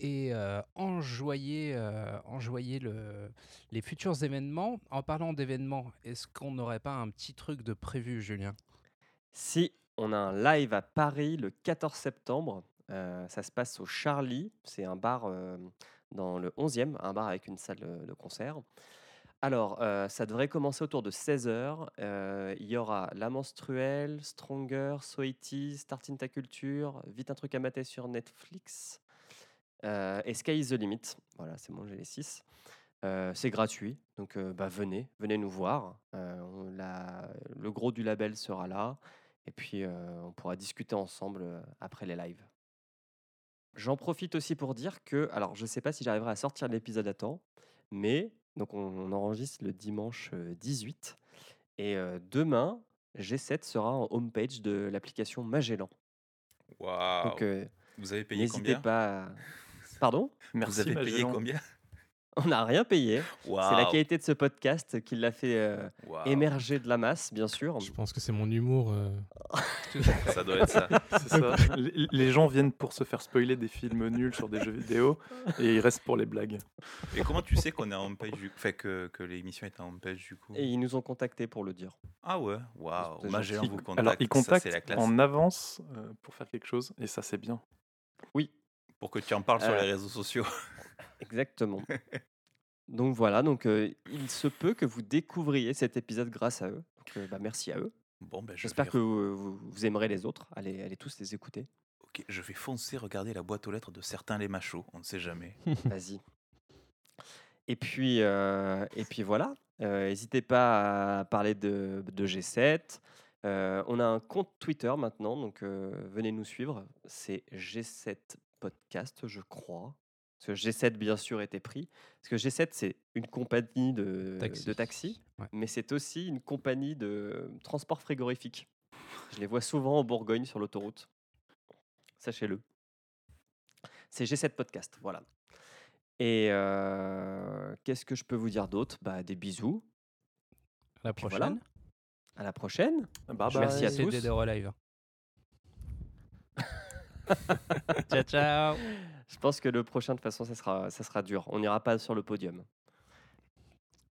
et enjoyer, enjoyer le, les futurs événements. En parlant d'événements, est-ce qu'on n'aurait pas un petit truc de prévu, Julien? Si, on a un live à Paris le 14 septembre. Ça se passe au Charlie. C'est un bar dans le 11e, un bar avec une salle de concert. Alors, euh, ça devrait commencer autour de 16h. il y aura La Menstruelle, Stronger, So It Is, Starting Ta Culture, Vite un truc à mater sur Netflix euh, et Sky is the Limit. Voilà, c'est bon, j'ai les 6. c'est gratuit, donc euh, bah, venez, venez nous voir. Euh, le gros du label sera là, et puis euh, on pourra discuter ensemble euh, après les lives. J'en profite aussi pour dire que, alors je ne sais pas si j'arriverai à sortir l'épisode à temps, mais donc on, on enregistre le dimanche euh, 18, et euh, demain, G7 sera en homepage de l'application Magellan. Waouh. Donc euh, Vous avez payé n'hésitez combien? pas. à- Pardon? Merci, Vous avez payé Magellan. combien? On n'a rien payé. C'est la qualité de ce podcast qui l'a fait euh, émerger de la masse, bien sûr. Je pense que c'est mon humour. euh, Ça doit être ça. Les, gens viennent pour se faire spoiler des films nuls sur des jeux vidéo et ils restent pour les blagues. Et comment tu sais qu'on est en homepage du fait que, que l'émission est en homepage du coup? Et ils nous ont contactés pour le dire. Ah ouais, waouh. C'est Magellan vous contacte. Alors, ils contactent c'est la classe. en avance euh, pour faire quelque chose et ça, c'est bien. Pour que tu en parles sur les réseaux sociaux. Exactement. donc voilà, donc euh, il se peut que vous découvriez cet épisode grâce à eux. Donc, euh, bah, merci à eux. Bon, ben, je J'espère vais, que vous, vous- vous aimerez les autres. Allez, allez tous les écouter. ok, je vais foncer regarder la boîte aux lettres de certains les machos. On ne sait jamais. Vas-y. Et puis, euh, et puis voilà. Euh, N'hésitez pas à parler de, de G7. Euh, on a un compte Twitter maintenant, donc euh, venez nous suivre. C'est G7 Podcast, je crois. Parce que G7, bien sûr, était pris. Parce que G7, c'est une compagnie de Taxi. de taxi, Ouais. mais c'est aussi une compagnie de transport frigorifique. Je les vois souvent en Bourgogne sur l'autoroute. Sachez-le. C'est G7 Podcast, voilà. Et euh, qu'est-ce que je peux vous dire d'autre? Bah, Des bisous. À la voilà. prochaine. À la prochaine. Merci à tous. Relive. ciao, ciao. Je pense que le prochain, de toute façon, ça sera, ça sera dur. On n'ira pas sur le podium.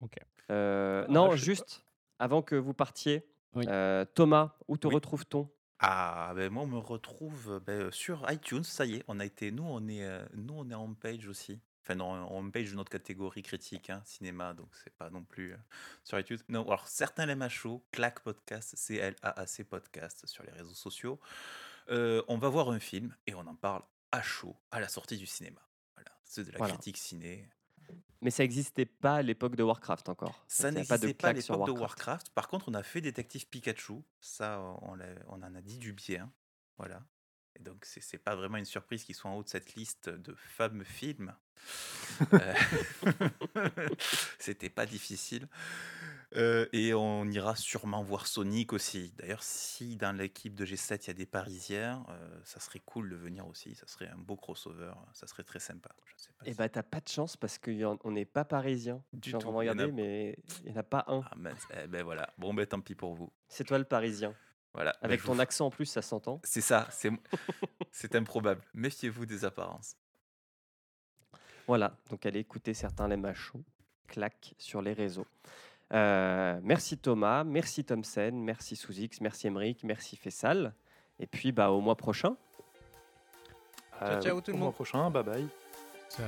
Ok. Euh, Ah, non, juste, avant que vous partiez, Oui. euh, Thomas, où te Oui. retrouve-t-on? Ah, ben moi, on me retrouve ben, sur iTunes, ça y est, on a été, nous, on est, euh, nous, on est en page aussi. Enfin, non, en page de notre catégorie critique, hein, cinéma, donc c'est pas non plus euh, sur iTunes. Non, alors certains l'aiment à chaud, Clac Podcast, C-L-A-A-C Podcast sur les réseaux sociaux. Euh, on va voir un film et on en parle à chaud à la sortie du cinéma. Voilà, c'est de la Voilà. critique ciné. Mais ça n'existait pas à l'époque de Warcraft encore. Ça n'existait pas à l'époque de Warcraft. Par contre, on a fait Détective Pikachu. Ça, on, en a dit du bien. Voilà. Et donc, c'est c'est pas vraiment une surprise qu'ils soient en haut de cette liste de fameux films. Euh, C'était pas difficile. Euh, et on ira sûrement voir Sonic aussi. D'ailleurs, si dans l'équipe de G7 il y a des Parisiens, euh, ça serait cool de venir aussi. Ça serait un beau crossover. Ça serait très sympa. Je sais pas Et si- bah, t'as pas de chance parce qu'on n'est pas parisien. Du Je suis en tout, il en a mais il n'y en a pas un. Ah. Eh ben voilà. Bon, ben tant pis pour vous. C'est toi le parisien. Voilà. Ben, Avec ton vous- accent en plus, ça s'entend. C'est ça, c'est c'est improbable. Méfiez-vous des apparences. Voilà, donc allez écouter certains à chaud. Clac sur les réseaux. Euh, merci Thomas, merci Thomsen, merci Souzix, merci Emeric, merci Fessal. Et puis bah, au mois prochain. Euh, ciao, tout le au mois monde. prochain, bye bye. Ciao.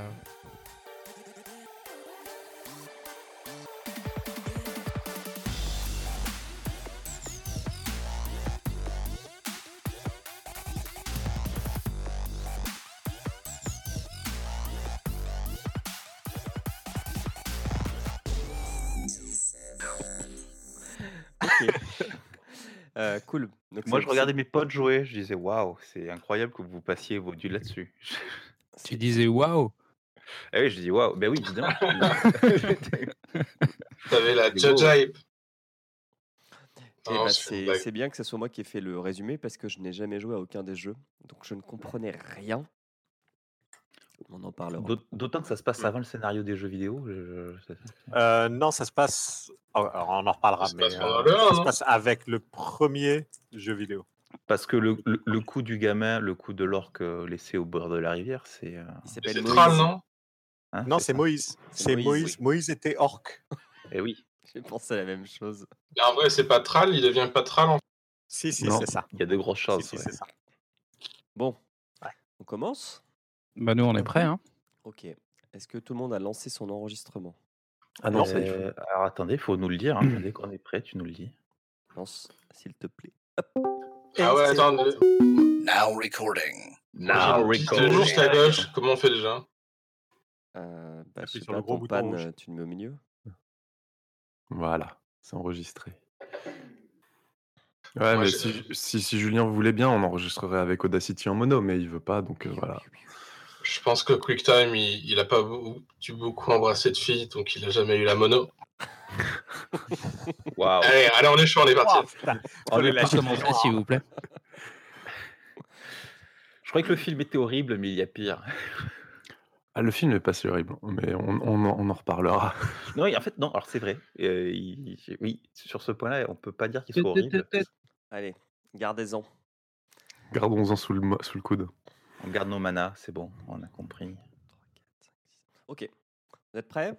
Cool. Donc, Moi, je regardais mes potes jouer, je disais waouh, c'est incroyable que vous passiez vos duels là-dessus. Tu disais waouh. Ah oui, je dis waouh, ben oui, évidemment. T'avais la. Jaja hype. Eh bah, c'est bien que ce soit moi qui ai fait le résumé parce que je n'ai jamais joué à aucun des jeux. Donc je ne comprenais rien. On en parlera. D'aut- D'autant que ça se passe avant le scénario des jeux vidéo. je- Euh, non, ça se passe. oh, alors, on en reparlera, Ça se mais passe euh, ça se non? passe avec le premier jeu vidéo. Parce que le, le, le coup du gamin, le coup de l'orque euh, laissé au bord de la rivière, c'est. euh, Il s'appelle Moïse. Thrall, non? Hein, Non, c'est. Moïse. C'est Moïse, Moïse. Moïse était orc. Eh oui, J'ai pensé à la même chose. Et en vrai, c'est pas Thrall, il devient pas Thrall en Si, si, c'est ça. il y a de grosses Si, chances. si, ouais. c'est ça. Bon, Ouais. on commence? Bah nous on est prêts. Hein. Ok. Est-ce que tout le monde a lancé son enregistrement? Ah non, ça, il faut- Euh, alors attendez, il faut nous le dire. Hein. Dès qu'on est prêt, tu nous le dis. Lance, s'il te plaît. Ah ouais, attends. euh, Now recording. Now j'ai- recording. À gauche. Comment on fait déjà? Euh, bah, je Appuie sais sur pas, le gros ton bouton pan, rouge. euh, tu le mets au milieu? Voilà, c'est enregistré. Ouais, Moi, mais j'ai- si, si, si Julien voulait bien, on enregistrerait avec Audacity en mono, mais il veut pas, donc euh, voilà. Je pense que QuickTime, il, il a pas beaucoup embrasser de filles, donc il a jamais eu la mono. Waouh. Allez, allez, on est chaud, on est parti. Oh. On décision. Commencez s'il vous plaît. Je croyais que le film était horrible, mais il y a pire. Ah, le film est pas si horrible, mais on, on en, on en reparlera. Non, en fait, non, alors c'est vrai. euh, il- oui, sur ce point-là, on peut pas dire qu'il soit horrible. Allez, gardez-en. Gardons-en sous le, mo- sous le coude. On garde nos manas, c'est bon, on a compris. Ok. Vous êtes prêts?